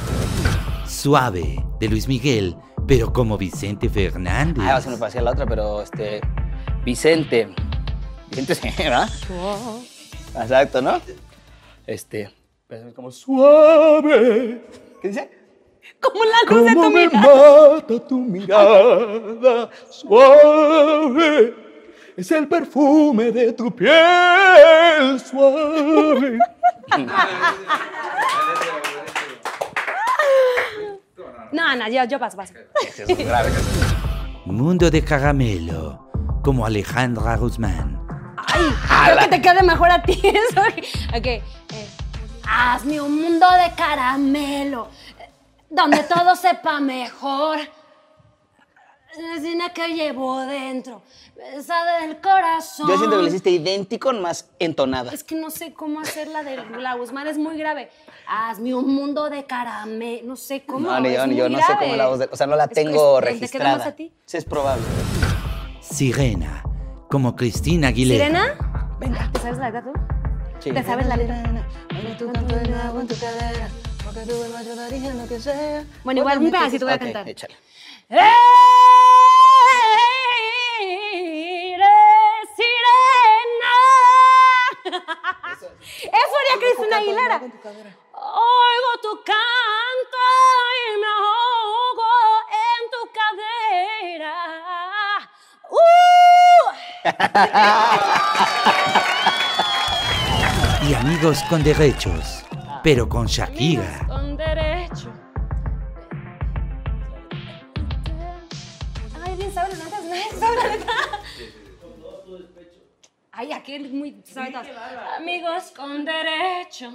Suave, de Luis Miguel, pero como Vicente Fernández. Ah, se me pasé la otra, pero este. Vicente. Vicente sí, ¿verdad? Exacto, ¿no? Este. pues, es como suave. ¿Qué dice? Como la luz de tu me mirada. mata tu mirada suave. Es el perfume de tu piel suave. No, no, yo, yo paso, paso. Ese es grave. Mundo de caramelo, como Alejandra Guzmán. Ay, creo que te quede mejor a ti eso. Ok. eh, hazme un mundo de caramelo, donde todo sepa mejor. La cena que llevo dentro, esa del corazón. Yo siento que lo hiciste idéntico, más entonada. Es que no sé cómo hacer la de la Guzmán, es muy grave. Hazme un mundo de caramelo, no sé cómo. No, ni es yo, ni yo no sé cómo la voz de. O sea, no la Es- tengo es- ¿te queda registrada. más a ti? Sí, es probable. Sirena, como Cristina Aguilera. ¿Sirena? Venga. ¿Te sabes la letra tú? Sí. ¿Te sabes la letra? Bueno, igual un pedacito voy a cantar. échale. Eres sirena. Eso haría Cristina Aguilera. Oigo tu canto y me ahogo en tu cadera. ¡Uh! Y amigos con derechos, pero con Shakira. Con derecho. Ay, bien sabe la letra, nadie sabe la. Ay, aquel muy sabe. Amigos con derecho,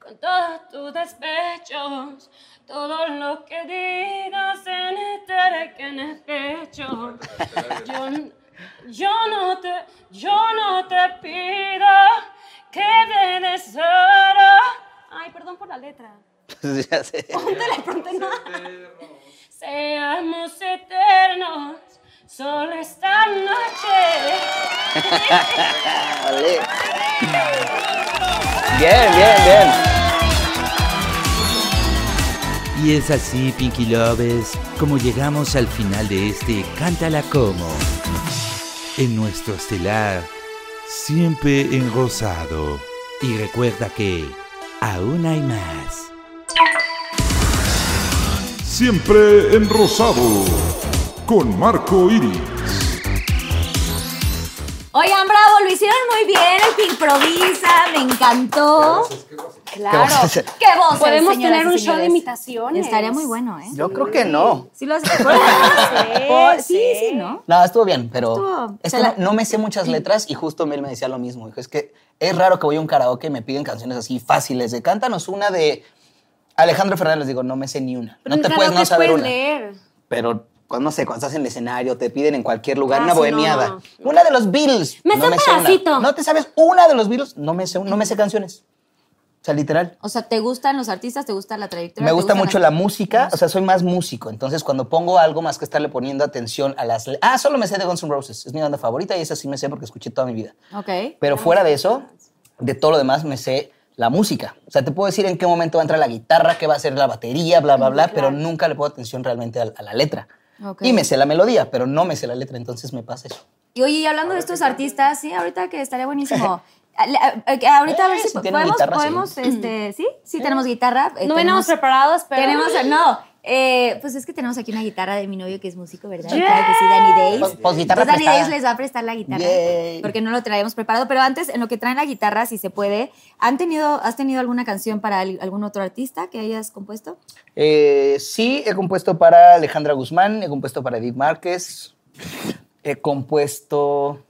con todos tus despechos, todo lo que digas se entere que en el pecho. Yo, yo no te, yo no te pido que me des oro. Ay, perdón por la letra. ya sé. Póntele. Seamos eternos, solo esta noche. Bien, bien, bien. Y es así, Pinky Lovers, como llegamos al final de este Cántala Como. En nuestro estelar, siempre en rosado. Y recuerda que aún hay más. Siempre en rosado. Con Marco Iris. Oigan, bravo, lo hicieron muy bien, el que improvisa, me encantó. Claro. voces? ¿Qué voces, Podemos tener un show de imitaciones. Estaría muy bueno, ¿eh? Yo creo que no. Sí lo hace. Sí, sí, sí, ¿no? No, estuvo bien, pero Estuvo- es que la- no, me sé muchas letras y justo Mel me decía lo mismo. Dijo, es que es raro que voy a un karaoke y me piden canciones así fáciles de cántanos una de Alejandro Fernández. Digo, no me sé ni una. Pero no te puedes no saber puedes una. leer. Pero cuando, no sé, cuando estás en el escenario, te piden en cualquier lugar Ah, una bohemiada. no. Una de los Beatles. Me no sé un sé una. pedacito. ¿No te sabes una de los Beatles? No me sé, no me sé canciones. O sea, literal. O sea, ¿te gustan los artistas? ¿Te gusta la trayectoria? Me ¿Te gusta mucho la música, o sea, soy más músico. Entonces, cuando pongo algo más que estarle poniendo atención a las. Ah, solo me sé de Guns N' Roses. Es mi banda favorita y esa sí me sé porque escuché toda mi vida. Ok. Pero fuera de eso, de todo lo demás me sé la música. O sea, te puedo decir en qué momento va a entrar la guitarra, qué va a ser la batería, bla, bla, bla, pero nunca le pongo atención realmente a, a la letra. Ok. Y me sé la melodía, pero no me sé la letra, entonces me pasa eso. Y oye, y hablando de estos artistas, sí, ahorita que estaría buenísimo. A- a- a- Ahorita a ver Eh, si podemos, guitarra, sí. podemos, este, sí, sí tenemos guitarra. eh, No tenemos- venimos preparados, pero... Tenemos, no, eh, pues es que tenemos aquí una guitarra de mi novio que es músico, ¿verdad? Yeah. Claro que sí, Danny Days. Pues- pues guitarra Entonces, Danny. Days les va a prestar la guitarra porque no lo traemos preparado. Pero antes, en lo que traen la guitarra, si se puede, ¿han tenido, ¿has tenido alguna canción para al- algún otro artista que hayas compuesto? Eh, sí, he compuesto para Alejandra Guzmán, he compuesto para Edith Márquez, he compuesto,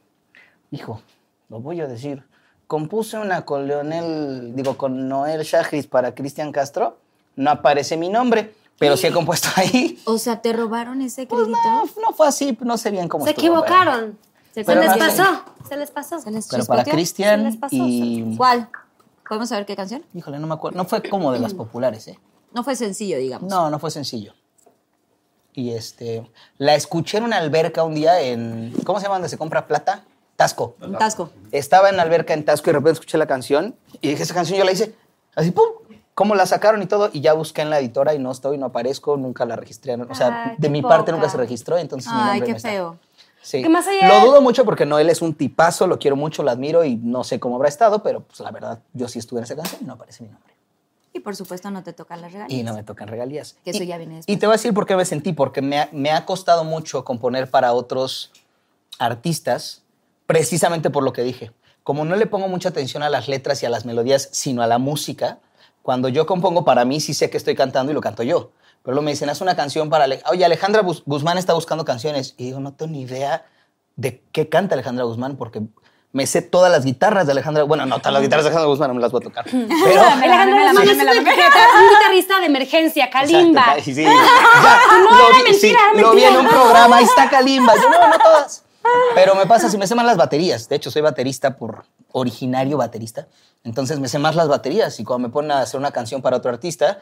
hijo, lo voy a decir, compuse una con Leonel, digo, con Noel Shahriz para Cristian Castro, no aparece mi nombre, pero sí he compuesto ahí. O sea, ¿te robaron ese Pues crédito? no, no fue así, no sé bien cómo Se estuvo, pero- equivocaron. Se, les no pasó. Se les pasó. ¿Se les Pero para Cristian les pasó, y... ¿Cuál? ¿Podemos saber qué canción? Híjole, no me acuerdo, no fue como de las populares, ¿eh? No fue sencillo, digamos. No, no fue sencillo. Y este, la escuché en una alberca un día en, ¿cómo se llama donde se compra plata? Tasco. Un tasco. Estaba en la alberca en Tasco y de repente escuché la canción y dije, esa canción yo la hice así, ¡pum! ¿Cómo la sacaron y todo? Y ya busqué en la editora y no estoy, no aparezco, nunca la registré. O sea, Ay, de mi parte nunca se registró, entonces mi Ay, nombre qué no está. feo. Sí. Que más allá- Lo dudo mucho porque Noel es un tipazo, lo quiero mucho, lo admiro y no sé cómo habrá estado, pero pues la verdad, yo sí estuve en esa canción y no aparece mi nombre. Y por supuesto no te tocan las regalías. Y no me tocan regalías. Que eso Y- ya viene después. Y te voy a decir por qué me sentí, porque me ha, me ha costado mucho componer para otros artistas, precisamente por lo que dije. Como no le pongo mucha atención a las letras y a las melodías, sino a la música, cuando yo compongo para mí sí sé que estoy cantando y lo canto yo. Pero luego me dicen, haz una canción para... Ale- Oye, Alejandra Bus- Guzmán está buscando canciones. Y digo, no tengo ni idea de qué canta Alejandra Guzmán, porque me sé todas las guitarras de Alejandra... Bueno, no todas las guitarras de Alejandra Guzmán, no me las voy a tocar. Pero... Me la es un guitarrista de emergencia, Kalimba. Exacto, sí. Ya, No, lo, era vi, mentira, sí, era lo vi en un mentira. programa, ahí está Kalimba. Yo, no, no todas. Pero me pasa, si me sé más las baterías. De hecho, soy baterista por originario baterista. Entonces me sé más las baterías. Y cuando me ponen a hacer una canción para otro artista,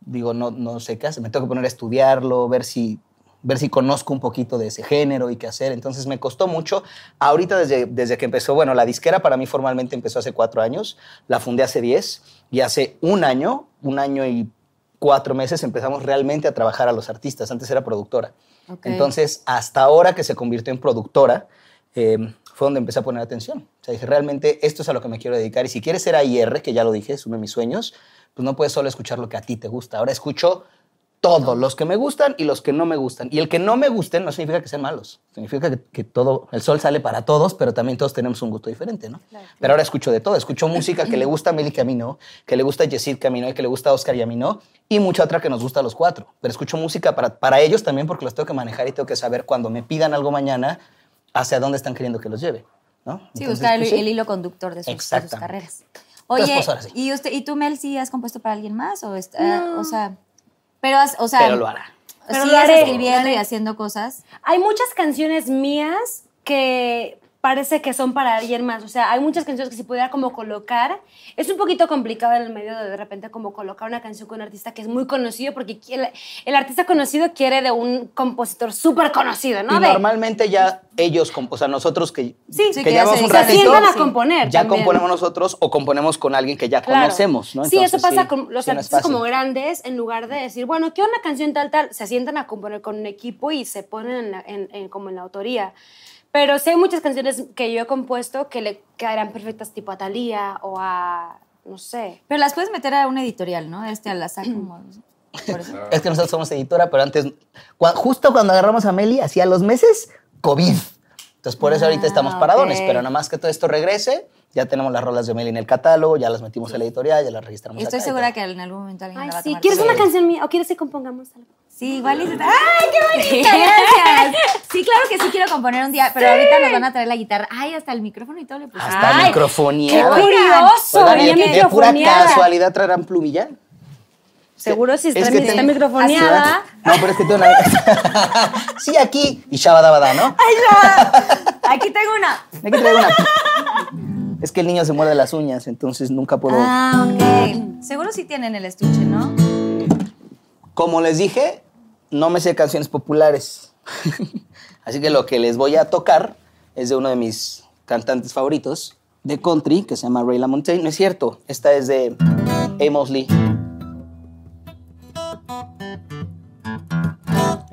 digo, no, no sé qué hacer. Me tengo que poner a estudiarlo, ver si, ver si conozco un poquito de ese género y qué hacer. Entonces me costó mucho. Ahorita, desde, desde que empezó, bueno, la disquera para mí formalmente empezó hace cuatro años. La fundé hace diez. Y hace un año, un año y cuatro meses empezamos realmente a trabajar a los artistas. Antes era productora. Entonces, hasta ahora que se convirtió en productora, eh, fue donde empecé a poner atención. O sea, dije, realmente esto es a lo que me quiero dedicar. Y si quieres ser AIR, que ya lo dije, es uno de mis sueños, pues no puedes solo escuchar lo que a ti te gusta. Ahora escucho todos, los que me gustan y los que no me gustan. Y el que no me gusten no significa que sean malos. Significa que, que todo, el sol sale para todos, pero también todos tenemos un gusto diferente, ¿no? Pero ahora escucho de todo. Escucho música que le gusta a Meli que a mí no, que le gusta a Yesid que a mí no, y que le gusta a Oscar y a mí no, y mucha otra que nos gusta a los cuatro. Pero escucho música para, para ellos también porque los tengo que manejar y tengo que saber cuando me pidan algo mañana hacia dónde están queriendo que los lleve, ¿no? Sí, Entonces, buscar el, pues, sí. el hilo conductor de sus, de sus carreras. Entonces, Oye, pues, ahora sí. ¿y, usted, ¿y tú, Mel, sí has compuesto para alguien más? O, está- o sea, pero, has- o sea, Pero lo hará. Pero lo haré, escribiendo lo haré. y haciendo cosas. Hay muchas canciones mías que parece que son para alguien más. O sea, hay muchas canciones que se pudiera como colocar. Es un poquito complicado en el medio de de repente como colocar una canción con un artista que es muy conocido porque el, el artista conocido quiere de un compositor súper conocido, ¿no? Y De- normalmente ya ellos, o sea, nosotros que, Sí, Sí, que que llevamos se- un se ratito, sientan a sí. componer ya también. componemos nosotros o componemos con alguien que ya Claro. conocemos, ¿no? Sí, eso pasa con los sí, no es artistas como grandes, en lugar de decir, bueno, quiero una canción tal, tal, se sientan a componer con un equipo y se ponen en la- en- en- como en la autoría. Pero sí hay muchas canciones que yo he compuesto que le quedarán perfectas tipo a Thalía o a, no sé. Pero las puedes meter a una editorial, ¿no? Este al azar como... Por eso. Es que nosotros somos editora, pero antes, justo cuando agarramos a Meli, hacía los meses, COVID. Entonces, por eso ahorita Ah, estamos paradones, ok. pero nada más que todo esto regrese, ya tenemos las rolas de Meli en el catálogo, ya las metimos a la editorial, ya las registramos estoy acá segura que en algún momento alguien Ay, la va a tomar. ¿quieres Sí. una canción mía o quieres que compongamos algo? Sí, igual y se- ¡Ay, qué bonito! Gracias. Sí, claro que sí quiero componer un día, pero ahorita nos van a traer la guitarra. Ay, hasta el micrófono y todo le puse. Hasta Ay, microfoneada. ¡Qué curioso! Oigan, de, de pura casualidad traerán plumilla. Seguro si Es está, que está te- microfoneada. No, pero es que tengo una... sí, aquí. Y shabadabada, ¿no? Ay, ya. Aquí tengo una. Aquí traigo una. Es que el niño se muerde las uñas, entonces nunca puedo. Ah, ok. Seguro sí tienen el estuche, ¿no? Como les dije, no me sé canciones populares. Así que lo que les voy a tocar es de uno de mis cantantes favoritos de country, que se llama Ray LaMontagne. No es cierto, esta es de Amos Lee.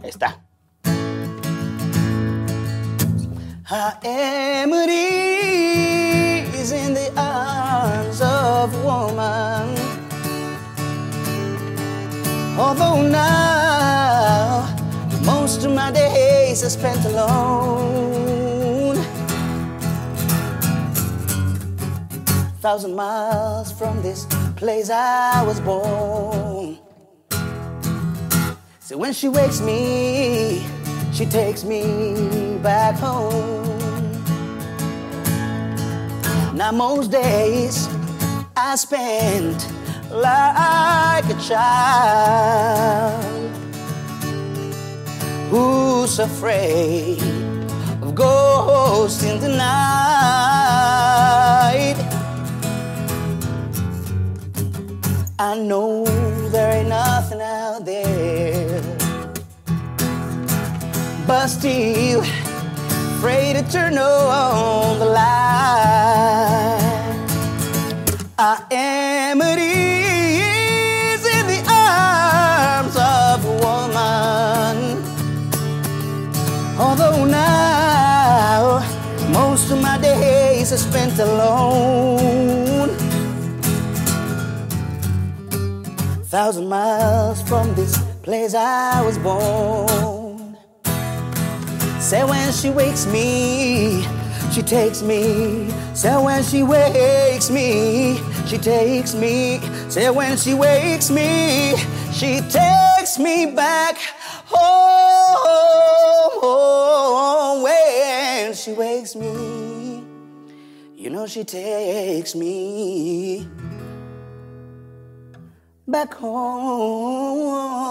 Ahí está. In the arms of woman. Although now most of my days are spent alone, thousand miles from this place I was born. So when she wakes me, she takes me back home. Now most days I spend like a child who's afraid of ghosts in the night. I know there ain't nothing out there, but still afraid to turn on Thousand miles from this place I was born. Say when she wakes me, she takes me. Say when she wakes me, she takes me. Say when she wakes me, she takes me back home. When she wakes me, you know she takes me back home.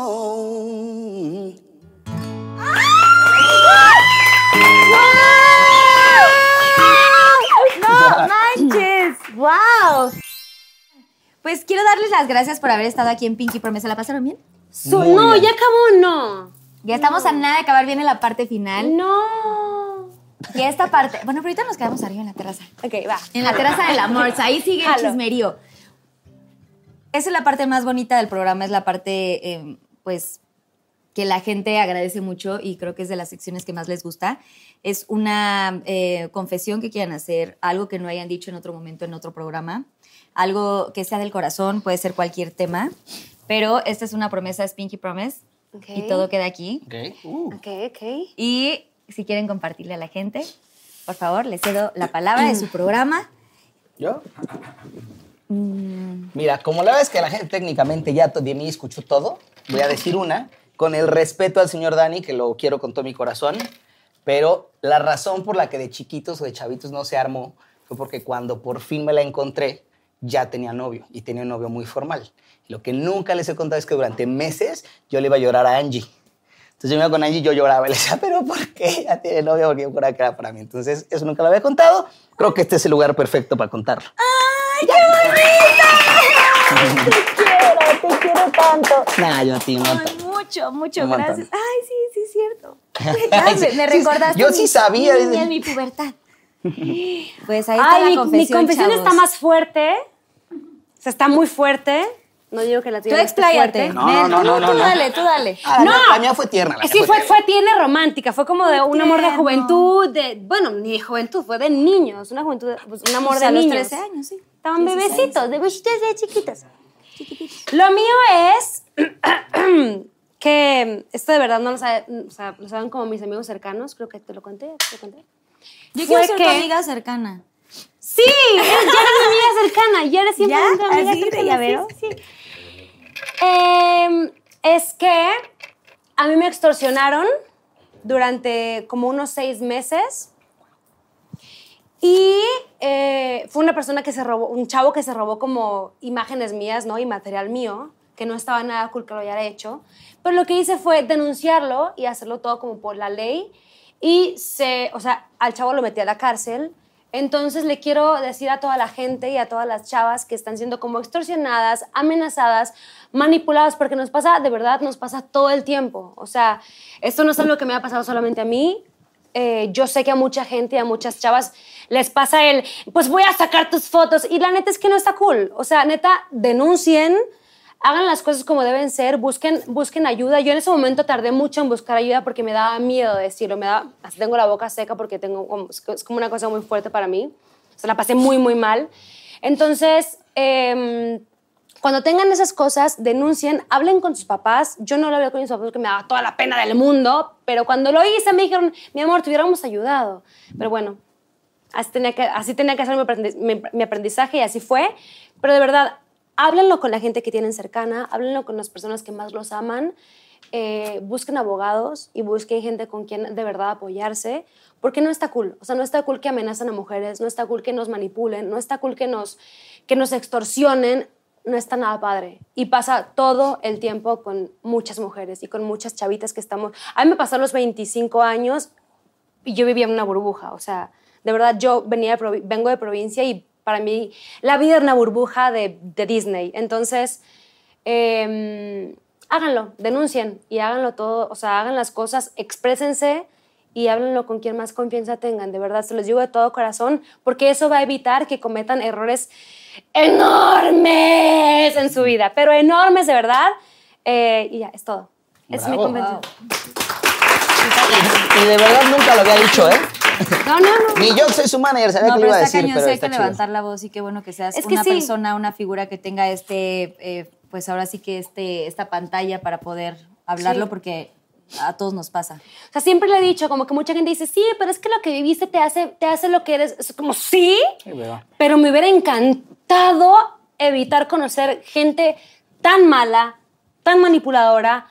¡No manches! ¡Wow! Pues quiero darles las gracias por haber estado aquí en Pinky Promesa. ¿La pasaron bien? Muy no, bien. ya acabó, no. Ya estamos a nada de acabar bien en la parte final. No. Y esta parte. Bueno, pero ahorita nos quedamos arriba en la terraza. Ok, va. En la terraza del amor. Ahí sigue el chismerío. Esa es la parte más bonita del programa, es la parte, eh, pues, que la gente agradece mucho y creo que es de las secciones que más les gusta. Es una eh, confesión que quieran hacer, algo que no hayan dicho en otro momento en otro programa, algo que sea del corazón, puede ser cualquier tema, pero esta es una promesa, es Pinky Promise, y todo queda aquí. Okay. Uh. Ok, ok. Y si quieren compartirle a la gente, por favor, les cedo la palabra de su programa. ¿Yo? Mira, como la verdad es que la gente técnicamente ya de mí escuchó todo, voy a decir una, con el respeto al señor Dani, que lo quiero con todo mi corazón, pero la razón por la que de chiquitos o de chavitos no se armó fue porque cuando por fin me la encontré, ya tenía novio, y tenía un novio muy formal. Lo que nunca les he contado es que durante meses yo le iba a llorar a Angie. Entonces yo me iba con Angie y yo lloraba. Le decía, ¿pero por qué ya tiene novio? Porque yo juraba que era para mí. Entonces, eso nunca lo había contado. Creo que este es el lugar perfecto para contarlo. ¡Ay, qué bonita! te quiero, te quiero tanto. Nah, yo a ti, un Ay, mucho, mucho, Un montón. gracias. Ay, sí, sí, es cierto. Ya, me, Sí, recordaste. yo mi- sí sabía. mi niña en mi pubertad. Pues ahí está Ay, la mi, confesión, mi confesión chavos. está más fuerte. O sea, está muy fuerte. No digo que la tuya Tú expláyate. fuerte. No, no, no, tú, no, tú no. dale, tú dale. Ah, No. La mía fue tierna. La Sí, fue, tierna. fue tierna romántica, fue como de un amor de juventud, de, bueno, ni de juventud, fue de niños, una juventud, pues, un amor de a los niños. 13 años, sí. Estaban 16. bebecitos, de bebecitos de chiquitos. Lo mío es que esto de verdad no lo saben, o sea, lo saben como mis amigos cercanos, creo que te lo conté, te lo conté. Yo Fue quiero ser tu que- amiga cercana. Sí, ya eres mi amiga cercana, ya eres siempre ¿Ya? mi amiga ¿Así cercana. llavero? sí, sí. Em, es que a mí me extorsionaron durante como unos seis meses y eh, fue una persona que se robó, un chavo que se robó como imágenes mías, ¿no? Y material mío, que no estaba nada cool que lo hubiera hecho. Pero lo que hice fue denunciarlo y hacerlo todo como por la ley. Y se, o sea, al chavo lo metí a la cárcel. Entonces le quiero decir a toda la gente y a todas las chavas que están siendo como extorsionadas, amenazadas, manipuladas, porque nos pasa, de verdad, nos pasa todo el tiempo. O sea, esto no es algo que me ha pasado solamente a mí. Eh, yo sé que a mucha gente, a muchas chavas les pasa el, pues voy a sacar tus fotos. Y la neta es que no está cool. O sea, neta, denuncien, hagan las cosas como deben ser, busquen, busquen ayuda. Yo en ese momento tardé mucho en buscar ayuda porque me daba miedo decirlo, me da, hasta tengo la boca seca porque tengo, es como una cosa muy fuerte para mí. O sea, la pasé muy, muy mal. Entonces, em, cuando tengan esas cosas, denuncien, hablen con sus papás. Yo no lo hablé con mis papás porque me daba toda la pena del mundo, pero cuando lo hice me dijeron, mi amor, te hubiéramos ayudado. Pero bueno, así tenía que, así tenía que mi- mi aprendizaje y así fue. Pero de verdad, háblenlo con la gente que tienen cercana, háblenlo con las personas que más los aman, eh, busquen abogados y busquen gente con quien de verdad apoyarse, porque no está cool. O sea, no está cool que amenazan a mujeres, no está cool que nos manipulen, no está cool que nos, que nos extorsionen, no está nada padre. Y pasa todo el tiempo con muchas mujeres y con muchas chavitas que estamos... A mí me pasó los 25 años y yo vivía en una burbuja, o sea, de verdad yo venía de vengo de provincia y para mí la vida era una burbuja de, de Disney. Entonces, eh, háganlo, denuncien y háganlo todo, o sea, hagan las cosas, exprésense y háblenlo con quien más confianza tengan, de verdad, se los digo de todo corazón, porque eso va a evitar que cometan errores enormes en su vida, pero enormes de verdad. Eh, y ya, es todo. Es mi convención. Y de verdad nunca lo había dicho, ¿eh? No, no, no. Ni yo soy su manager, sabía No, que lo iba a decir, cañón, pero sí hay está que chido. levantar la voz y qué bueno que seas Es que una sí. persona, una figura que tenga este, eh, pues ahora sí que este, esta pantalla para poder hablarlo Sí. porque a todos nos pasa. O sea, siempre le he dicho, como que mucha gente dice, sí, pero es que lo que viviste te hace, te hace lo que eres. Es como, sí, Sí, pero- me hubiera encantado evitar conocer gente tan mala, tan manipuladora,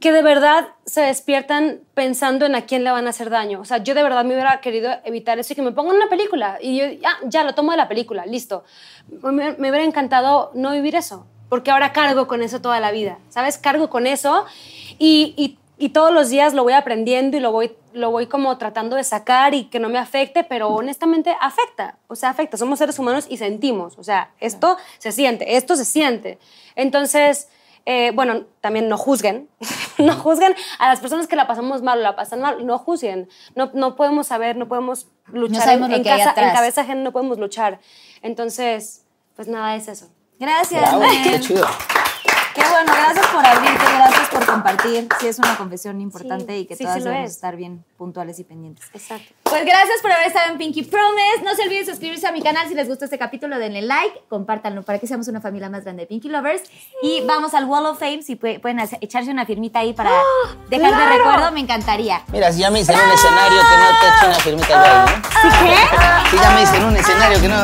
que de verdad se despiertan pensando en a quién le van a hacer daño. O sea, yo de verdad me hubiera querido evitar eso y que me pongan una película. Y yo, ya, ya lo tomo de la película, listo. Me, me hubiera encantado no vivir eso, porque ahora cargo con eso toda la vida, ¿sabes? Cargo con eso y, y- y todos los días lo voy aprendiendo y lo voy, lo voy como tratando de sacar y que no me afecte, pero honestamente afecta. O sea, afecta. Somos seres humanos y sentimos. O sea, esto se siente, esto se siente. Entonces, eh, bueno, también no juzguen. no juzguen a las personas que la pasamos mal o la pasan mal. No juzguen. No, no podemos saber, no podemos luchar. sabemos en, en casa, en cabeza ajena no podemos luchar. Entonces, pues nada, es eso. Gracias, Bravo, qué chido. Qué bueno, gracias por abrirte, gracias por compartir. Sí, es una confesión importante Sí, y que sí, todas sí debemos es. estar bien puntuales y pendientes. Exacto. Pues gracias por haber estado en Pinky Promise. No se olviden suscribirse a mi canal si les gustó este capítulo, denle like, compártanlo para que seamos una familia más grande de Pinky Lovers. Y vamos al Wall of Fame, si pue- pueden hacer- echarse una firmita ahí para dejar de recuerdo, me encantaría. Mira, si ya me hice en un escenario que no te eché una firmita igual, ¿no? ¿Sí qué? Si ya me hice en un escenario que no...